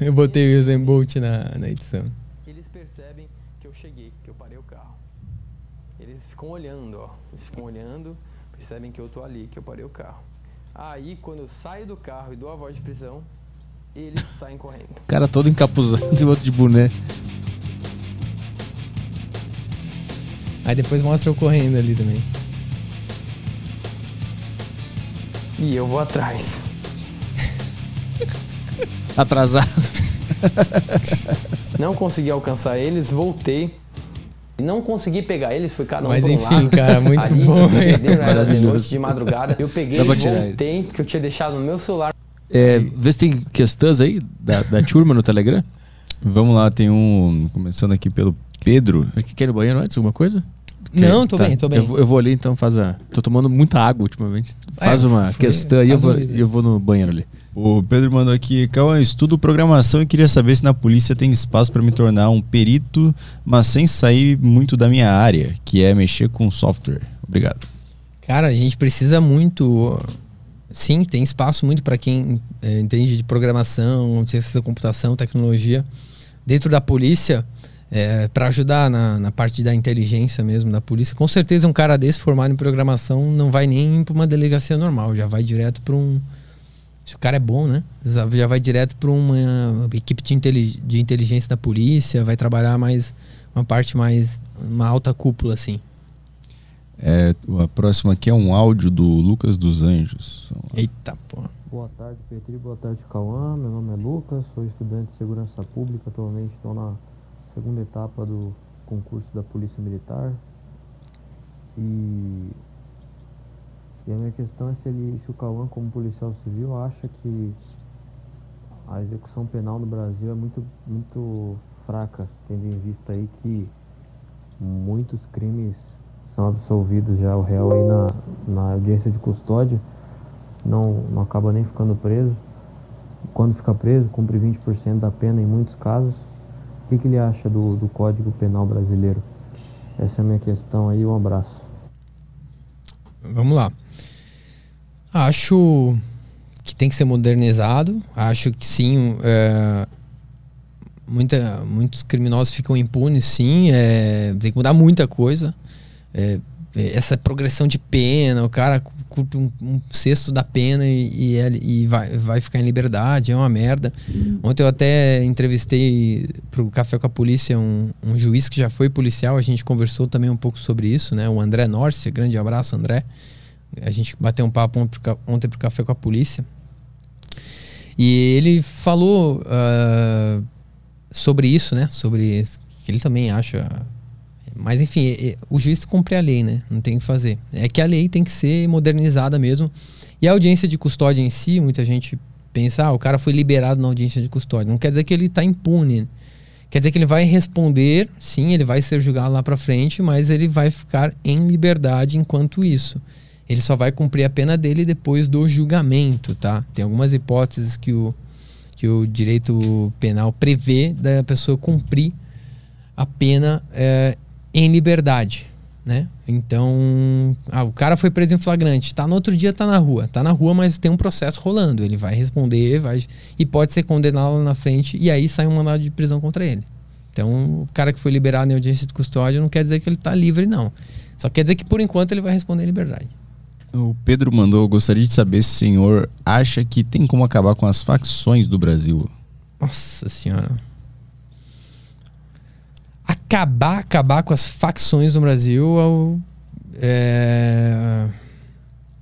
eu botei o Usain Bolt na, na edição. Eles percebem que eu cheguei, que eu parei o carro. Eles ficam olhando, ó. Eles ficam olhando, percebem que eu tô ali, que eu parei o carro. Aí, quando eu saio do carro e dou a voz de prisão, eles [laughs] saem correndo. O cara todo encapuzado e outro de boné. Aí depois mostra eu correndo ali também. E eu vou atrás. [laughs] Atrasado. Não consegui alcançar eles, voltei. Não consegui pegar eles, foi cada um Mas por enfim, lado. cara, muito Ali, bom, perderam, era de noite, de madrugada. Eu peguei, ele. voltei, porque eu tinha deixado no meu celular. É, vê se tem questões aí da, da turma no Telegram. Vamos lá, tem um. Começando aqui pelo Pedro. Aqui quer ir no banheiro antes? Alguma coisa? Não, tô Tá. bem, tô bem. Eu vou, eu vou ali então, faz a. Tô tomando muita água ultimamente. Faz É, uma foi- questão aí, eu vou, eu vou no banheiro ali. O Pedro mandou aqui, Cauã, estudo programação e queria saber se na polícia tem espaço para me tornar um perito, mas sem sair muito da minha área, que é mexer com software. Obrigado. Cara, a gente precisa muito. Sim, tem espaço muito para quem é, entende de programação, ciência da computação, tecnologia, dentro da polícia, para ajudar na, na parte da inteligência mesmo da polícia. Com certeza, um cara desse formado em programação não vai nem para uma delegacia normal, já vai direto para um. Se o cara é bom, né? Já vai direto para uma equipe de, inteli- de inteligência da polícia, vai trabalhar mais uma parte mais uma alta cúpula assim. É, a próxima aqui é um áudio do Lucas dos Anjos. Eita, porra. Boa tarde, Petri. Boa tarde, Cauã. Meu nome é Lucas, sou estudante de segurança pública. Atualmente estou na segunda etapa do concurso da Polícia Militar. E, e a minha questão é se, ele, se o Cauã, como policial civil, acha que a execução penal no Brasil é muito, muito fraca, tendo em vista aí que muitos crimes são absolvidos já o réu aí na, na audiência de custódia não, não acaba nem ficando preso. Quando fica preso, cumpre 20% da pena em muitos casos. O que, que ele acha do, do Código Penal brasileiro? Essa é a minha questão aí, um abraço. Vamos lá. Acho que tem que ser modernizado. Acho que sim. é, muita, muitos criminosos ficam impunes, sim. é, tem que mudar muita coisa. é, é, essa progressão de pena, o cara cumpre um, um sexto da pena e, e, ele- e vai, vai ficar em liberdade, é uma merda. Ontem eu até entrevistei pro Café com a Polícia um, um juiz que já foi policial, a gente conversou também um pouco sobre isso, né? O André Norce, grande abraço, André. A gente bateu um papo ontem pro, Café com a Polícia. E ele falou ah, sobre isso, né? Sobre que ele também acha. Mas enfim, o juiz cumpre a lei, né? Não tem o que fazer. É que a lei tem que ser modernizada mesmo. E a audiência de custódia em si, muita gente pensa, ah, o cara foi liberado na audiência de custódia. Não quer dizer que ele está impune. Quer dizer que ele vai responder, sim, ele vai ser julgado lá para frente, mas ele vai ficar em liberdade enquanto isso. Ele só vai cumprir a pena dele depois do julgamento, tá? Tem algumas hipóteses que o, que o direito penal prevê da pessoa cumprir a pena eh, em liberdade, né? Então, ah, o cara foi preso em flagrante, tá no outro dia tá na rua, tá na rua, mas tem um processo rolando, ele vai responder, vai e pode ser condenado lá na frente e aí sai um mandado de prisão contra ele. Então, o cara que foi liberado em audiência de custódia não quer dizer que ele tá livre não. Só quer dizer que por enquanto ele vai responder em liberdade. O Pedro mandou, gostaria de saber se o senhor acha que tem como acabar com as facções do Brasil. Nossa senhora. Acabar, acabar com as facções no Brasil eu- é...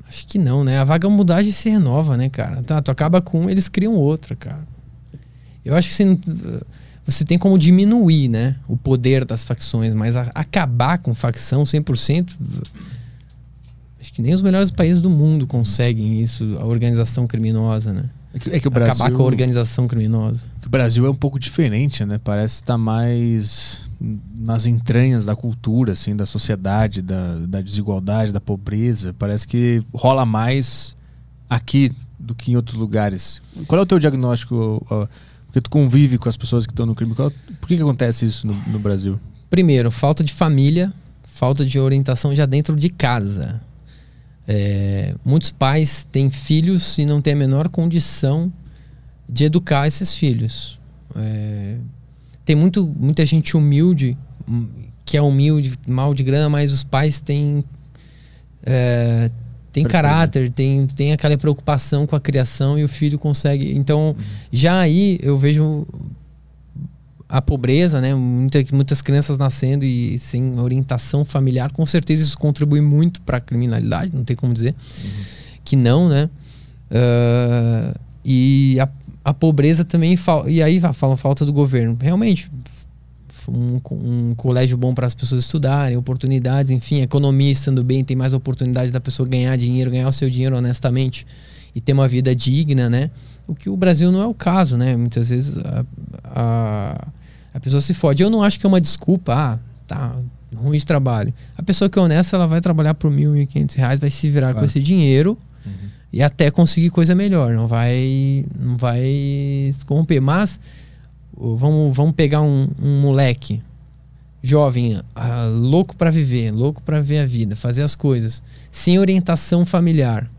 Acho que não, né? A vagabundagem se renova, né, cara? Tá, tu acaba com um, eles criam outra, cara. Eu acho que você, você tem como diminuir, né? O poder das facções, mas a- acabar com facção 100%... Acho que nem os melhores países do mundo conseguem isso, a organização criminosa, né? É que, é que o Brasil, Acabar com a organização criminosa. que o Brasil é um pouco diferente, né? Parece estar mais nas entranhas da cultura, assim, da sociedade, da, da desigualdade, da pobreza. Parece que rola mais aqui do que em outros lugares. Qual é o teu diagnóstico? Porque tu convive com as pessoas que estão no crime. Qual- por que, que acontece isso no, no Brasil? Primeiro, falta de família, falta de orientação já dentro de casa. É, muitos pais têm filhos e não têm a menor condição de educar esses filhos. É, tem muito, muita gente humilde, hum, que é humilde, mal de grana, mas os pais têm, é, têm caráter, têm, têm aquela preocupação com a criação e o filho consegue. Então, já aí eu vejo a pobreza, né? Muita, muitas crianças nascendo e sem orientação familiar, com certeza isso contribui muito para a criminalidade, não tem como dizer que não, né? Ah, e a, a pobreza também, e aí falam falta do governo. Realmente, um, um colégio bom para as pessoas estudarem, oportunidades, enfim, economia estando bem, tem mais oportunidade da pessoa ganhar dinheiro, ganhar o seu dinheiro honestamente e ter uma vida digna, né? O que o Brasil não é o caso, né? Muitas vezes a, a, a pessoa se fode. Eu não acho que é uma desculpa, ah, tá ruim de trabalho. A pessoa que é honesta, ela vai trabalhar por mil, mil e quinhentos reais, vai se virar com Claro. esse dinheiro e até conseguir coisa melhor. Não vai, não vai se corromper. Mas vamos, vamos pegar um, um moleque jovem, ah, louco para viver, louco para ver a vida, fazer as coisas, sem orientação familiar.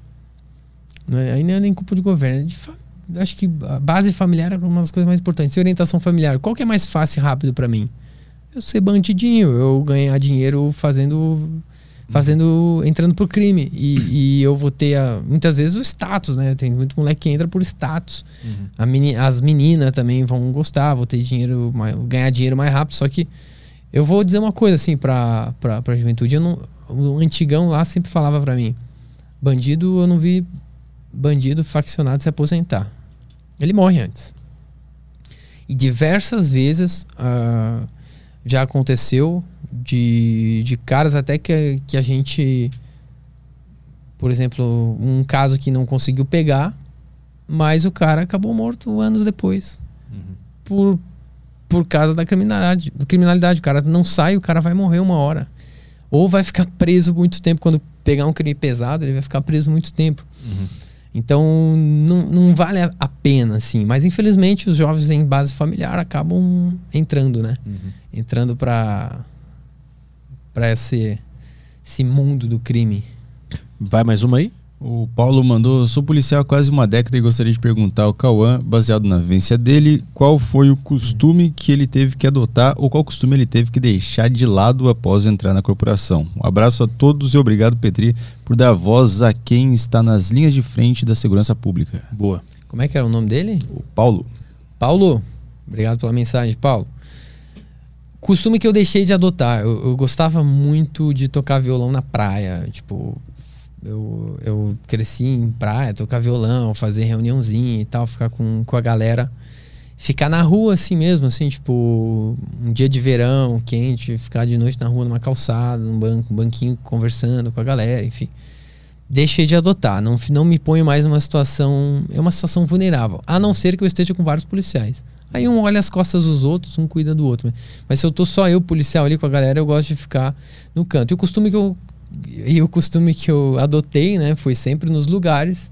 Não é- aí não é nem culpa de governo. é de fa- acho que a base familiar é uma das coisas mais importantes. Sem orientação familiar, qual que é mais fácil e rápido para mim? Eu ser bandidinho, eu ganhar dinheiro fazendo fazendo entrando pro crime. E, [coughs] e eu vou ter a- muitas vezes o status né? Tem muito moleque que entra por status. A meni- as meninas também vão gostar vou ter dinheiro mais, ganhar dinheiro mais rápido. Só que eu vou dizer uma coisa assim pra, pra, pra juventude. Eu não, o antigão lá sempre falava pra mim bandido eu não vi bandido faccionado se aposentar ele morre antes e diversas vezes ah, já aconteceu de, de caras até que, que a gente. Por exemplo, um caso que não conseguiu pegar, mas o cara acabou morto anos depois. Por, por causa da criminalidade, da criminalidade. O cara não sai, o cara vai morrer uma hora. Ou vai ficar preso muito tempo. Quando pegar um crime pesado, ele vai ficar preso muito tempo. Então, não, não vale a- pena, assim. Mas, infelizmente, os jovens em base familiar acabam entrando, né? Entrando para para esse, esse mundo do crime. Vai mais uma aí? O Paulo mandou: sou policial há quase uma década e gostaria de perguntar ao Cauã, baseado na vivência dele, qual foi o costume que ele teve que adotar ou qual costume ele teve que deixar de lado após entrar na corporação. Um abraço a todos e obrigado, Petri, por dar voz a quem está nas linhas de frente da segurança pública. Boa. Como é que era o nome dele? O Paulo. Paulo, obrigado pela mensagem, Paulo. Costume que eu deixei de adotar. Eu, eu gostava muito de tocar violão na praia. Tipo, eu, eu cresci em praia, tocar violão, fazer reuniãozinha e tal, ficar com, com a galera. Ficar na rua assim mesmo, assim, tipo, um dia de verão, quente, ficar de noite na rua, numa calçada, num banco, um banquinho, conversando com a galera, enfim. Deixei de adotar, não, não me ponho mais numa situação. É uma situação vulnerável, a não ser que eu esteja com vários policiais. Aí um olha as costas dos outros, um cuida do outro. Mas se eu tô só eu, policial, ali com a galera, eu gosto de ficar no canto. E o costume que eu e o costume que eu adotei, né, foi sempre nos lugares.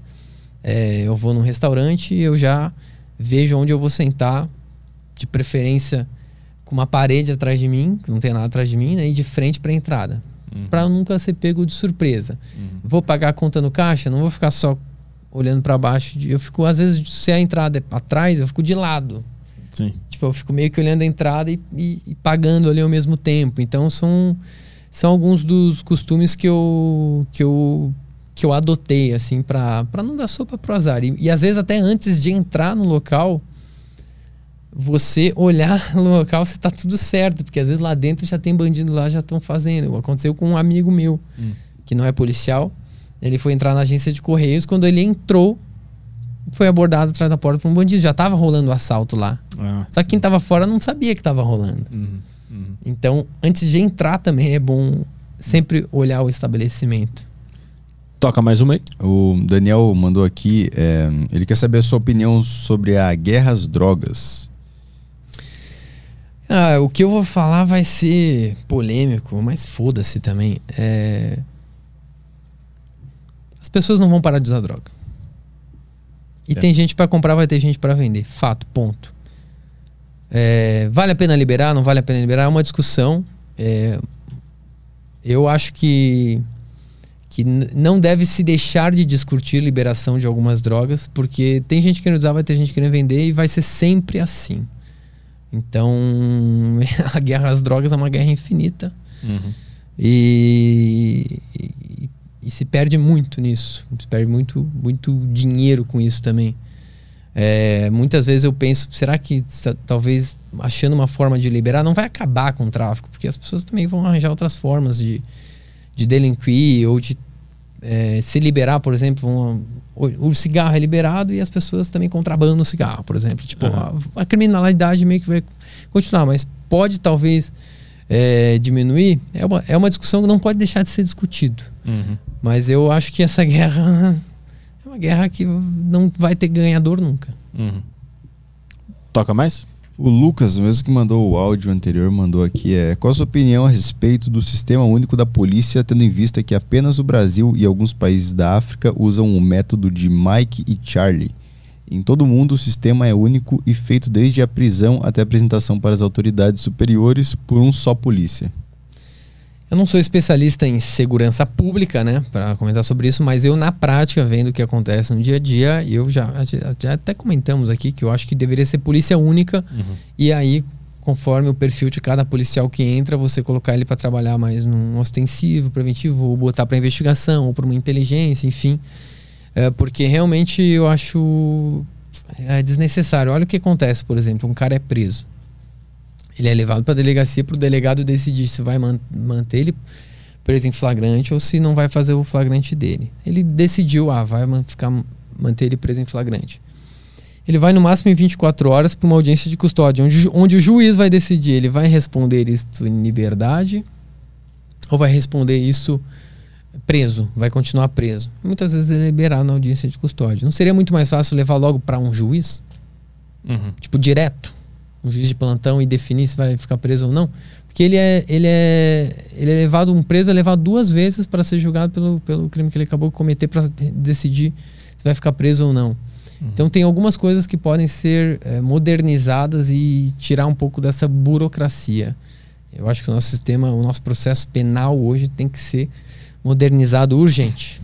É, eu vou num restaurante e eu já vejo onde eu vou sentar, de preferência com uma parede atrás de mim, que não tem nada atrás de mim, né, e de frente para a entrada, uhum. para nunca ser pego de surpresa. Uhum. Vou pagar a conta no caixa, não vou ficar só olhando para baixo. Eu fico às vezes se a entrada é atrás, eu fico de lado. Sim. Tipo, eu fico meio que olhando a entrada e, e, e pagando ali ao mesmo tempo. Então são são alguns dos costumes que eu que eu que eu adotei assim para não dar sopa pro azar. E, e às vezes até antes de entrar no local, você olhar [laughs] no local se tá tudo certo, porque às vezes lá dentro já tem bandido lá já estão fazendo. Aconteceu com um amigo meu, hum. que não é policial. Ele foi entrar na agência de correios, quando ele entrou, foi abordado atrás da porta por um bandido. Já tava rolando o assalto lá. Ah. Só que quem tava fora não sabia que tava rolando. Uhum. Uhum. Então, antes de entrar também é bom sempre olhar o estabelecimento. Toca mais uma aí. O Daniel mandou aqui, é, ele quer saber a sua opinião sobre a guerra às drogas. Ah, o que eu vou falar vai ser polêmico, mas foda-se também. É... As pessoas não vão parar de usar droga. E é. tem gente para comprar, vai ter gente para vender. Fato, ponto. É, vale a pena liberar? Não vale a pena liberar? É uma discussão. É, eu acho que, que não deve se deixar de discutir liberação de algumas drogas, porque tem gente querendo usar, vai ter gente querendo vender e vai ser sempre assim. Então, [laughs] a guerra às drogas é uma guerra infinita. Uhum. E, e, e, se perde muito nisso. Se perde muito, muito dinheiro com isso também. É, muitas vezes eu penso, será que talvez achando uma forma de liberar não vai acabar com o tráfico? Porque as pessoas também vão arranjar outras formas de, de delinquir ou de é, se liberar, por exemplo. O, o, cigarro é liberado e as pessoas também contrabandam o cigarro, por exemplo. Tipo, uhum. a, a, criminalidade meio que vai continuar, mas pode talvez é, diminuir. É uma, é uma discussão que não pode deixar de ser discutido. Uhum. Mas eu acho que essa guerra [laughs] uma guerra que não vai ter ganhador nunca. Uhum. Toca mais? O Lucas, mesmo que mandou o áudio anterior, mandou aqui é qual a sua opinião a respeito do sistema único da polícia, tendo em vista que apenas o Brasil e alguns países da África usam o método de Mike e Charlie. Em todo o mundo, o sistema é único e feito desde a prisão até a apresentação para as autoridades superiores por um só polícia. Eu não sou especialista em segurança pública, né, para comentar sobre isso, mas eu na prática, vendo o que acontece no dia a dia, eu já, já até comentamos aqui que eu acho que deveria ser polícia única uhum. e aí conforme o perfil de cada policial que entra, você colocar ele para trabalhar mais num ostensivo, preventivo, ou botar para investigação, ou para uma inteligência, enfim. É, porque realmente eu acho é desnecessário. Olha o que acontece, por exemplo, um cara é preso. Ele é levado para a delegacia para o delegado decidir se vai man manter ele preso em flagrante ou se não vai fazer o flagrante dele. Ele decidiu, ah, vai man ficar, manter ele preso em flagrante. Ele vai no máximo em 24 horas para uma audiência de custódia, onde, onde o juiz vai decidir, ele vai responder isso em liberdade ou vai responder isso preso, vai continuar preso. Muitas vezes ele é liberado na audiência de custódia. Não seria muito mais fácil levar logo para um juiz? Uhum. Tipo, direto? Um juiz de plantão e definir se vai ficar preso ou não. Porque ele é, ele é, ele é levado, um preso é levado duas vezes para ser julgado pelo, pelo crime que ele acabou de cometer para decidir se vai ficar preso ou não. Uhum. Então tem algumas coisas que podem ser é, modernizadas e tirar um pouco dessa burocracia. Eu acho que o nosso sistema, o nosso processo penal hoje tem que ser modernizado urgente.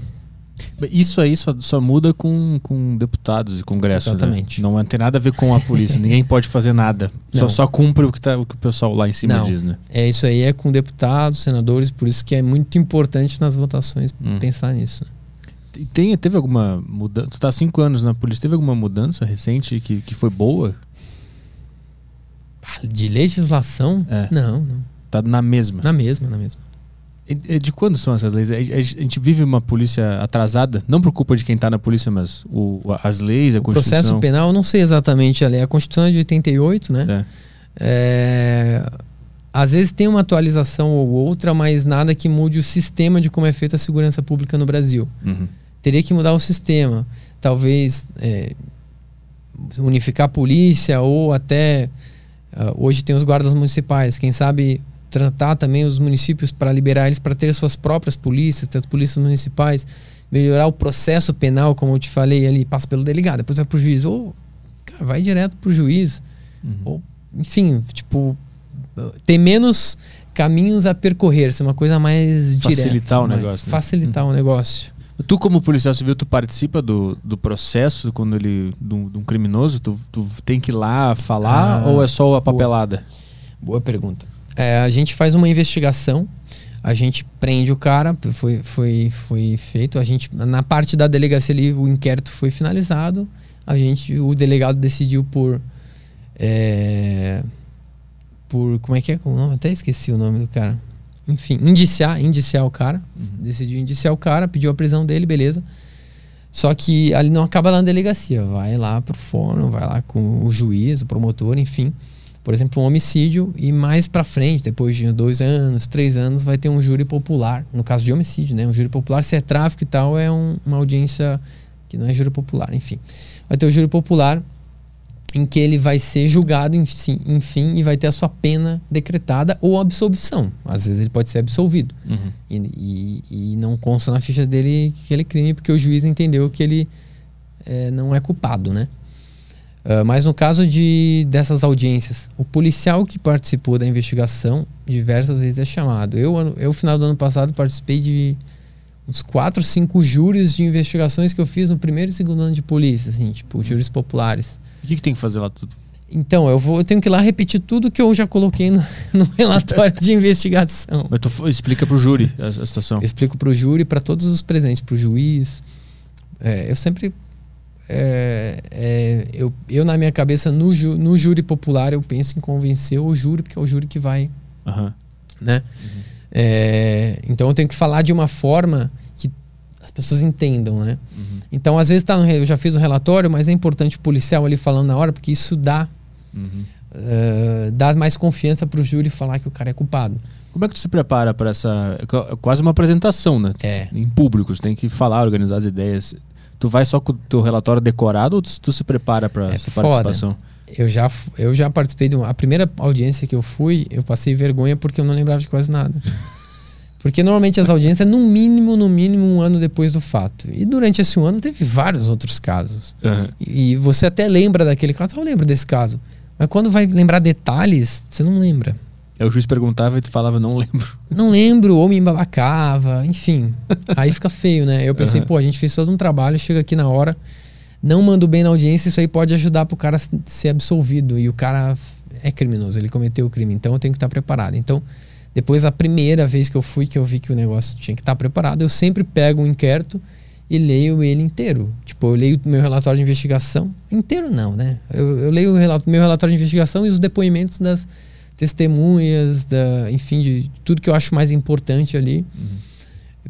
Isso aí só, só muda com, com deputados e congresso. né? Exatamente. Não tem nada a ver com a polícia. Ninguém [laughs] pode fazer nada. Só, Não. só cumpre o que, tá, o que o pessoal lá em cima Não. diz, né? É isso aí, é com deputados, senadores, por isso que é muito importante nas votações Hum. pensar nisso. Tem, teve alguma mudança? Tu tá há cinco anos na polícia. Teve alguma mudança recente que, que foi boa? Ah, De legislação? É. Não, não. Tá na mesma. Na mesma, na mesma. De quando são essas leis? A, a- a gente vive uma polícia atrasada, não por culpa de quem tá na polícia, mas o, as leis, a O Constituição. processo penal, eu não sei exatamente ali. A Constituição é de 88, né? É. É, Às vezes tem uma atualização ou outra, mas nada que mude o sistema de como é feita a segurança pública no Brasil. Uhum. Teria que mudar o sistema. Talvez é, unificar a polícia ou até. ah, hoje tem os guardas municipais. Quem sabe tratar também os municípios para liberar eles para ter suas próprias polícias, ter as polícias municipais, melhorar o processo penal, como eu te falei ali, passa pelo delegado, depois vai para o juiz. Ou, cara, vai direto para o juiz. Uhum. Ou, enfim, tipo, ter menos caminhos a percorrer, ser uma coisa mais direta. Facilitar o negócio, né? Facilitar o negócio. Tu, como policial civil, tu participa do, do processo quando ele. de um de um criminoso? Tu, tu tem que ir lá falar Ah, ou é só a papelada? Boa pergunta. É, a gente faz uma investigação, a gente prende o cara, foi, foi, foi feito, a gente na parte da delegacia ali o inquérito foi finalizado, a gente o delegado decidiu por é, por como é que é o nome? Até esqueci o nome do cara. Enfim, indiciar, indiciar o cara, decidiu indiciar o cara, pediu a prisão dele, beleza. Só que ali não acaba lá na delegacia, vai lá pro fórum, vai lá com o juiz, o promotor, enfim por exemplo, um homicídio e mais pra frente, depois de dois anos, três anos, vai ter um júri popular. No caso de homicídio, né? Um júri popular, se é tráfico e tal, é um- uma audiência que não é júri popular, enfim. Vai ter o júri popular em que ele vai ser julgado, enfim, enfim, e vai ter a sua pena decretada ou absolvição. Às vezes ele pode ser absolvido. Uhum. E, e- e não consta na ficha dele aquele crime porque o juiz entendeu que ele eh, não é culpado, né? Ah, mas no caso de dessas audiências, o policial que participou da investigação diversas vezes é chamado. Eu, eu final do ano passado, participei de uns quatro, cinco júris de investigações que eu fiz no primeiro e segundo ano de polícia, assim, tipo, júris populares. O que, que tem que fazer lá tudo? Então, eu, vou, eu tenho que ir lá repetir tudo que eu já coloquei no, [laughs] no relatório de investigação. Mas tu explica pro júri a, a situação. Eu explico para o júri, para todos os presentes, para o juiz. É, eu sempre. É, é, eu, eu, na minha cabeça, no, ju- no júri popular, eu penso em convencer o júri, porque é o júri que vai. Aham. Né? É, então eu tenho que falar de uma forma que as pessoas entendam. Né? Uhum. Então, às vezes, tá eu já fiz um relatório, mas é importante o policial ali falando na hora, porque isso dá, Uhum. é, dá mais confiança para o júri falar que o cara é culpado. Como é que tu se prepara para essa. é quase uma apresentação, né? É. Em público, você tem que falar, organizar as ideias. Tu vai só com o teu relatório decorado ou tu, tu se prepara para É essa foda. participação? Eu já, eu já participei de uma. A primeira audiência que eu fui, eu passei vergonha porque eu não lembrava de quase nada. [laughs] Porque normalmente as audiências, no mínimo, no mínimo, um ano depois do fato. E durante esse ano teve vários outros casos. E, e você até lembra daquele caso, "Ah, eu lembro desse caso. Mas quando vai lembrar detalhes, você não lembra. Aí o juiz perguntava e tu falava, não lembro. [laughs] Não lembro, ou me embabacava, enfim. Aí fica feio, né? Eu pensei, Aham. pô, a gente fez todo um trabalho, chega aqui na hora, não mando bem na audiência, isso aí pode ajudar pro cara ser absolvido. E o cara é criminoso, ele cometeu o crime, então eu tenho que estar preparado. Então, depois a primeira vez que eu fui, que eu vi que o negócio tinha que estar preparado, eu sempre pego um inquérito e leio ele inteiro. Tipo, eu leio meu relatório de investigação. Inteiro não, né? Eu, eu leio o rela- meu relatório de investigação e os depoimentos das testemunhas, da, enfim, de tudo que eu acho mais importante ali.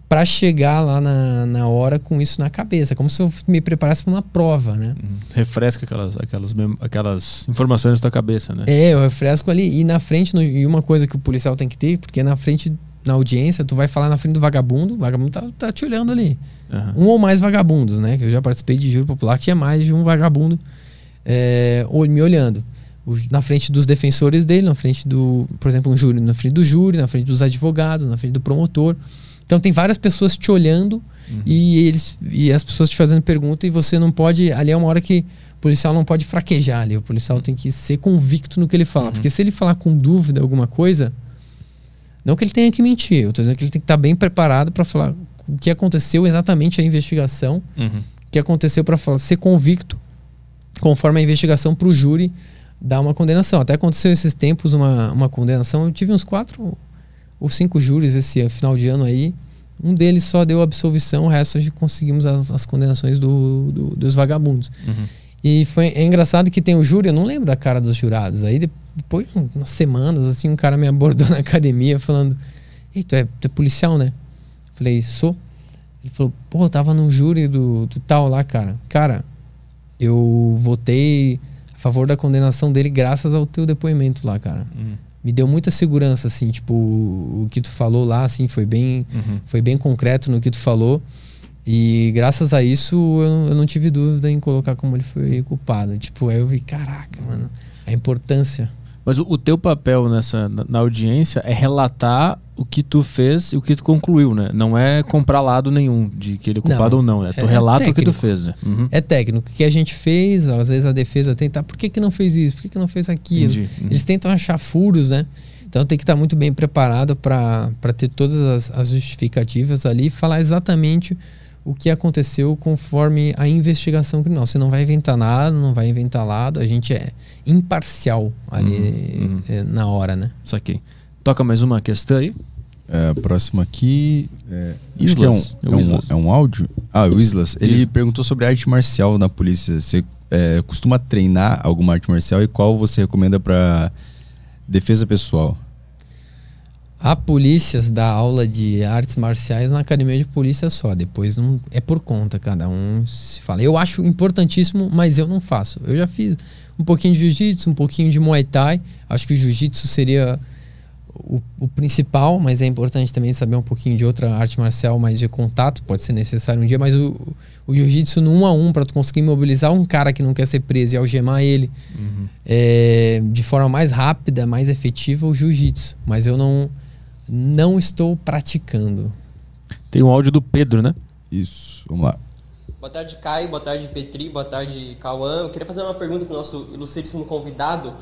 Pra chegar lá na, na hora com isso na cabeça, como se eu me preparasse para uma prova, né? Uhum. Refresca aquelas, aquelas, aquelas informações na tua cabeça, né? É, eu refresco ali. E na frente, no- e uma coisa que o policial tem que ter, porque na frente, na audiência, tu vai falar na frente do vagabundo, o vagabundo tá, tá te olhando ali. Aham. Um ou mais vagabundos, né? Que eu já participei de júri popular, que tinha mais de um vagabundo é, me olhando. Na frente dos defensores dele, na frente do, por exemplo, um júri, na frente do júri, na frente dos advogados, na frente do promotor. Então tem várias pessoas te olhando e eles e as pessoas te fazendo pergunta e você não pode. Ali é uma hora que o policial não pode fraquejar ali. O policial tem que ser convicto no que ele fala. Porque se ele falar com dúvida alguma coisa, não que ele tenha que mentir, eu tô dizendo que ele tem que estar bem preparado para falar o que aconteceu exatamente a investigação, Uhum. o que aconteceu para ser convicto conforme a investigação para o júri dar uma condenação. Até aconteceu esses tempos uma, uma condenação. Eu tive uns quatro ou cinco júris esse final de ano aí. Um deles só deu absolvição, o resto a gente conseguimos as, as condenações do, do- dos vagabundos. Uhum. E foi, é engraçado que tem o júri, eu não lembro da cara dos jurados. Aí de- depois, umas semanas, assim, um cara me abordou [laughs] na academia falando: Ei, tu é, tu é policial, né? Falei, sou. Ele falou, pô, eu tava no júri do, do tal lá, cara. Cara, eu votei favor da condenação dele graças ao teu depoimento lá, cara. Uhum. Me deu muita segurança, assim, tipo, o que tu falou lá, assim, foi bem, Uhum. foi bem concreto no que tu falou. E graças a isso eu, não- eu não tive dúvida em colocar como ele foi culpado. Tipo, aí eu vi, caraca, mano, a importância. Mas o, o teu papel nessa na, na audiência é relatar o que tu fez e o que tu concluiu, né? Não é comprar lado nenhum de que ele é culpado Não, ou não, né? Tu é relata o que tu fez. né? Uhum. É técnico. O que a gente fez, às vezes a defesa tenta, por que, que não fez isso? Por que, que não fez aquilo? Entendi. Uhum. Eles tentam achar furos, né? Então tem que estar muito bem preparado para ter todas as, as justificativas ali e falar exatamente o que aconteceu conforme a investigação criminal. Você não vai inventar nada, não vai inventar lado, a gente é imparcial ali Uhum, uhum. eh, na hora, né? Saquei. Toca mais uma questão aí. É, a próxima aqui. É, acho que é, um, Islas. é, É um, Islas. é um áudio? Ah, o Islas. Ele Isso. perguntou sobre arte marcial na polícia. Você é, costuma treinar alguma arte marcial e qual você recomenda para defesa pessoal? Há polícias da aula de artes marciais na academia de polícia só. Depois não é por conta, cada um se fala. Eu acho importantíssimo, mas eu não faço. Eu já fiz um pouquinho de jiu-jitsu, um pouquinho de muay thai. Acho que o jiu-jitsu seria o, o principal, mas é importante também saber um pouquinho de outra arte marcial mais de contato. Pode ser necessário um dia, mas o, o jiu-jitsu no um a um, para tu conseguir mobilizar um cara que não quer ser preso e algemar ele é, de forma mais rápida, mais efetiva, o jiu-jitsu. Mas eu não, não estou praticando. Tem um áudio do Pedro, né? Isso, vamos lá. Boa tarde, Caio. Boa tarde, Petri. Boa tarde, Cauã. Eu queria fazer uma pergunta para o nosso ilustríssimo convidado.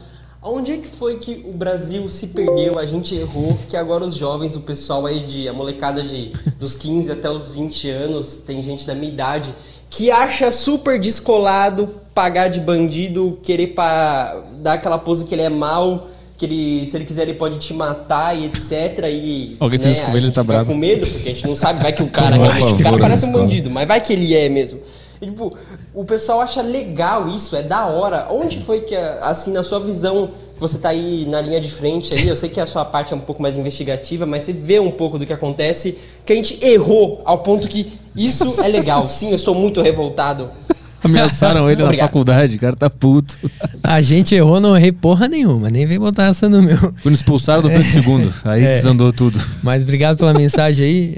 Onde é que foi que o Brasil se perdeu, a gente errou, que agora os jovens, o pessoal aí de, a molecada de dos 15 até os 20 anos, tem gente da minha idade, que acha super descolado pagar de bandido, querer pa, dar aquela pose que ele é mal, que ele, se ele quiser ele pode te matar e etc. E, Alguém fez isso com ele, ele tá fica bravo. com medo, porque a gente não sabe, vai que o [laughs] cara realmente, o cara parece um bandido, mas vai que ele é mesmo. E, tipo, o pessoal acha legal isso, é da hora. Onde foi que, assim, na sua visão, que você tá aí na linha de frente aí, eu sei que a sua parte é um pouco mais investigativa, mas você vê um pouco do que acontece, que a gente errou ao ponto que isso é legal. Sim, eu estou muito revoltado. Ameaçaram ele na faculdade, o cara tá puto. A gente errou, não errei porra nenhuma, nem vem botar essa no meu. Quando expulsaram do Pedro II, aí É. desandou tudo. Mas obrigado pela mensagem aí.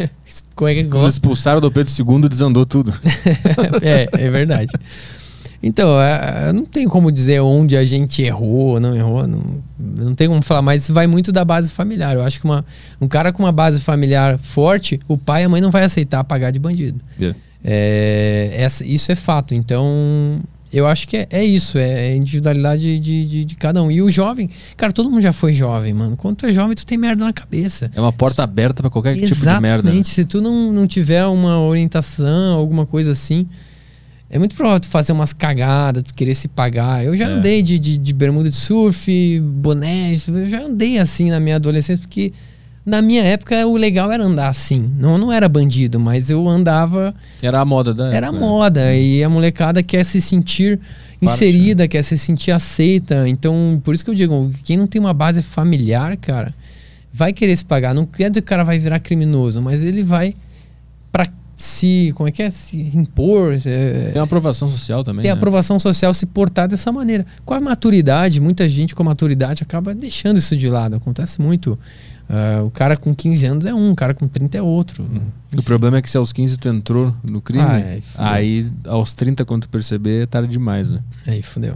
[laughs] Como é que Quando expulsaram do Pedro II, desandou tudo. [laughs] é, é verdade. Então, é, não tem como dizer onde a gente errou ou não errou. Não, não tem como falar, mas vai muito da base familiar. Eu acho que uma, um cara com uma base familiar forte, o pai e a mãe não vai aceitar pagar de bandido. É, essa- isso é fato. Então, eu acho que é, é isso, é a individualidade de, de, de cada um. E o jovem, cara, todo mundo já foi jovem, mano. Quando tu é jovem, tu tem merda na cabeça. É uma porta aberta pra qualquer tipo de merda. Exatamente. Se tu não, não tiver uma orientação, alguma coisa assim, é muito provável tu fazer umas cagadas, tu querer se pagar. Eu já É. andei de, de, de bermuda de surf, boné, eu já andei assim na minha adolescência, porque na minha época o legal era andar assim. Não, não era bandido, mas eu andava Era a moda da era época, né? moda e a molecada quer se sentir inserida, quer se sentir aceita. Então, por isso que eu digo, quem não tem uma base familiar, cara, vai querer se pagar. Não quer dizer que o cara vai virar criminoso, mas ele vai pra se, como é que é, se impor, é, Tem aprovação social também. ter né? aprovação social, se portar dessa maneira. Com a maturidade, muita gente com a maturidade acaba deixando isso de lado. Acontece muito. Ah, o cara com 15 anos é um, o cara com 30 é outro. O problema é que se aos 15 tu entrou no crime, Ah, é, fudeu. aí aos 30, quando tu perceber, é tarde demais, né? Aí, fodeu.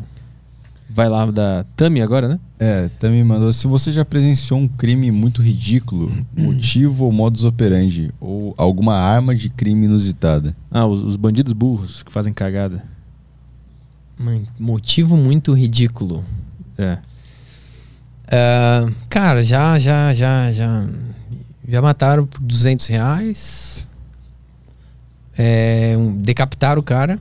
Vai lá da Tami agora, né? É, também mandou. Se você já presenciou um crime muito ridículo, [clears throat] motivo ou modus operandi, ou alguma arma de crime inusitada. Ah, os, os bandidos burros que fazem cagada. Mãe, motivo muito ridículo. É. Ah, cara, já, já, já, já. Já mataram por 200 reais. É, um- decapitaram o cara.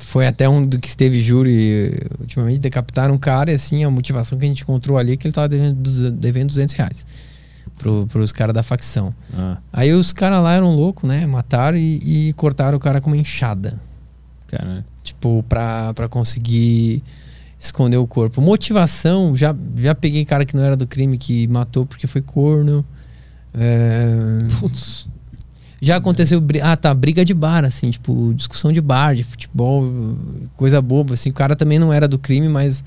Foi até um do que esteve júri ultimamente. Decapitaram um cara e assim, a motivação que a gente encontrou ali é que ele tava devendo, devendo 200 reais pro, pros caras da facção. Ah, Aí os caras lá eram loucos, né? Mataram e, e cortaram o cara com uma enxada. Tipo, pra, pra conseguir esconder o corpo. Motivação, já, já peguei cara que não era do crime que matou porque foi corno. É, Putz. já aconteceu. Ah, tá. Briga de bar, assim, tipo, discussão de bar, de futebol, coisa boba. Assim, o cara também não era do crime, mas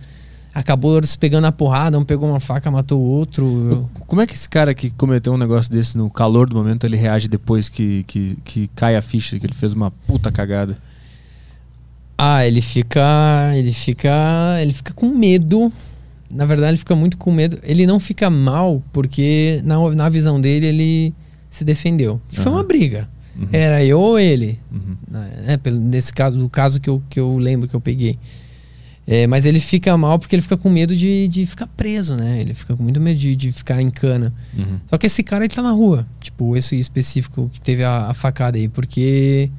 acabou se pegando a porrada. Um pegou uma faca, matou o outro. Como é que esse cara que cometeu um negócio desse no calor do momento, ele reage depois que, que, que cai a ficha, que ele fez uma puta cagada? Ah, ele fica. Ele fica. Ele fica com medo. Na verdade, ele fica muito com medo. Ele não fica mal porque, na, na visão dele, ele se defendeu. Que foi uma briga. Uhum. Era eu ou ele. Uhum. né, pelo- nesse caso, do caso que eu, que eu lembro que eu peguei. É, mas ele fica mal porque ele fica com medo de, de ficar preso, né? Ele fica com muito medo de, de ficar em cana. Uhum. Só que esse cara ele tá na rua. Tipo, esse específico que teve a, a facada aí, porque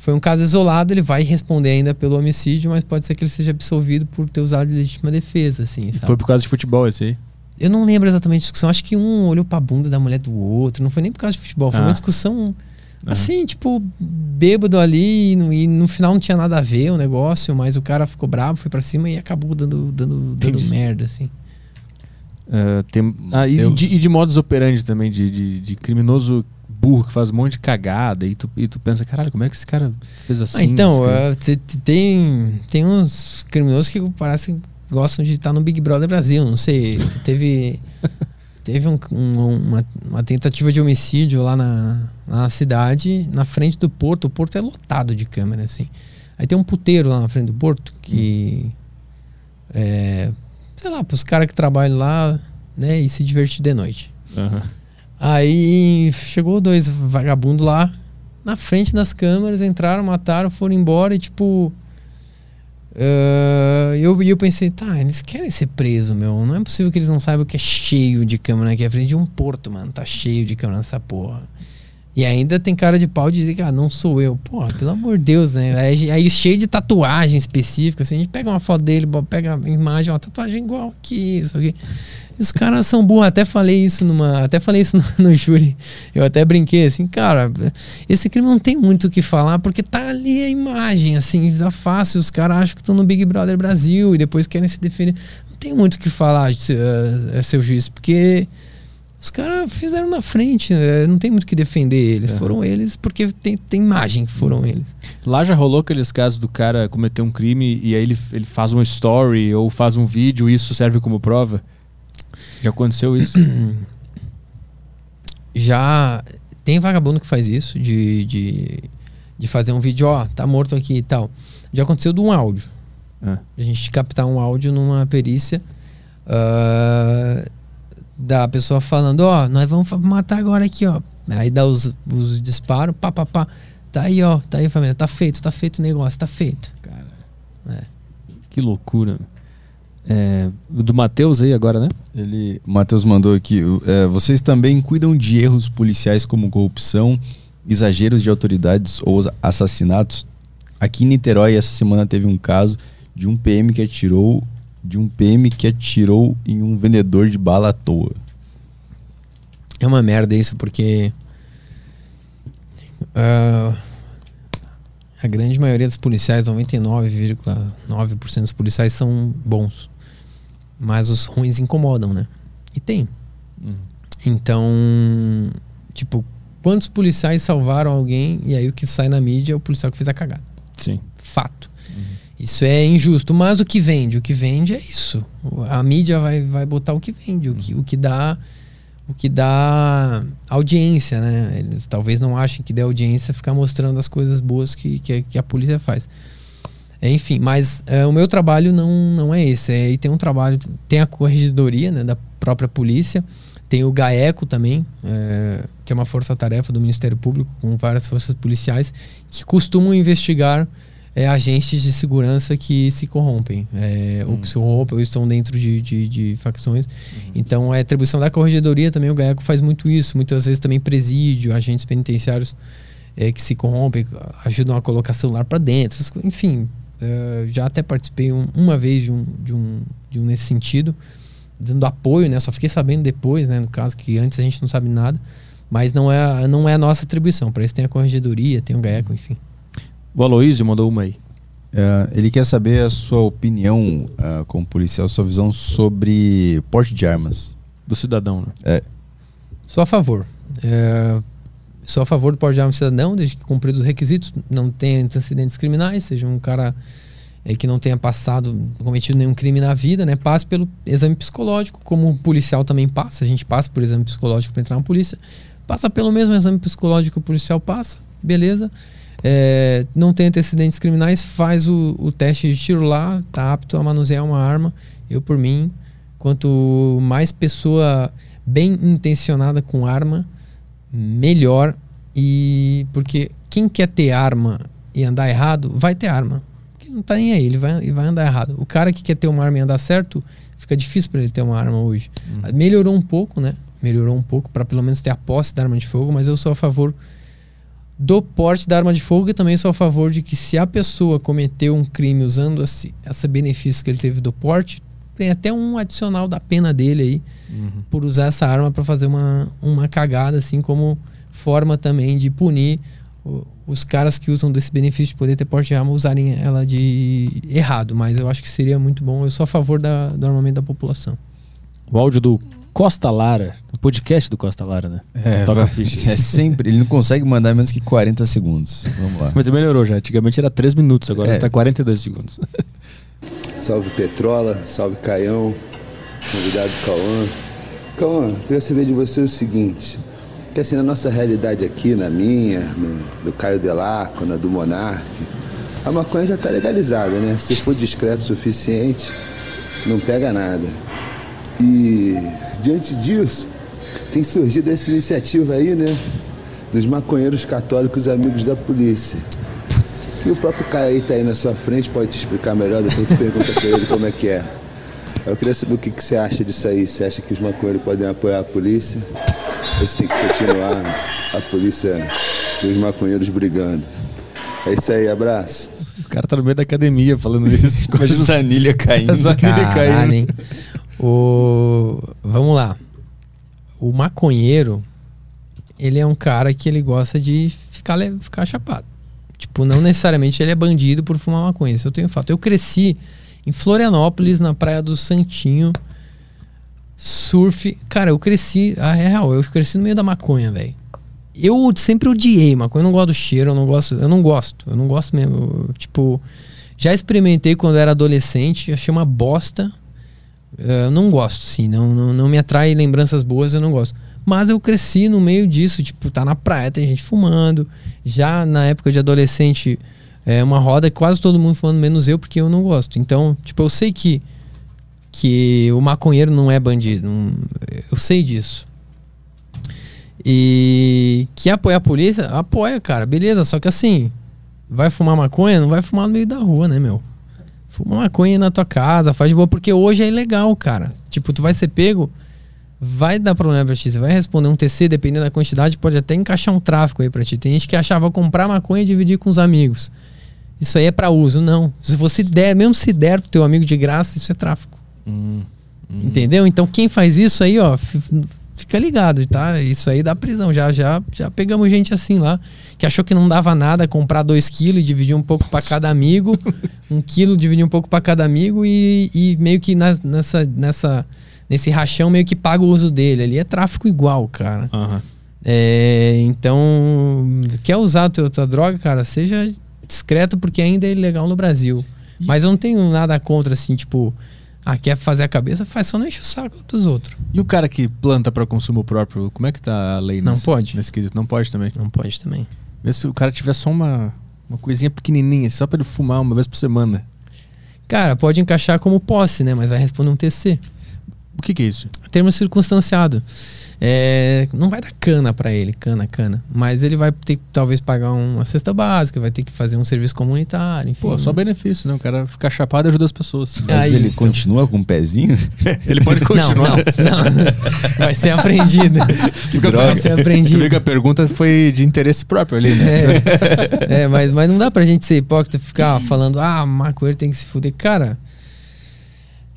foi um caso isolado, ele vai responder ainda pelo homicídio, mas pode ser que ele seja absolvido por ter usado de legítima defesa, assim, sabe? Foi por causa de futebol esse aí? Eu não lembro exatamente a discussão. Acho que um olhou pra bunda da mulher do outro. Não foi nem por causa de futebol. Foi Ah. uma discussão assim, tipo, bêbado ali. E no, e no final não tinha nada a ver o negócio. Mas o cara ficou bravo, foi pra cima e acabou dando, dando, dando Entendi. merda, assim. Ah, tem, ah, e, de, e de modus operandi também, de, de, de criminoso burro que faz um monte de cagada e tu, e tu pensa, caralho, como é que esse cara fez assim? Ah, então, Esse cara- eh, te- te- tem, tem uns criminosos que parece que gostam de estar no Big Brother Brasil. Não sei. Teve. [laughs] Teve um- um- uma, uma tentativa de homicídio lá na, na cidade, na frente do porto. O porto é lotado de câmera, assim. Aí tem um puteiro lá na frente do porto que. É, sei lá, pros caras que trabalham lá, né, e se divertir de noite. Aham. Aí chegou dois vagabundos lá, na frente das câmeras, entraram, mataram, foram embora e tipo. ah, eu, eu pensei, tá, eles querem ser presos, meu. Não é possível que eles não saibam que é cheio de câmera aqui à frente de um porto, mano. Tá cheio de câmera nessa porra. E ainda tem cara de pau de dizer que ah, não sou eu. Porra, pelo amor de Deus, né? Aí, aí cheio de tatuagem específica, assim. A gente pega uma foto dele, pega a imagem, uma tatuagem igual aqui, isso aqui. Os caras são burros. Até falei isso numa. Até falei isso [laughs] no, no júri. Eu até brinquei assim, cara, esse crime não tem muito o que falar, porque tá ali a imagem, assim, tá fácil. Os caras acham que estão no Big Brother Brasil e depois querem se defender. Não tem muito o que falar, se- eh, seu juiz, porque os caras fizeram na frente, eh, não tem muito o que defender eles. É. Foram eles porque tem, tem imagem que foram eles. Lá já rolou aqueles casos do cara cometer um crime e aí ele, ele faz uma story ou faz um vídeo e isso serve como prova? Já aconteceu isso? [clears throat] Já tem vagabundo que faz isso, de, de, de fazer um vídeo, ó, tá morto aqui e tal. Já aconteceu de um áudio. Ah. A gente captar um áudio numa perícia ah, da pessoa falando, ó, nós vamos matar agora aqui, ó. Aí dá os, os disparos, pá, pá, pá. Tá aí, ó, tá aí, família, tá feito, tá feito o negócio, tá feito. Cara, É. que loucura. É, o do Matheus aí agora, né? Ele, o Matheus mandou aqui. é, vocês também cuidam de erros policiais como corrupção, exageros de autoridades ou assassinatos? Aqui em Niterói, essa semana teve um caso de um PM que atirou de um PM que atirou em um vendedor de bala à toa. É uma merda isso, porque. ah, a grande maioria dos policiais, 99,9% dos policiais são bons. Mas os ruins incomodam, né? E tem. Uhum. Então, tipo, quantos policiais salvaram alguém e aí o que sai na mídia é o policial que fez a cagada? Sim. Fato. Isso é injusto, mas o que vende? O que vende é isso. A mídia vai, vai botar o que vende, o que, o que dá o que dá audiência, né? Eles talvez não achem que dê audiência ficar mostrando as coisas boas que, que, que a polícia faz. Enfim, mas é, o meu trabalho não, não é esse. É, e tem um trabalho, tem a corregedoria né, da própria polícia, tem o GAECO também, é, que é uma força-tarefa do Ministério Público com várias forças policiais que costumam investigar é, agentes de segurança que se corrompem, é, ou que se corrompem, ou estão dentro de, de, de facções. Então, é atribuição da corregedoria também, o GAECO faz muito isso, muitas vezes também presídio, agentes penitenciários é, que se corrompem, ajudam a colocar celular para dentro, enfim. é, já até participei um- uma vez de um, de, um, de um nesse sentido, dando apoio, né? Só fiquei sabendo depois, né? No caso, que antes a gente não sabe nada. Mas não é, a- não é a nossa atribuição. Para isso tem a corregedoria, tem o GAECO, enfim. O Aloysio mandou uma aí. É, ele quer saber a sua opinião ah, como policial, sua visão sobre porte de armas. Do cidadão, né? Sou a favor. É, sou a favor do porte de arma cidadão, desde que cumprido os requisitos, não tenha antecedentes criminais, seja um cara é, que não tenha passado, cometido nenhum crime na vida, né? Passe pelo exame psicológico, como o policial também passa. A gente passa por exame psicológico para entrar na polícia. Passa pelo mesmo exame psicológico que o policial passa, beleza. É, não tem antecedentes criminais, faz o, o teste de tiro lá, tá apto a manusear uma arma. Eu, por mim, quanto mais pessoa bem intencionada com arma, melhor. E porque quem quer ter arma e andar errado, vai ter arma. Porque não tá nem aí, ele vai, ele vai andar errado. O cara que quer ter uma arma e andar certo, fica difícil para ele ter uma arma hoje. Melhorou um pouco, né? Melhorou um pouco para pelo menos ter a posse da arma de fogo, mas eu sou a favor do porte da arma de fogo e também sou a favor de que se a pessoa cometeu um crime usando esse, esse benefício que ele teve do porte, tem até um adicional da pena dele aí por usar essa arma para fazer uma, uma cagada, assim como forma também de punir o- os caras que usam desse benefício de poder ter porte de arma usarem ela de errado. Mas eu acho que seria muito bom. Eu sou a favor da, do armamento da população. O áudio do Costa Lara, podcast do Costa Lara, né? Toca a ficha. [laughs] É sempre, ele não consegue mandar menos que 40 segundos. Vamos lá. [laughs] Mas ele melhorou já. Antigamente era 3 minutos, agora É. tá 42 segundos. [laughs] Salve Petrola, salve Caião, convidado Cauã. Cauã, queria saber de você o seguinte, que assim, na nossa realidade aqui, na minha, no- do Caio Delaco, na do Monark, a maconha já está legalizada, né? Se for discreto o suficiente, não pega nada. E diante disso, tem surgido essa iniciativa aí, né? Dos maconheiros católicos amigos da polícia. E o próprio Caio aí tá aí na sua frente, pode te explicar melhor, depois tu pergunta pra ele como é que é. Eu queria saber o que, que você acha disso aí. Você acha que os maconheiros podem apoiar a polícia? Ou você tem que continuar a polícia e os maconheiros brigando? É isso aí, abraço. O cara tá no meio da academia falando isso. Com a [laughs] zanilha caindo. Ele caiu. Caralho, hein? O... Vamos lá. O maconheiro, ele é um cara que ele gosta de ficar, ficar chapado. Tipo, não necessariamente ele é bandido por fumar maconha. Isso eu tenho fato. Eu cresci em Florianópolis, na praia do Santinho. Surf. Cara, eu cresci. A real, eu cresci no meio da maconha, velho. Eu sempre odiei maconha. Eu não gosto do cheiro, eu não gosto. Eu não gosto. Eu não gosto mesmo. Eu, tipo, já experimentei quando era adolescente, achei uma bosta. Eh, Eu não gosto, assim, não, não, não me atrai lembranças boas, eu não gosto. Mas eu cresci no meio disso, tipo, tá na praia, tem gente fumando. Já na época de adolescente, é uma roda que quase todo mundo fumando, menos eu, porque eu não gosto. Então, tipo, eu sei que, que o maconheiro não é bandido. não- eu sei disso. E que apoia a polícia? Apoia, cara, beleza. Só que assim, vai fumar maconha? Não vai fumar no meio da rua, né, meu? Fuma maconha na tua casa, faz de boa, porque hoje é ilegal, cara. Tipo, tu vai ser pego, vai dar problema pra ti. Você vai responder um TC, dependendo da quantidade, pode até encaixar um tráfico aí pra ti. Tem gente que achava comprar maconha e dividir com os amigos. Isso aí é pra uso, não. Se você der, mesmo se der pro teu amigo de graça, isso é tráfico. Entendeu? Então quem faz isso aí, ó, fica ligado, tá? Isso aí dá prisão. Já, já, já pegamos gente assim lá, que achou que não dava nada comprar dois quilos e dividir um pouco pra cada amigo, [laughs] um quilo dividir um pouco pra cada amigo e, e meio que na- nessa, nessa, nesse rachão meio que paga o uso dele. Ali é tráfico igual, cara. Aham. É, então, quer usar a tua, tua droga, cara, seja discreto porque ainda é ilegal no Brasil. Mas eu não tenho nada contra, assim, tipo, ah, quer fazer a cabeça, faz só não enche o saco dos outros. E o cara que planta pra consumo próprio, como é que tá a lei Não nesse, pode. nesse quesito? Não pode também. Não pode também. Mesmo se o cara tiver só uma, uma coisinha pequenininha, só pra ele fumar uma vez por semana. Cara, pode encaixar como posse, né? Mas vai responder um TC. O que que é isso? Termo circunstanciado. É, não vai dar cana pra ele, cana, cana. Mas ele vai ter que talvez pagar uma cesta básica, vai ter que fazer um serviço comunitário, enfim. Pô, só benefício, né? O cara ficar chapado ajuda as pessoas. Mas Aí, ele então. continua com o pezinho? [laughs] Ele pode Não, continuar. não, não. Vai ser apreendido. Fica- [laughs] Vai ser Você apreendido. vê que a pergunta foi de interesse próprio ali, né? É, é, mas, mas não dá pra gente ser hipócrita e ficar falando, ah, maconheiro tem que se fuder. Cara,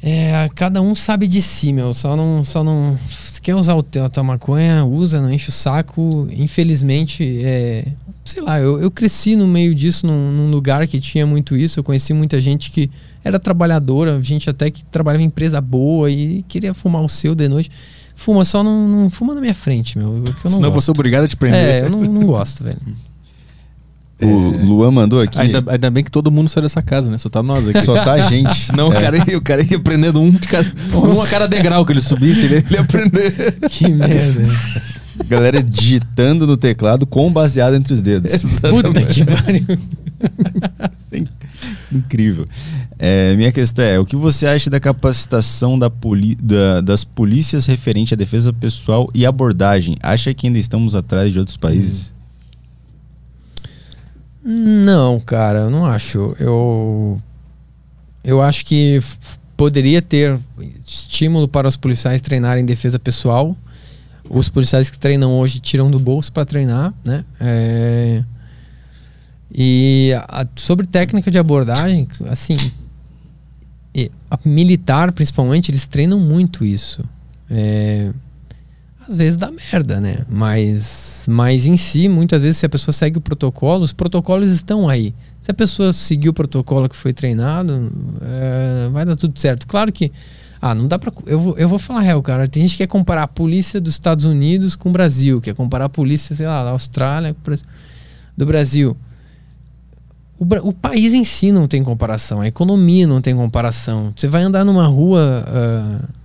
é, cada um sabe de si, meu. Só não. Só não se quer usar o teu, a tua maconha, usa, não enche o saco. Infelizmente, é, sei lá, eu, eu cresci no meio disso, num, num lugar que tinha muito isso. Eu conheci muita gente que era trabalhadora, gente até que trabalhava em empresa boa e queria fumar o seu de noite. Fuma, só não, não fuma na minha frente, meu. Eu não Senão eu vou gosto. ser obrigado a te prender. É, eu não, não gosto, velho. [laughs] O Luan mandou aqui. Ainda, ainda bem que todo mundo saiu dessa casa, né? Só tá nós aqui. Só tá a gente. [laughs] Senão o, É. cara ia, o cara ia prendendo um de cada. Um a cada degrau que ele subisse, ele, ele ia prender. [laughs] Que merda. Galera digitando no teclado com baseado entre os dedos. [laughs] Puta que pariu. Incrível. É, minha questão é: o que você acha da capacitação da poli- da- das polícias referente à defesa pessoal e abordagem? Acha que ainda estamos atrás de outros países? Não, cara, eu não acho. Eu eu acho que poderia ter estímulo para os policiais treinarem defesa pessoal. Os policiais que treinam hoje tiram do bolso para treinar, né? É, E a- sobre técnica de abordagem, assim, militar principalmente, eles treinam muito isso. É, às vezes dá merda, né? Mas, mas em si, muitas vezes, se a pessoa segue o protocolo, os protocolos estão aí. Se a pessoa seguir o protocolo que foi treinado, é, vai dar tudo certo. Claro que. Ah, não dá pra. Eu vou, eu vou falar real, cara. Tem gente que quer comparar a polícia dos Estados Unidos com o Brasil, quer comparar a polícia, sei lá, da Austrália do Brasil. O, o país em si não tem comparação, a economia não tem comparação. Você vai andar numa rua. ah,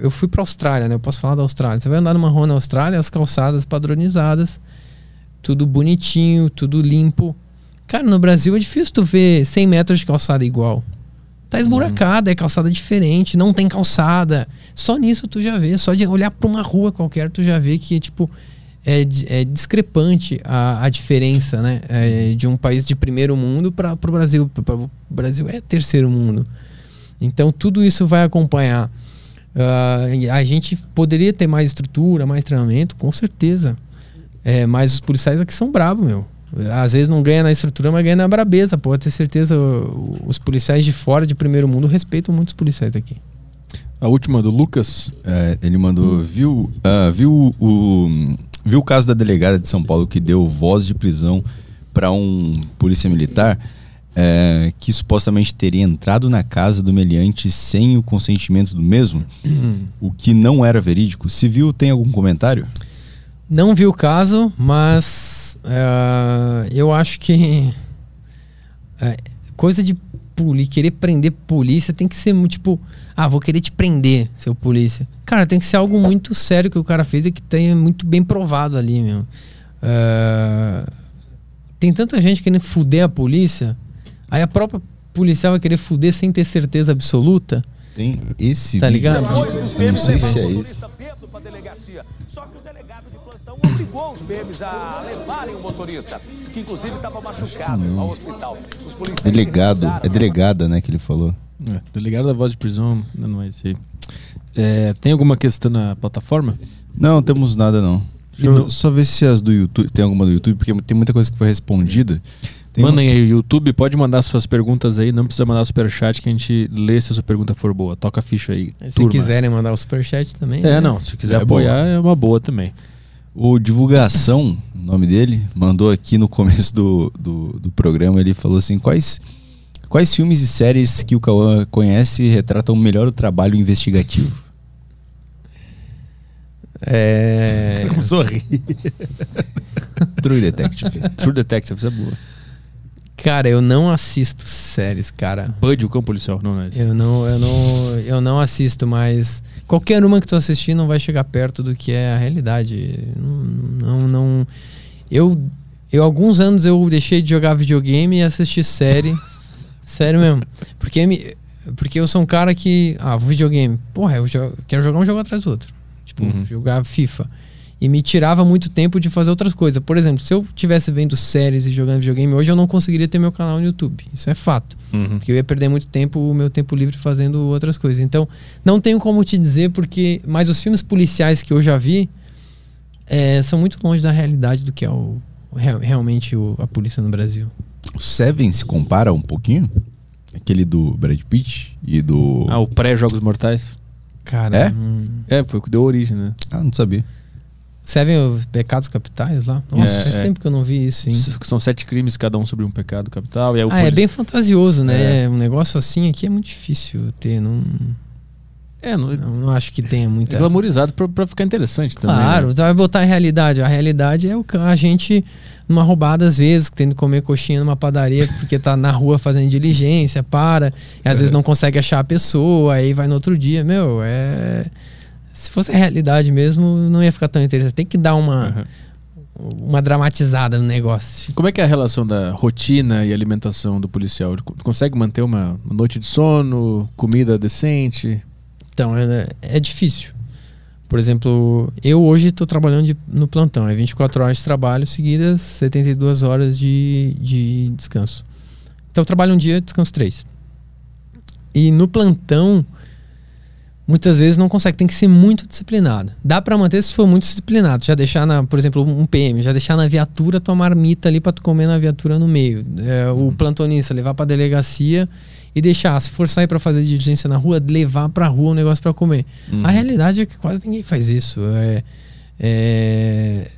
eu fui pra Austrália, né? Eu posso falar da Austrália. Você vai andar numa rua na Austrália, as calçadas padronizadas, tudo bonitinho, tudo limpo. Cara, no Brasil é difícil tu ver 100 metros de calçada igual. Tá esburacada, é calçada diferente, não tem calçada. Só nisso tu já vê, só de olhar pra uma rua qualquer tu já vê que, tipo, é, é discrepante a, a diferença, né? É, de um país de primeiro mundo para o Brasil. Pra- O Brasil é terceiro mundo. Então tudo isso vai acompanhar. E a gente poderia ter mais estrutura, mais treinamento, com certeza. É, mas os policiais aqui são bravos, meu. Às vezes não ganha na estrutura, mas ganha na brabeza. Pode ter certeza, os policiais de fora, de primeiro mundo, respeitam muitos policiais aqui. A última do Lucas. É, ele mandou, viu, ah, viu, o, viu o caso da delegada de São Paulo que deu voz de prisão para um polícia militar é, que supostamente teria entrado na casa do meliante sem o consentimento do mesmo, o que não era verídico. Se viu, tem algum comentário? Não vi o caso, mas eh, eu acho que eh, coisa de poli, querer prender polícia tem que ser tipo, ah, vou querer te prender, seu polícia. Cara, tem que ser algo muito sério que o cara fez e que tenha muito bem provado ali, meu. Eh, tem tanta gente querendo fuder a polícia, aí a própria policial vai querer fuder sem ter certeza absoluta. Tem esse Tá vídeo. ligado? Eu não sei se é delegacia. Só que o delegado de plantão obrigou os PMs a levarem o motorista, que inclusive estava machucado ao hospital. Os policiais Delegado, é delegada, né, que ele falou. É, delegado da voz de prisão, não é esse aí. É, tem alguma questão na plataforma? Não, temos nada não. Deixa eu só ver se as do YouTube, tem alguma do YouTube, porque tem muita coisa que foi respondida. Tem Mandem aí, YouTube, pode mandar suas perguntas aí, não precisa mandar superchat que a gente lê se a sua pergunta for boa. Toca a ficha aí. Se turma. quiserem mandar o superchat também. É, né? não, se quiser É apoiar boa. é uma boa também. O Divulgação, o nome dele, mandou aqui no começo do, do, do programa, ele falou assim, quais, quais filmes e séries que o Cauã conhece retratam melhor o trabalho investigativo? É. [laughs] Começou a rir. True Detective. True Detective, isso é boa. Cara, eu não assisto séries, cara. Bud, o cão policial, não, não é esse. Eu não, eu não, eu não assisto, mas qualquer uma que tu assistir não vai chegar perto do que é a realidade. Não, não, não- eu, eu alguns anos eu deixei de jogar videogame e assistir série. [laughs] Sério mesmo. Porque me, porque eu sou um cara que, ah, videogame. Porra, eu jo- quero jogar um jogo atrás do outro. Tipo, jogar FIFA. E me tirava muito tempo de fazer outras coisas. Por exemplo, se eu tivesse vendo séries e jogando videogame hoje, eu não conseguiria ter meu canal no YouTube. Isso é fato. Uhum. Porque eu ia perder muito tempo, o meu tempo livre fazendo outras coisas. Então, não tenho como te dizer, porque. Mas os filmes policiais que eu já vi é, são muito longe da realidade do que é o, real- realmente o- a polícia no Brasil. O Seven se compara um pouquinho? Aquele do Brad Pitt e do. Ah, o pré-Jogos Mortais. Cara, É? hum, É, foi o que deu origem, né? Ah, não sabia. Seven os Pecados Capitais lá? Nossa, É, faz é. tempo que eu não vi isso, hein? São sete crimes, cada um sobre um pecado capital. E Ah, é bem fantasioso, né? Um negócio assim aqui é muito difícil ter. Não, É, não, é não, não acho que tenha muita. glamorizado pra, pra ficar interessante também. Claro, né? você vai botar a realidade. A realidade é o a gente numa roubada às vezes, tendo que comer coxinha numa padaria porque tá na rua fazendo diligência, para, e às vezes não consegue achar a pessoa, aí vai no outro dia. Meu, é. Se fosse a realidade mesmo, não ia ficar tão interessante. Tem que dar uma, uma dramatizada no negócio. Como é que é a relação da rotina e alimentação do policial? Ele consegue manter uma uma noite de sono, comida decente? Então, é, é difícil. Por exemplo, eu hoje estou trabalhando de- no plantão. É 24 horas de trabalho seguidas, 72 horas de, de descanso. Então, eu trabalho um dia, descanso três. E no plantão, muitas vezes não consegue, tem que ser muito disciplinado. Dá para manter se for muito disciplinado. Já deixar, na, por exemplo, um PM, já deixar na viatura tua marmita ali para tu comer na viatura no meio. É, o plantonista levar para delegacia e deixar, se for sair para fazer diligência na rua, levar para rua um negócio para comer. A realidade é que quase ninguém faz isso. É, é,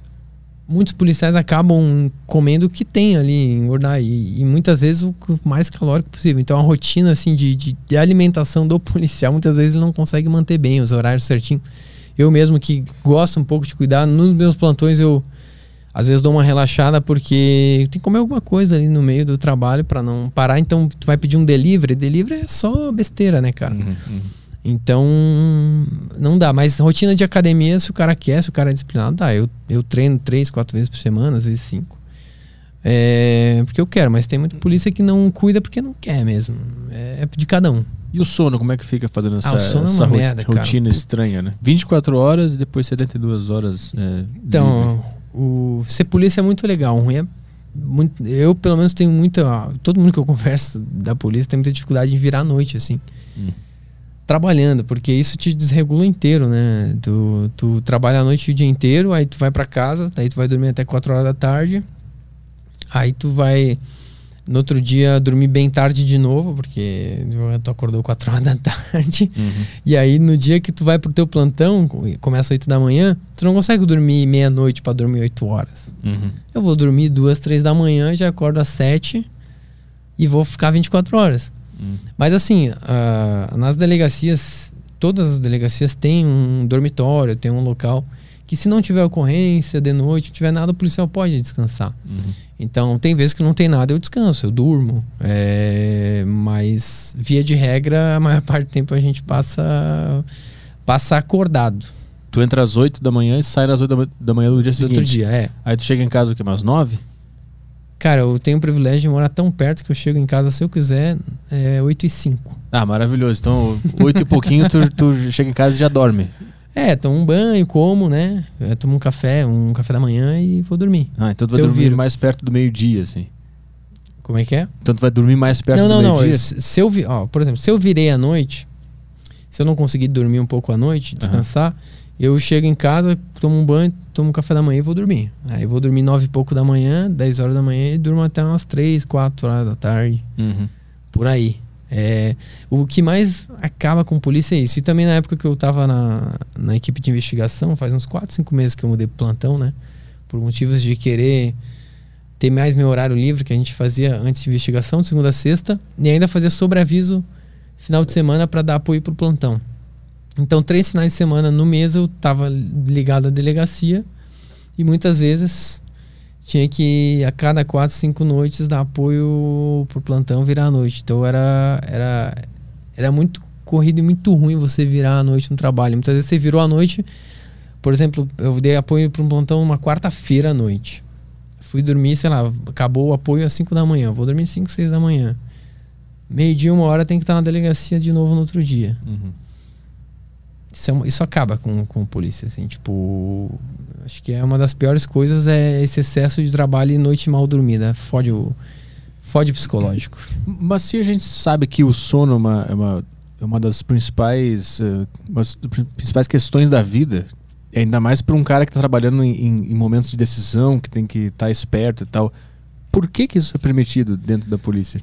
muitos policiais acabam comendo o que tem ali, engordar, e, e muitas vezes o mais calórico possível. Então a rotina assim de, de, de alimentação do [laughs] policial, muitas vezes ele não consegue manter bem os horários certinho. Eu mesmo que gosto um pouco de cuidar, nos meus plantões eu às vezes dou uma relaxada porque tem que comer alguma coisa ali no meio do trabalho para não parar. Então tu vai pedir um delivery, delivery é só besteira, né, cara? Então, não dá. Mas rotina de academia, se o cara quer, se o cara é disciplinado, dá. Eu, eu treino três, quatro vezes por semana, às vezes cinco. É, porque eu quero, mas tem muita polícia que não cuida porque não quer mesmo. É de cada um. E o sono, como é que fica fazendo essa, o sono é essa uma ro- merda, cara. rotina Putz. estranha, né? 24 horas e depois 72 horas. É, livre. Então, o, ser polícia é muito legal. Ruim é muito, eu, pelo menos, tenho muita. Todo mundo que eu [laughs] converso da polícia tem muita dificuldade em virar à noite, assim. Hum. Trabalhando, porque isso te desregula inteiro, né? Tu, tu trabalha a noite o dia inteiro, aí tu vai pra casa, aí tu vai dormir até 4 horas da tarde. Aí tu vai no outro dia dormir bem tarde de novo, porque tu acordou 4 horas da tarde. Uhum. E aí, no dia que tu vai pro teu plantão, começa 8 da manhã, tu não consegue dormir meia-noite pra dormir 8 horas. Uhum. Eu vou dormir duas, três da manhã, já acordo às 7 e vou ficar 24 horas. Hum. Mas assim, ah, nas delegacias, todas as delegacias têm um dormitório, tem um local que se não tiver ocorrência de noite, não tiver nada, o policial pode descansar. Uhum. Então, tem vezes que não tem nada, eu descanso, eu durmo. É, mas, via de regra, a maior [laughs] parte do tempo a gente passa, passa acordado. Tu entra às 8 da manhã e sai às 8 da ma- da manhã do dia Do seguinte. outro dia, é. Aí tu chega em casa o que? Umas 9? Cara, eu tenho o privilégio de morar tão perto que eu chego em casa, se eu quiser, é 8 e 5. Ah, maravilhoso. Então, 8 e pouquinho, tu, tu chega em casa e já dorme. É, tomo um banho, como, né? Eu tomo um café, um café da manhã e vou dormir. Ah, então tu vai dormir viro. mais perto do meio-dia, assim. Como é que é? Então tu vai dormir mais perto não, do não, não. meio-dia? Se se eu vi, ó, por exemplo, se eu virei à noite, se eu não conseguir dormir um pouco à noite, descansar, eu chego em casa, tomo um banho, tomo um café da manhã e vou dormir. Aí eu vou dormir nove e pouco da manhã, 10 horas da manhã e durmo até umas 3, 4 horas da tarde. Uhum. por aí. É, o que mais acaba com polícia é isso. E também na época que eu tava na, na equipe de investigação, faz uns 4, 5 meses que eu mudei pro plantão, né? Por motivos de querer ter mais meu horário livre, que a gente fazia antes de investigação, de segunda a sexta, e ainda fazia sobreaviso final de semana para dar apoio pro plantão. Então, três finais de semana no mês eu tava ligado à delegacia e muitas vezes tinha que a cada quatro, cinco noites dar apoio pro plantão virar a noite. Então era era era muito corrido e muito ruim você virar a noite no trabalho. Muitas vezes você virou a noite, por exemplo, eu dei apoio para um plantão uma quarta-feira à noite. Fui dormir, sei lá, acabou o apoio às 5 da manhã. Vou dormir 5, 6 da manhã. Meio-dia, uma hora tem que estar na delegacia de novo no outro dia. Uhum. Isso, é isso acaba com, com a polícia, assim, tipo. Acho que é uma das piores coisas é esse excesso de trabalho e noite mal dormida. Fode o. Fode psicológico. Mas se a gente sabe que o sono é uma, é uma, é uma das principais, das principais questões da vida, ainda mais para um cara que está trabalhando em, em- momentos de decisão, que tem que estar esperto e tal, por que, que isso é permitido dentro da polícia?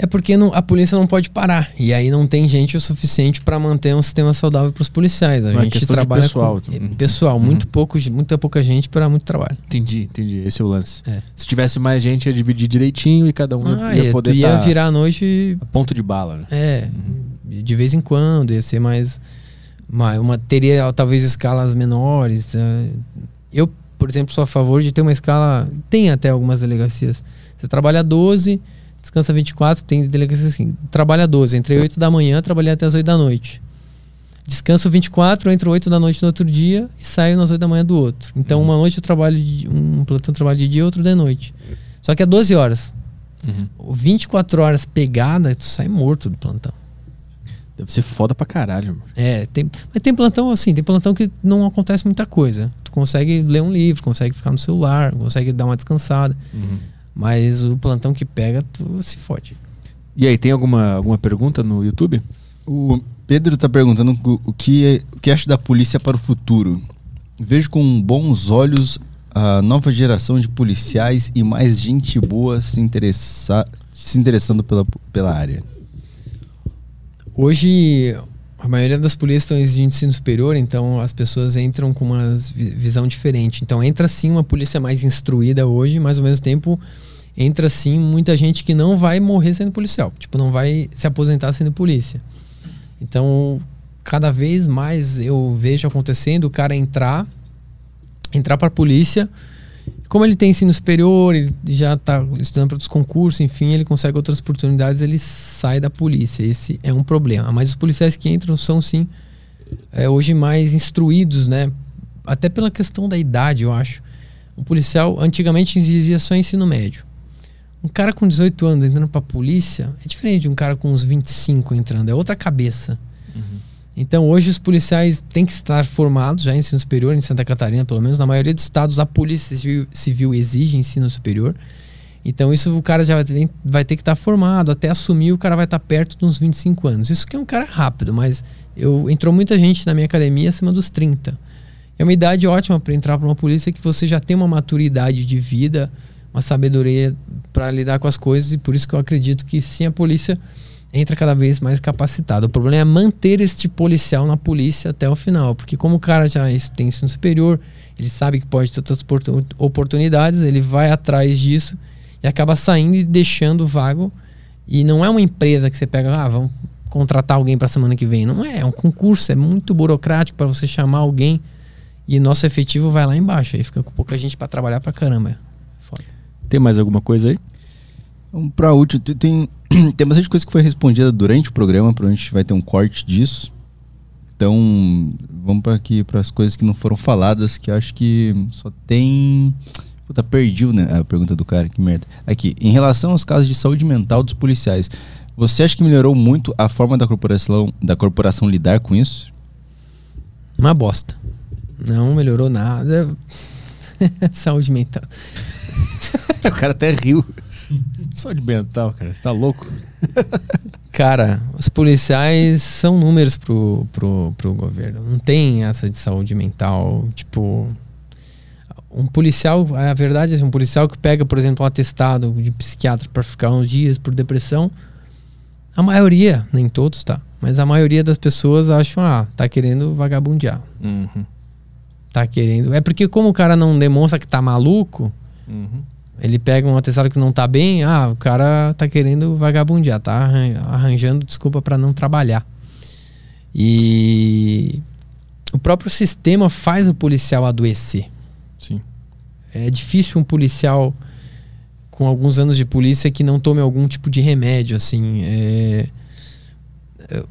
É porque não- a polícia não pode parar. E aí não tem gente o suficiente para manter um sistema saudável para os policiais. A Não, é gente trabalha pessoal, com, uhum. é, pessoal, muito pouco, muita pouca gente para muito trabalho. Entendi, entendi. Esse é o lance. É. Se tivesse mais gente, ia dividir direitinho e cada um Ah, ia ia, poder tu ia tá virar a noite a ponto de bala, né? É, de vez em quando, ia ser mais. Uma, uma- teria talvez escalas menores. Eu, por exemplo, sou a favor de ter uma escala. Tem até algumas delegacias. Você trabalha 12, descansa 24, tem delegacias assim. Trabalha 12, entre 8 da manhã, trabalhei até as 8 da noite. Descanso 24, entro 8 da noite no outro dia e saio nas 8 da manhã do outro. Então, uma noite eu trabalho, de, um plantão trabalho de dia, outro de noite. Só que é 12 horas. 24 horas pegada, tu sai morto do plantão. Deve ser foda pra caralho, mano. É, tem, mas tem plantão assim, tem plantão que não acontece muita coisa. Tu consegue ler um livro, consegue ficar no celular, consegue dar uma descansada. Mas o plantão que pega, tu se fode. E aí, tem alguma, alguma pergunta no YouTube? O Pedro tá perguntando o, o que, é- o que acha da polícia para o futuro. Vejo com bons olhos a nova geração de policiais e mais gente boa se, interessar, se interessando pela, pela área. Hoje, a maioria das polícias estão exigindo ensino superior, então as pessoas entram com uma vi- visão diferente. Então entra sim uma polícia mais instruída hoje, mas ao mesmo tempo entra sim muita gente que não vai morrer sendo policial. Tipo, não vai se aposentar sendo polícia. Então, cada vez mais eu vejo acontecendo o cara entrar, entrar para a polícia. Como ele tem ensino superior, ele já está estudando para outros concursos, enfim, ele consegue outras oportunidades, ele sai da polícia. Esse é um problema. Mas os policiais que entram são, sim, é, hoje mais instruídos, né? Até pela questão da idade, eu acho. Um policial, antigamente, exigia só ensino médio. Um cara com 18 anos entrando pra polícia é diferente de um cara com uns 25 entrando, é outra cabeça. Então hoje os policiais têm que estar formados já em ensino superior, em Santa Catarina pelo menos. Na maioria dos estados a polícia civil, civil exige ensino superior. Então isso o cara já vai, ter- vai ter que estar formado, até assumir o cara vai estar perto de uns 25 anos. Isso que é um cara rápido, mas eu entrou muita gente na minha academia acima dos 30. É uma idade ótima para entrar para uma polícia que você já tem uma maturidade de vida, uma sabedoria para lidar com as coisas e por isso que eu acredito que sim a polícia entra cada vez mais capacitada. O problema é manter este policial na polícia até o final, porque como o cara já es- tem ensino superior, ele sabe que pode ter outras oportu- oportunidades, ele vai atrás disso e acaba saindo e deixando vago. E não é uma empresa que você pega, ah, vamos contratar alguém para semana que vem. Não é, é um concurso, é muito burocrático para você chamar alguém e nosso efetivo vai lá embaixo. Aí fica com pouca gente para trabalhar pra caramba. Tem mais alguma coisa aí? Vamos pra última. Tem, [clears throat] tem, bastante coisa que foi respondida durante o programa, provavelmente vai ter um corte disso. Então, vamos para aqui para as coisas que não foram faladas, que eu acho que só tem. Puta, perdi o, né, a pergunta do cara, que merda. Aqui, em relação aos casos de saúde mental dos policiais, você acha que melhorou muito a forma da corporação, da corporação lidar com isso? Uma bosta. Não melhorou nada. [laughs] Saúde mental. [laughs] o cara até riu. Saúde mental, cara. Você tá louco? Cara, os policiais são números pro, pro, pro governo. Não tem essa de saúde mental. Tipo, um policial, a verdade é assim, um policial que pega, por exemplo, um atestado de psiquiatra para ficar uns dias por depressão, a maioria, nem todos, tá? Mas a maioria das pessoas acham, ah, tá querendo vagabundear. Uhum. Tá querendo. É porque, como o cara não demonstra que tá maluco, Uhum. Ele pega um atestado que não tá bem, ah, o cara tá querendo vagabundear, tá arran- arranjando desculpa para não trabalhar. E o próprio sistema faz o policial adoecer. Sim. É difícil um policial com alguns anos de polícia que não tome algum tipo de remédio, assim. é- é-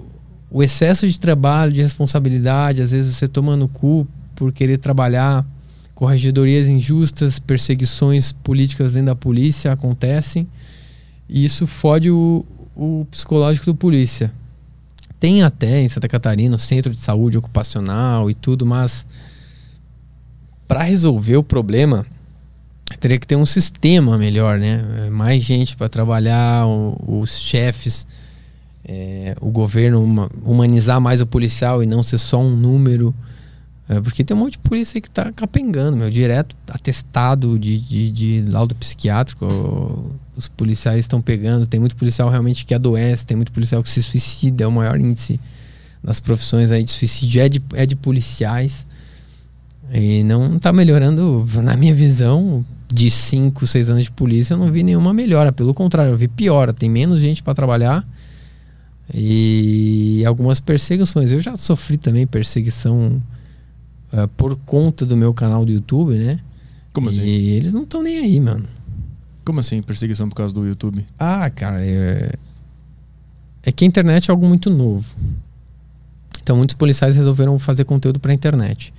o excesso de trabalho, de responsabilidade, às vezes você toma no cu por querer trabalhar, corregedorias injustas, perseguições políticas dentro da polícia acontecem, e isso fode o, o psicológico do polícia. Tem até em Santa Catarina o centro de saúde ocupacional e tudo, mas para resolver o problema teria que ter um sistema melhor, né? Mais gente para trabalhar, os chefes, é, o governo uma- humanizar mais o policial e não ser só um número. É, porque tem um monte de polícia que tá capengando, meu, direto atestado de, de, de laudo psiquiátrico. Os policiais estão pegando. Tem muito policial realmente que adoece, tem muito policial que se suicida. É o maior índice das profissões aí de suicídio é de, é de policiais. E não tá melhorando, na minha visão, de 5, 6 anos de polícia, eu não vi nenhuma melhora. Pelo contrário, eu vi piora. Tem menos gente para trabalhar e algumas perseguições. Eu já sofri também perseguição ah, por conta do meu canal do YouTube, né? Como e assim? eles não estão nem aí, mano. Como assim, perseguição por causa do YouTube? Ah, cara, é... é que a internet é algo muito novo. Então muitos policiais resolveram fazer conteúdo pra internet.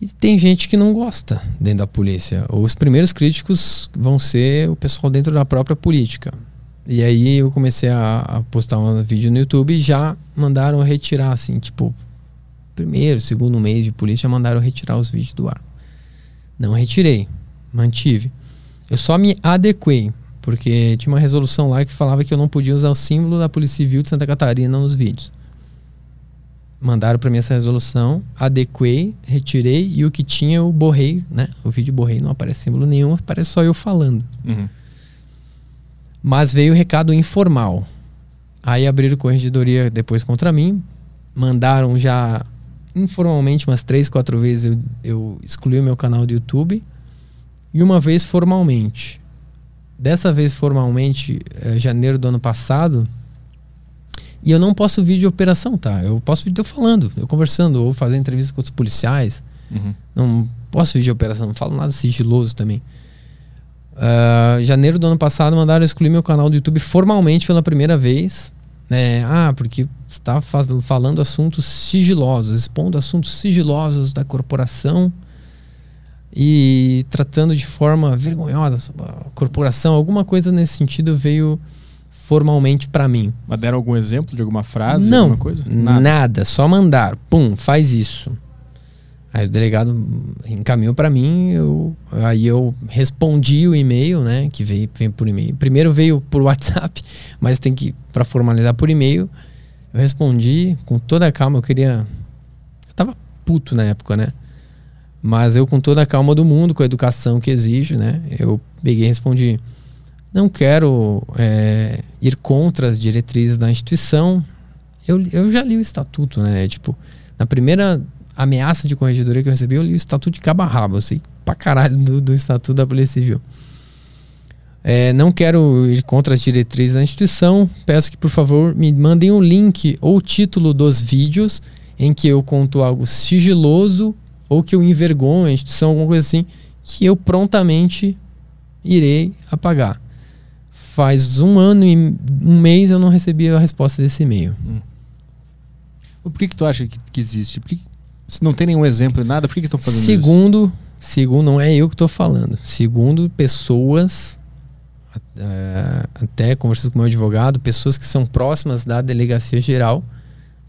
E tem gente que não gosta dentro da polícia. Os primeiros críticos vão ser o pessoal dentro da própria política. E aí eu comecei a, a postar um vídeo no YouTube e já mandaram retirar, assim, tipo, primeiro, segundo mês de polícia, mandaram retirar os vídeos do ar. Não retirei, mantive. Eu só me adequei, porque tinha uma resolução lá que falava que eu não podia usar o símbolo da Polícia Civil de Santa Catarina nos vídeos. Mandaram para mim essa resolução, adequei, retirei e o que tinha eu borrei, né? O vídeo borrei, não aparece símbolo nenhum, aparece só eu falando. Uhum. Mas veio o recado informal. Aí abriram corregedoria depois contra mim, mandaram já informalmente umas três, quatro vezes eu, eu excluí o meu canal do YouTube e uma vez formalmente. Dessa vez formalmente, é, janeiro do ano passado. E eu não posso vídeo de operação, tá? Eu posso vídeo eu falando, eu conversando, ou fazendo entrevista com outros policiais. Uhum. Não posso vídeo de operação, não falo nada sigiloso também. Ah, janeiro do ano passado mandaram excluir meu canal do YouTube formalmente pela primeira vez. Né? Ah, porque está falando assuntos sigilosos, expondo assuntos sigilosos da corporação e tratando de forma vergonhosa a corporação. Alguma coisa nesse sentido veio formalmente para mim. Mas deram algum exemplo de alguma frase? Não, alguma coisa? nada. Só mandar. Pum, faz isso. Aí o delegado encaminhou para mim, eu, aí eu respondi o e-mail, né, que veio, veio por e-mail. Primeiro veio por [laughs] WhatsApp, mas tem que para formalizar por e-mail. Eu respondi com toda a calma, eu queria eu tava puto na época, né? Mas eu com toda a calma do mundo, com a educação que exige, né? Eu peguei e respondi: não quero é, ir contra as diretrizes da instituição. Eu, eu já li o estatuto, né? Tipo, na primeira ameaça de corregedoria que eu recebi, eu li o estatuto de cabo a rabo. Eu sei pra caralho do, do estatuto da Polícia Civil. É, não quero ir contra as diretrizes da instituição. Peço que, por favor, me mandem o link ou título dos vídeos em que eu conto algo sigiloso ou que eu envergonho a instituição, alguma coisa assim, que eu prontamente irei apagar. Faz um ano e um mês eu não recebi a resposta desse e-mail. Por que, que tu acha que, que existe? Por que, se não tem nenhum exemplo, nada, por que, que estão fazendo isso? Segundo, segundo, não é eu que estou falando. Segundo pessoas, é, até conversando com meu advogado, pessoas que são próximas da delegacia geral,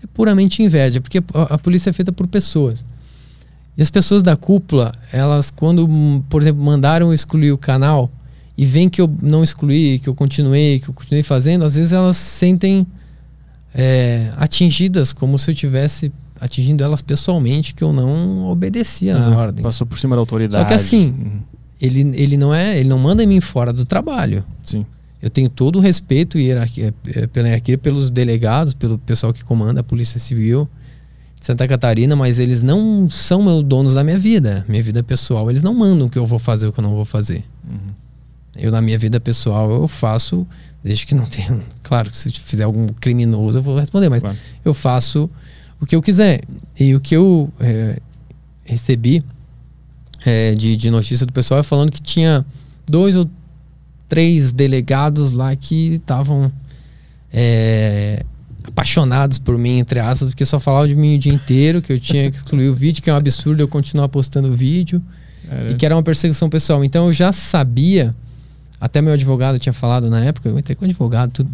é puramente inveja, porque a, a polícia é feita por pessoas. E as pessoas da cúpula, elas, quando, por exemplo, mandaram eu excluir o canal e veem que eu não excluí, que eu continuei, que eu continuei fazendo, às vezes elas sentem é, atingidas, como se eu tivesse atingindo elas pessoalmente, que eu não obedecia às Ah, ordens. Passou por cima da autoridade. Só que assim, Uhum. ele, ele não é, ele não manda em mim fora do trabalho. Sim. Eu tenho todo o respeito e hierarquia, eh, pela hierarquia pelos delegados, pelo pessoal que comanda a Polícia Civil de Santa Catarina, mas eles não são meus donos da minha vida. Minha vida pessoal, eles não mandam o que eu vou fazer o que eu não vou fazer. Uhum. Eu, na minha vida pessoal, eu faço, desde que não tenha. [laughs] Claro se fizer algum criminoso, eu vou responder, mas Claro. eu faço o que eu quiser. E o que eu eh, recebi eh, de, de notícia do pessoal é falando que tinha dois ou três delegados lá que estavam é, apaixonados por mim, entre aspas, porque só falavam de mim o dia inteiro, que eu tinha que excluir o vídeo, que é um absurdo eu continuar postando vídeo Era- e que era uma perseguição pessoal. Então eu já sabia, até meu advogado tinha falado na época, eu entrei com o advogado, tudo,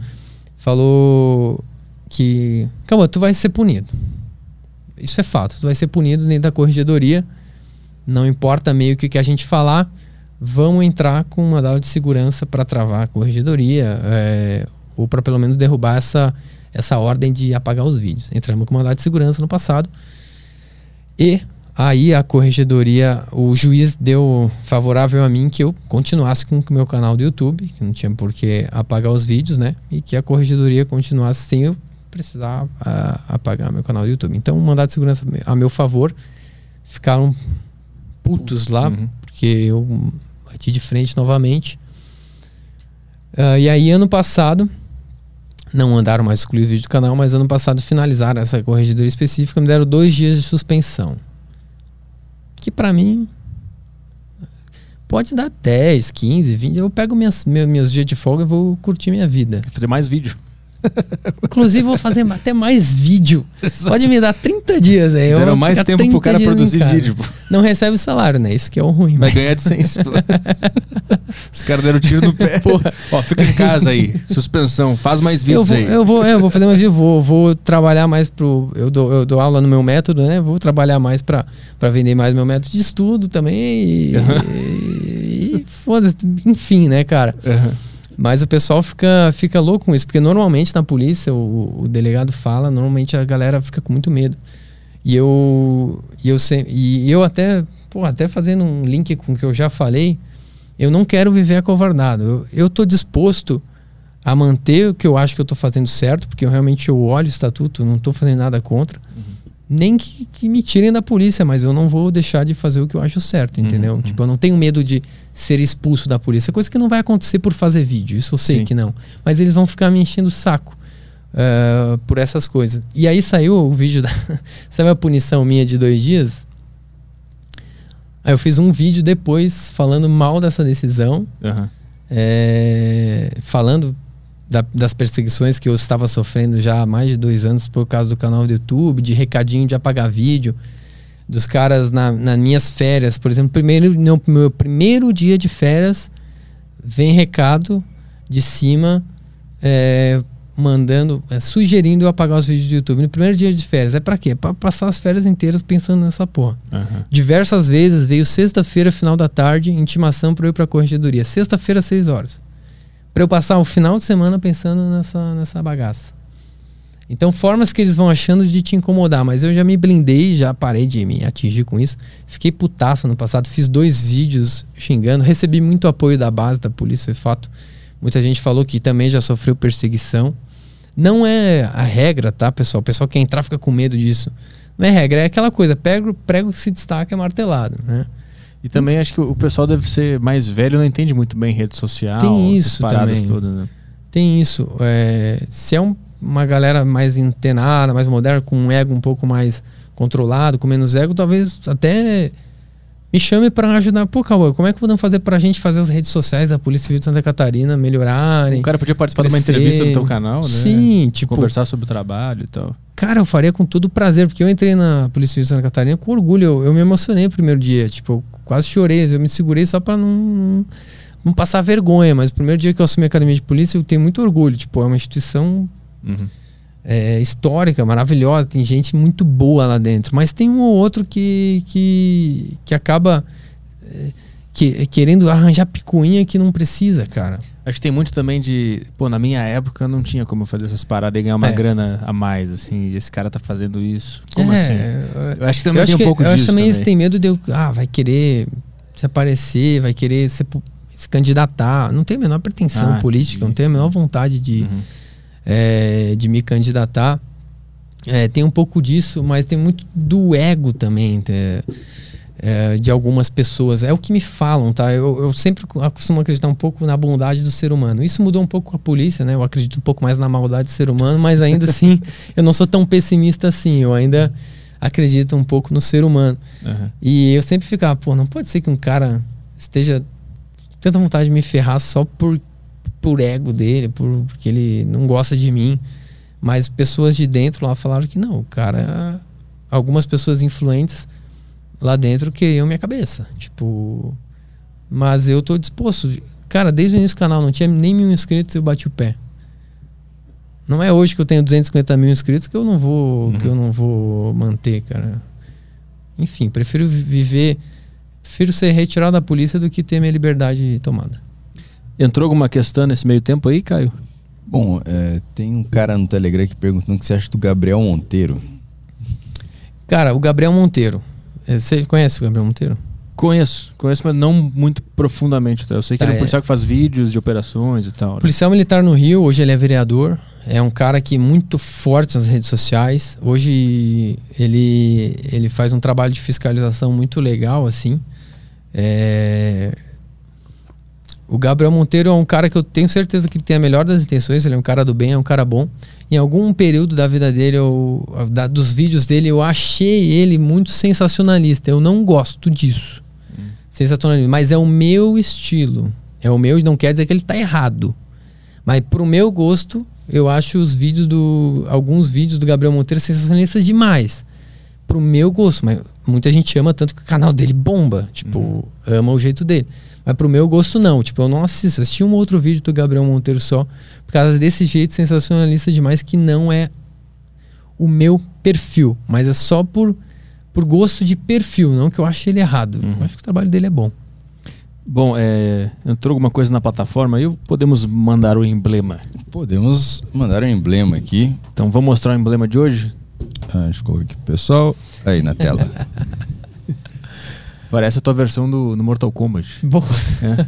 falou que. Calma, tu vai ser punido. Isso é fato. Tu vai ser punido dentro da corregedoria. Não importa meio que que a gente falar, vão entrar com um mandado de segurança para travar a corregedoria é, ou para pelo menos derrubar essa, essa ordem de apagar os vídeos. Entramos com mandado de segurança no passado. E aí a corregedoria, o juiz deu favorável a mim que eu continuasse com o meu canal do YouTube, que não tinha por que apagar os vídeos, né? E que a corregedoria continuasse sem eu precisar a, apagar meu canal do YouTube. Então, o mandado de segurança a meu favor ficaram putos lá, Uhum. porque eu bati de frente novamente. Ah, e aí, ano passado, não andaram mais excluir o vídeo do canal, mas ano passado finalizaram essa corregedoria específica, me deram dois dias de suspensão. Que pra mim pode dar 10, 15, 20. Eu pego minhas, meu- meus dias de folga e vou curtir minha vida. Fazer mais vídeo. Inclusive, vou fazer até mais vídeo. Pode me dar 30 dias aí. eu Deram mais tempo pro 30 cara produzir casa. vídeo. pô. Não recebe o salário, né? Isso que é o ruim. Vai mas- ganhar AdSense. pô. [laughs] Os caras deram tiro no pé. Ó, fica em casa aí. Suspensão. Faz mais Eu vídeos vou, aí. eu, vou, eu vou fazer mais vídeo, vou, vou trabalhar mais pro. Eu dou, eu dou aula no meu método, né? Vou trabalhar mais pra, pra vender mais meu método de estudo também. E, e, e foda-se. Enfim, né, cara? Aham. Mas o pessoal fica, fica louco com isso, porque normalmente na polícia, o, o delegado fala, normalmente a galera fica com muito medo. E eu, e eu, se- e eu até, pô, até fazendo um link com o que eu já falei, eu não quero viver acovardado. Eu, tô disposto a manter o que eu acho que eu tô fazendo certo, porque eu realmente eu olho o estatuto, não tô fazendo nada contra. Nem que, que me tirem da polícia, mas eu não vou deixar de fazer o que eu acho certo, entendeu? Tipo, eu não tenho medo de ser expulso da polícia. Coisa que não vai acontecer por fazer vídeo, isso eu sei Sim. que não. Mas eles vão ficar me enchendo o saco eh, por essas coisas. E aí saiu o vídeo da. [laughs] saiu a punição minha de dois dias. Aí eu fiz um vídeo depois falando mal dessa decisão. Aham. É, falando da- das perseguições que eu estava sofrendo já há mais de dois anos por causa do canal do YouTube, de recadinho de apagar vídeo, dos caras na, nas minhas férias, por exemplo, primeiro, no meu primeiro dia de férias, vem recado de cima é, mandando, é, sugerindo eu apagar os vídeos do YouTube no primeiro dia de férias. É pra quê? É pra passar as férias inteiras pensando nessa porra. Aham. Diversas vezes veio sexta-feira, final da tarde, intimação para eu ir para a corregedoria. Sexta-feira, 6 horas. Para eu passar o final de semana pensando nessa, nessa bagaça. Então, formas que eles vão achando de te incomodar, mas eu já me blindei, já parei de me atingir com isso. Fiquei putaço no passado, fiz dois vídeos xingando, recebi muito apoio da base da polícia, é fato. Muita gente falou que também já sofreu perseguição. Não é a regra, tá, pessoal? O pessoal que entrar fica com medo disso. Não é regra, é aquela coisa, prego, prego que se destaca é martelado, né? E também acho que o pessoal deve ser mais velho, não entende muito bem rede social. Tem isso paradas também. todas, né? Tem isso. é, se é um- uma galera mais antenada, mais moderna, com um ego um pouco mais controlado, com menos ego, talvez até me chame para ajudar. Pô, Cauã, como é que podemos fazer pra gente fazer as redes sociais da Polícia Civil de Santa Catarina melhorarem? O cara podia participar de uma crescer. entrevista no teu canal, né? Sim, tipo, Conversar sobre o trabalho e tal. Cara, eu faria com todo prazer, porque eu entrei na Polícia Civil de Santa Catarina com orgulho. Eu, eu me emocionei no primeiro dia. Tipo, eu quase chorei. Eu me segurei só pra não, não, não passar vergonha. Mas o primeiro dia que eu assumi a academia de polícia, eu tenho muito orgulho. Tipo, é uma instituição Uhum. É, histórica, maravilhosa. Tem gente muito boa lá dentro. Mas tem um ou outro que, que, que acaba é, que- querendo arranjar picuinha que não precisa, cara. Acho que tem muito também de. Pô, na minha época não tinha como eu fazer essas paradas e ganhar uma É. grana a mais, assim. E esse cara tá fazendo isso. Como É, assim? Eu acho que também eu tem um que, pouco eu disso. acho também eles têm medo de eu, ah, vai querer se aparecer, vai querer se, se candidatar. Não tem a menor pretensão Ah, política, entendi. não tem a menor vontade de, Uhum. É, de me candidatar. É, tem um pouco disso, mas tem muito do ego também é, é, de algumas pessoas. É o que me falam, tá? Eu, eu sempre costumo acreditar um pouco na bondade do ser humano. Isso mudou um pouco com a polícia, né? Eu acredito um pouco mais na maldade do ser humano, mas ainda assim [laughs] eu não sou tão pessimista assim. Eu ainda acredito um pouco no ser humano. Aham. E eu sempre ficava, pô, não pode ser que um cara esteja tanta vontade de me ferrar só por, por ego dele, por, porque ele não gosta de mim. Mas pessoas de dentro lá falaram que não, o cara. Algumas pessoas influentes lá dentro queriam minha cabeça. Tipo. Mas eu tô disposto. Cara, desde o início do canal não tinha nem mil inscritos e eu bati o pé. Não é hoje que eu tenho 250 mil inscritos que eu não vou, que eu não vou manter, cara. Enfim, prefiro vi- viver, prefiro ser retirado da polícia do que ter minha liberdade tomada. Entrou alguma questão nesse meio tempo aí, Caio? Bom, é, tem um cara no Telegram que perguntando o que você acha do Gabriel Monteiro. Cara, o Gabriel Monteiro. eh, Você conhece o Gabriel Monteiro? Conheço, conheço, mas não muito profundamente. Tá? Eu sei que Tá, ele é um é. policial que faz vídeos de operações e tal. né? Policial militar no Rio, hoje ele é vereador. É um cara que é muito forte nas redes sociais. Hoje ele, ele faz um trabalho de fiscalização muito legal, assim. É, O Gabriel Monteiro é um cara que eu tenho certeza que ele tem a melhor das intenções. Ele é um cara do bem, é um cara bom. Em algum período da vida dele, eu, da- dos vídeos dele, eu achei ele muito sensacionalista. Eu não gosto disso. Sensacionalista. Mas é o meu estilo. É o meu, não quer dizer que ele tá errado. Mas pro meu gosto, eu acho os vídeos do. Alguns vídeos do Gabriel Monteiro sensacionalistas demais. Pro meu gosto. Mas muita gente ama tanto que o canal dele bomba. Tipo, ama o jeito dele. Mas pro meu gosto, não. Tipo, eu não assisto. Assisti um outro vídeo do Gabriel Monteiro só. Por causa desse jeito sensacionalista demais que não é o meu perfil. Mas é só por, por gosto de perfil. Não que eu ache ele errado. Eu acho que o trabalho dele é bom. Bom, é, entrou alguma coisa na plataforma aí? Podemos mandar o emblema. Podemos mandar um emblema aqui. Então vamos mostrar o emblema de hoje? Ah, deixa eu colocar aqui pro pessoal. Aí na tela. [laughs] Parece a tua versão do, do Mortal Kombat. Boa. [laughs]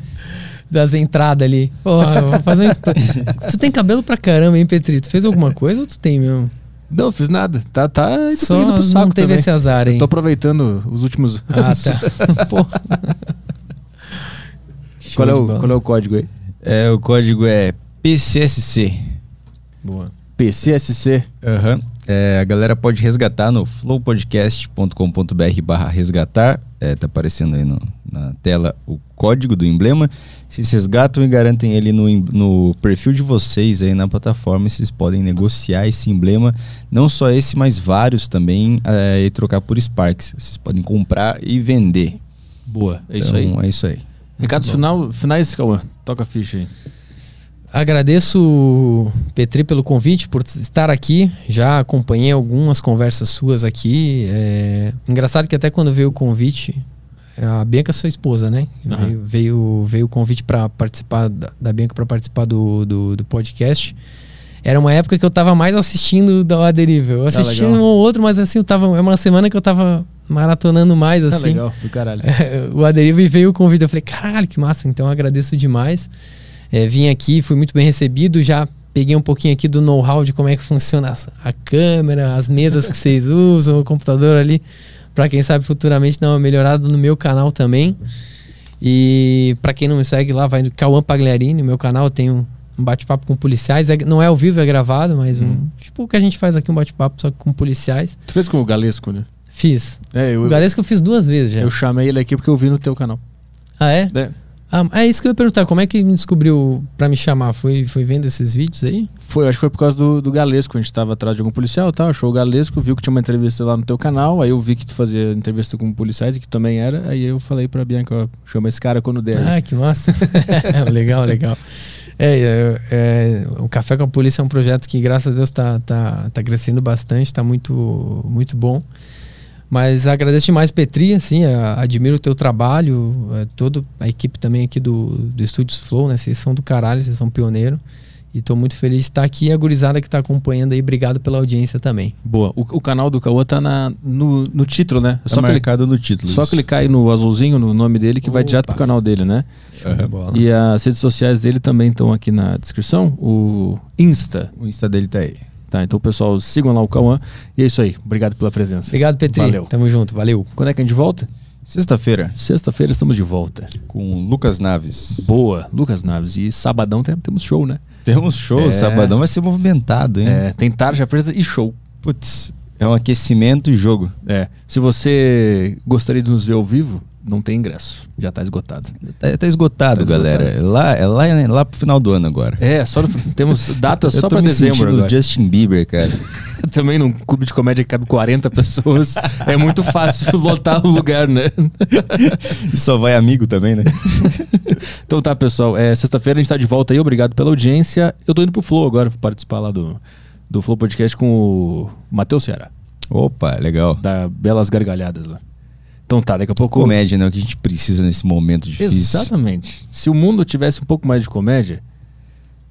Das entradas ali. Porra, vou fazer um... [laughs] Tu tem cabelo pra caramba, hein, Petri? Tu fez alguma coisa ou tu tem mesmo? Não, fiz nada. Tá, tá indo, Só indo pro saco não teve também. esse azar, hein? Tô aproveitando os últimos Ah, anos. tá. Porra. Qual é, o, qual é o código aí? É, o código é PCSC. Boa. PCSC. Aham. É, a galera pode resgatar no flowpodcast.com.br barra resgatar. É, tá aparecendo aí no- na tela o código do emblema. Vocês resgatam e garantem ele no, no perfil de vocês aí na plataforma. Vocês podem negociar esse emblema. Não só esse, mas vários também. é, e trocar por Sparks. Vocês podem comprar e vender. Boa. É isso aí. Então, É isso aí. Recados final, finais, Cauã. Toca a ficha aí. Agradeço, Petri, pelo convite, por estar aqui. Já acompanhei algumas conversas suas aqui. É... Engraçado que até quando veio o convite, a Bianca é sua esposa, né? Aham. Veio, veio, veio o convite para participar da, da Bianca para participar do, do, do podcast. Era uma época que eu tava mais assistindo da Deriva. Eu assisti legal. um ou outro, mas assim, eu tava. É uma semana que eu tava maratonando mais, Tá assim. legal, do caralho. É, [laughs] o Aderiva e veio o convite. Eu falei, caralho, que massa. Então eu agradeço demais. É, vim aqui, fui muito bem recebido. Já peguei um pouquinho aqui do know-how de como é que funciona as- a câmera, as mesas que vocês [laughs] usam, o computador ali. Pra quem sabe futuramente dar uma melhorada no meu canal também. E pra quem não me segue lá, vai no Cauã Pagliarini, meu canal. Eu tenho um bate-papo com policiais. É- não é ao vivo, é gravado, mas um, tipo o que a gente faz aqui, um bate-papo só com policiais. Tu fez com o Galesco, né? Fiz. É, eu, O Galesco eu fiz duas vezes já. eu chamei ele aqui porque eu vi no teu canal. Ah, é? É, Ah, é isso que eu ia perguntar. Como é que me descobriu pra me chamar? Foi, foi vendo esses vídeos aí? Foi, acho que foi por causa do, do Galesco. A gente tava atrás de algum policial e tal, achou o Galesco, viu que tinha uma entrevista lá no teu canal, aí eu vi que tu fazia entrevista com policiais e que também era, aí eu falei pra Bianca, ó, chama esse cara quando der. Ah, que massa. [laughs] legal, legal. É, é, é, o Café com a Polícia é um projeto que, graças a Deus, tá, tá, tá crescendo bastante, tá muito, muito bom. Mas agradeço demais, Petri, assim, a- admiro o teu trabalho, é, toda a equipe também aqui do, do Estúdios Flow, né? Vocês são do caralho, vocês são pioneiro. E tô muito feliz de estar aqui e a gurizada que tá acompanhando aí. Obrigado pela audiência também. Boa. O, o canal do Cauã tá na, no, no título, né? É Tá só, clicar, marcado no título. só isso. clicar aí no azulzinho, no nome dele, que vai Opa. direto pro canal dele, né? Show de bola. E as redes sociais dele também estão aqui na descrição. O Insta. O Insta dele tá aí. Tá, então pessoal, sigam lá o Cauã. E é isso aí. Obrigado pela presença. Obrigado, Petri. Valeu. Tamo junto. Valeu. Quando é que a gente volta? Sexta-feira, Sexta-feira estamos de volta. com Lucas Naves. Boa, Lucas Naves. E sabadão tem- temos show, né? Temos show, É. sabadão vai ser movimentado, hein? É, tem tarja preta e show. Putz, é um aquecimento e jogo. É. Se você gostaria de nos ver ao vivo, não tem ingresso. Já tá esgotado. Tá, tá esgotado, Tá galera. esgotado. Lá, é lá, é lá pro final do ano agora. É, só no- temos [laughs] data Eu só me dezembro agora. Justin Bieber, cara. [laughs] Também num clube de comédia que cabe 40 pessoas, é muito fácil [laughs] lotar o lugar, né? E só vai amigo também, né? Então tá, pessoal. É, Sexta-feira a gente tá de volta aí. Obrigado pela audiência. Eu tô indo pro Flow agora pra participar lá do, do Flow Podcast com o Matheus Ceará, Opa, legal. da Belas Gargalhadas lá. Então tá, daqui a pouco. Comédia, né? O que a gente precisa nesse momento difícil. Exatamente. Se o mundo tivesse um pouco mais de comédia,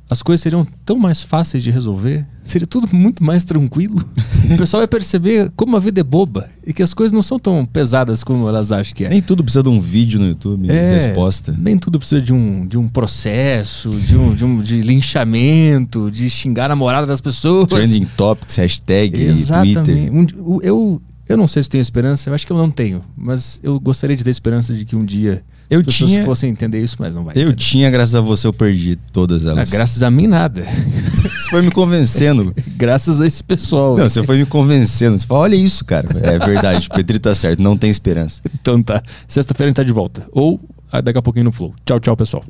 as coisas seriam tão mais fáceis de resolver, seria tudo muito mais tranquilo. [laughs] o pessoal vai perceber como a vida é boba e que as coisas não são tão pesadas como elas acham que é. Nem tudo precisa de um vídeo no YouTube, É, resposta. Nem tudo precisa de um, de um processo, de um, de um de linchamento, de xingar a namorada das pessoas. Trending Topics, hashtag, Exatamente. Twitter. Um eu, eu não sei se tenho esperança, eu acho que eu não tenho, mas eu gostaria de ter esperança de que um dia Eu as pessoas tinha- fossem entender isso, mas não vai. Eu entender. tinha, graças a você, eu perdi todas Ah, elas. graças a mim, nada. [laughs] Você foi me convencendo. [laughs] graças a esse pessoal. Não, você foi me convencendo. Você falou, olha isso, cara. É verdade, Petri tá certo, não tem esperança. Então tá. Sexta-feira a gente tá de volta. Ou ah, daqui a pouquinho no Flow. Tchau, tchau, pessoal.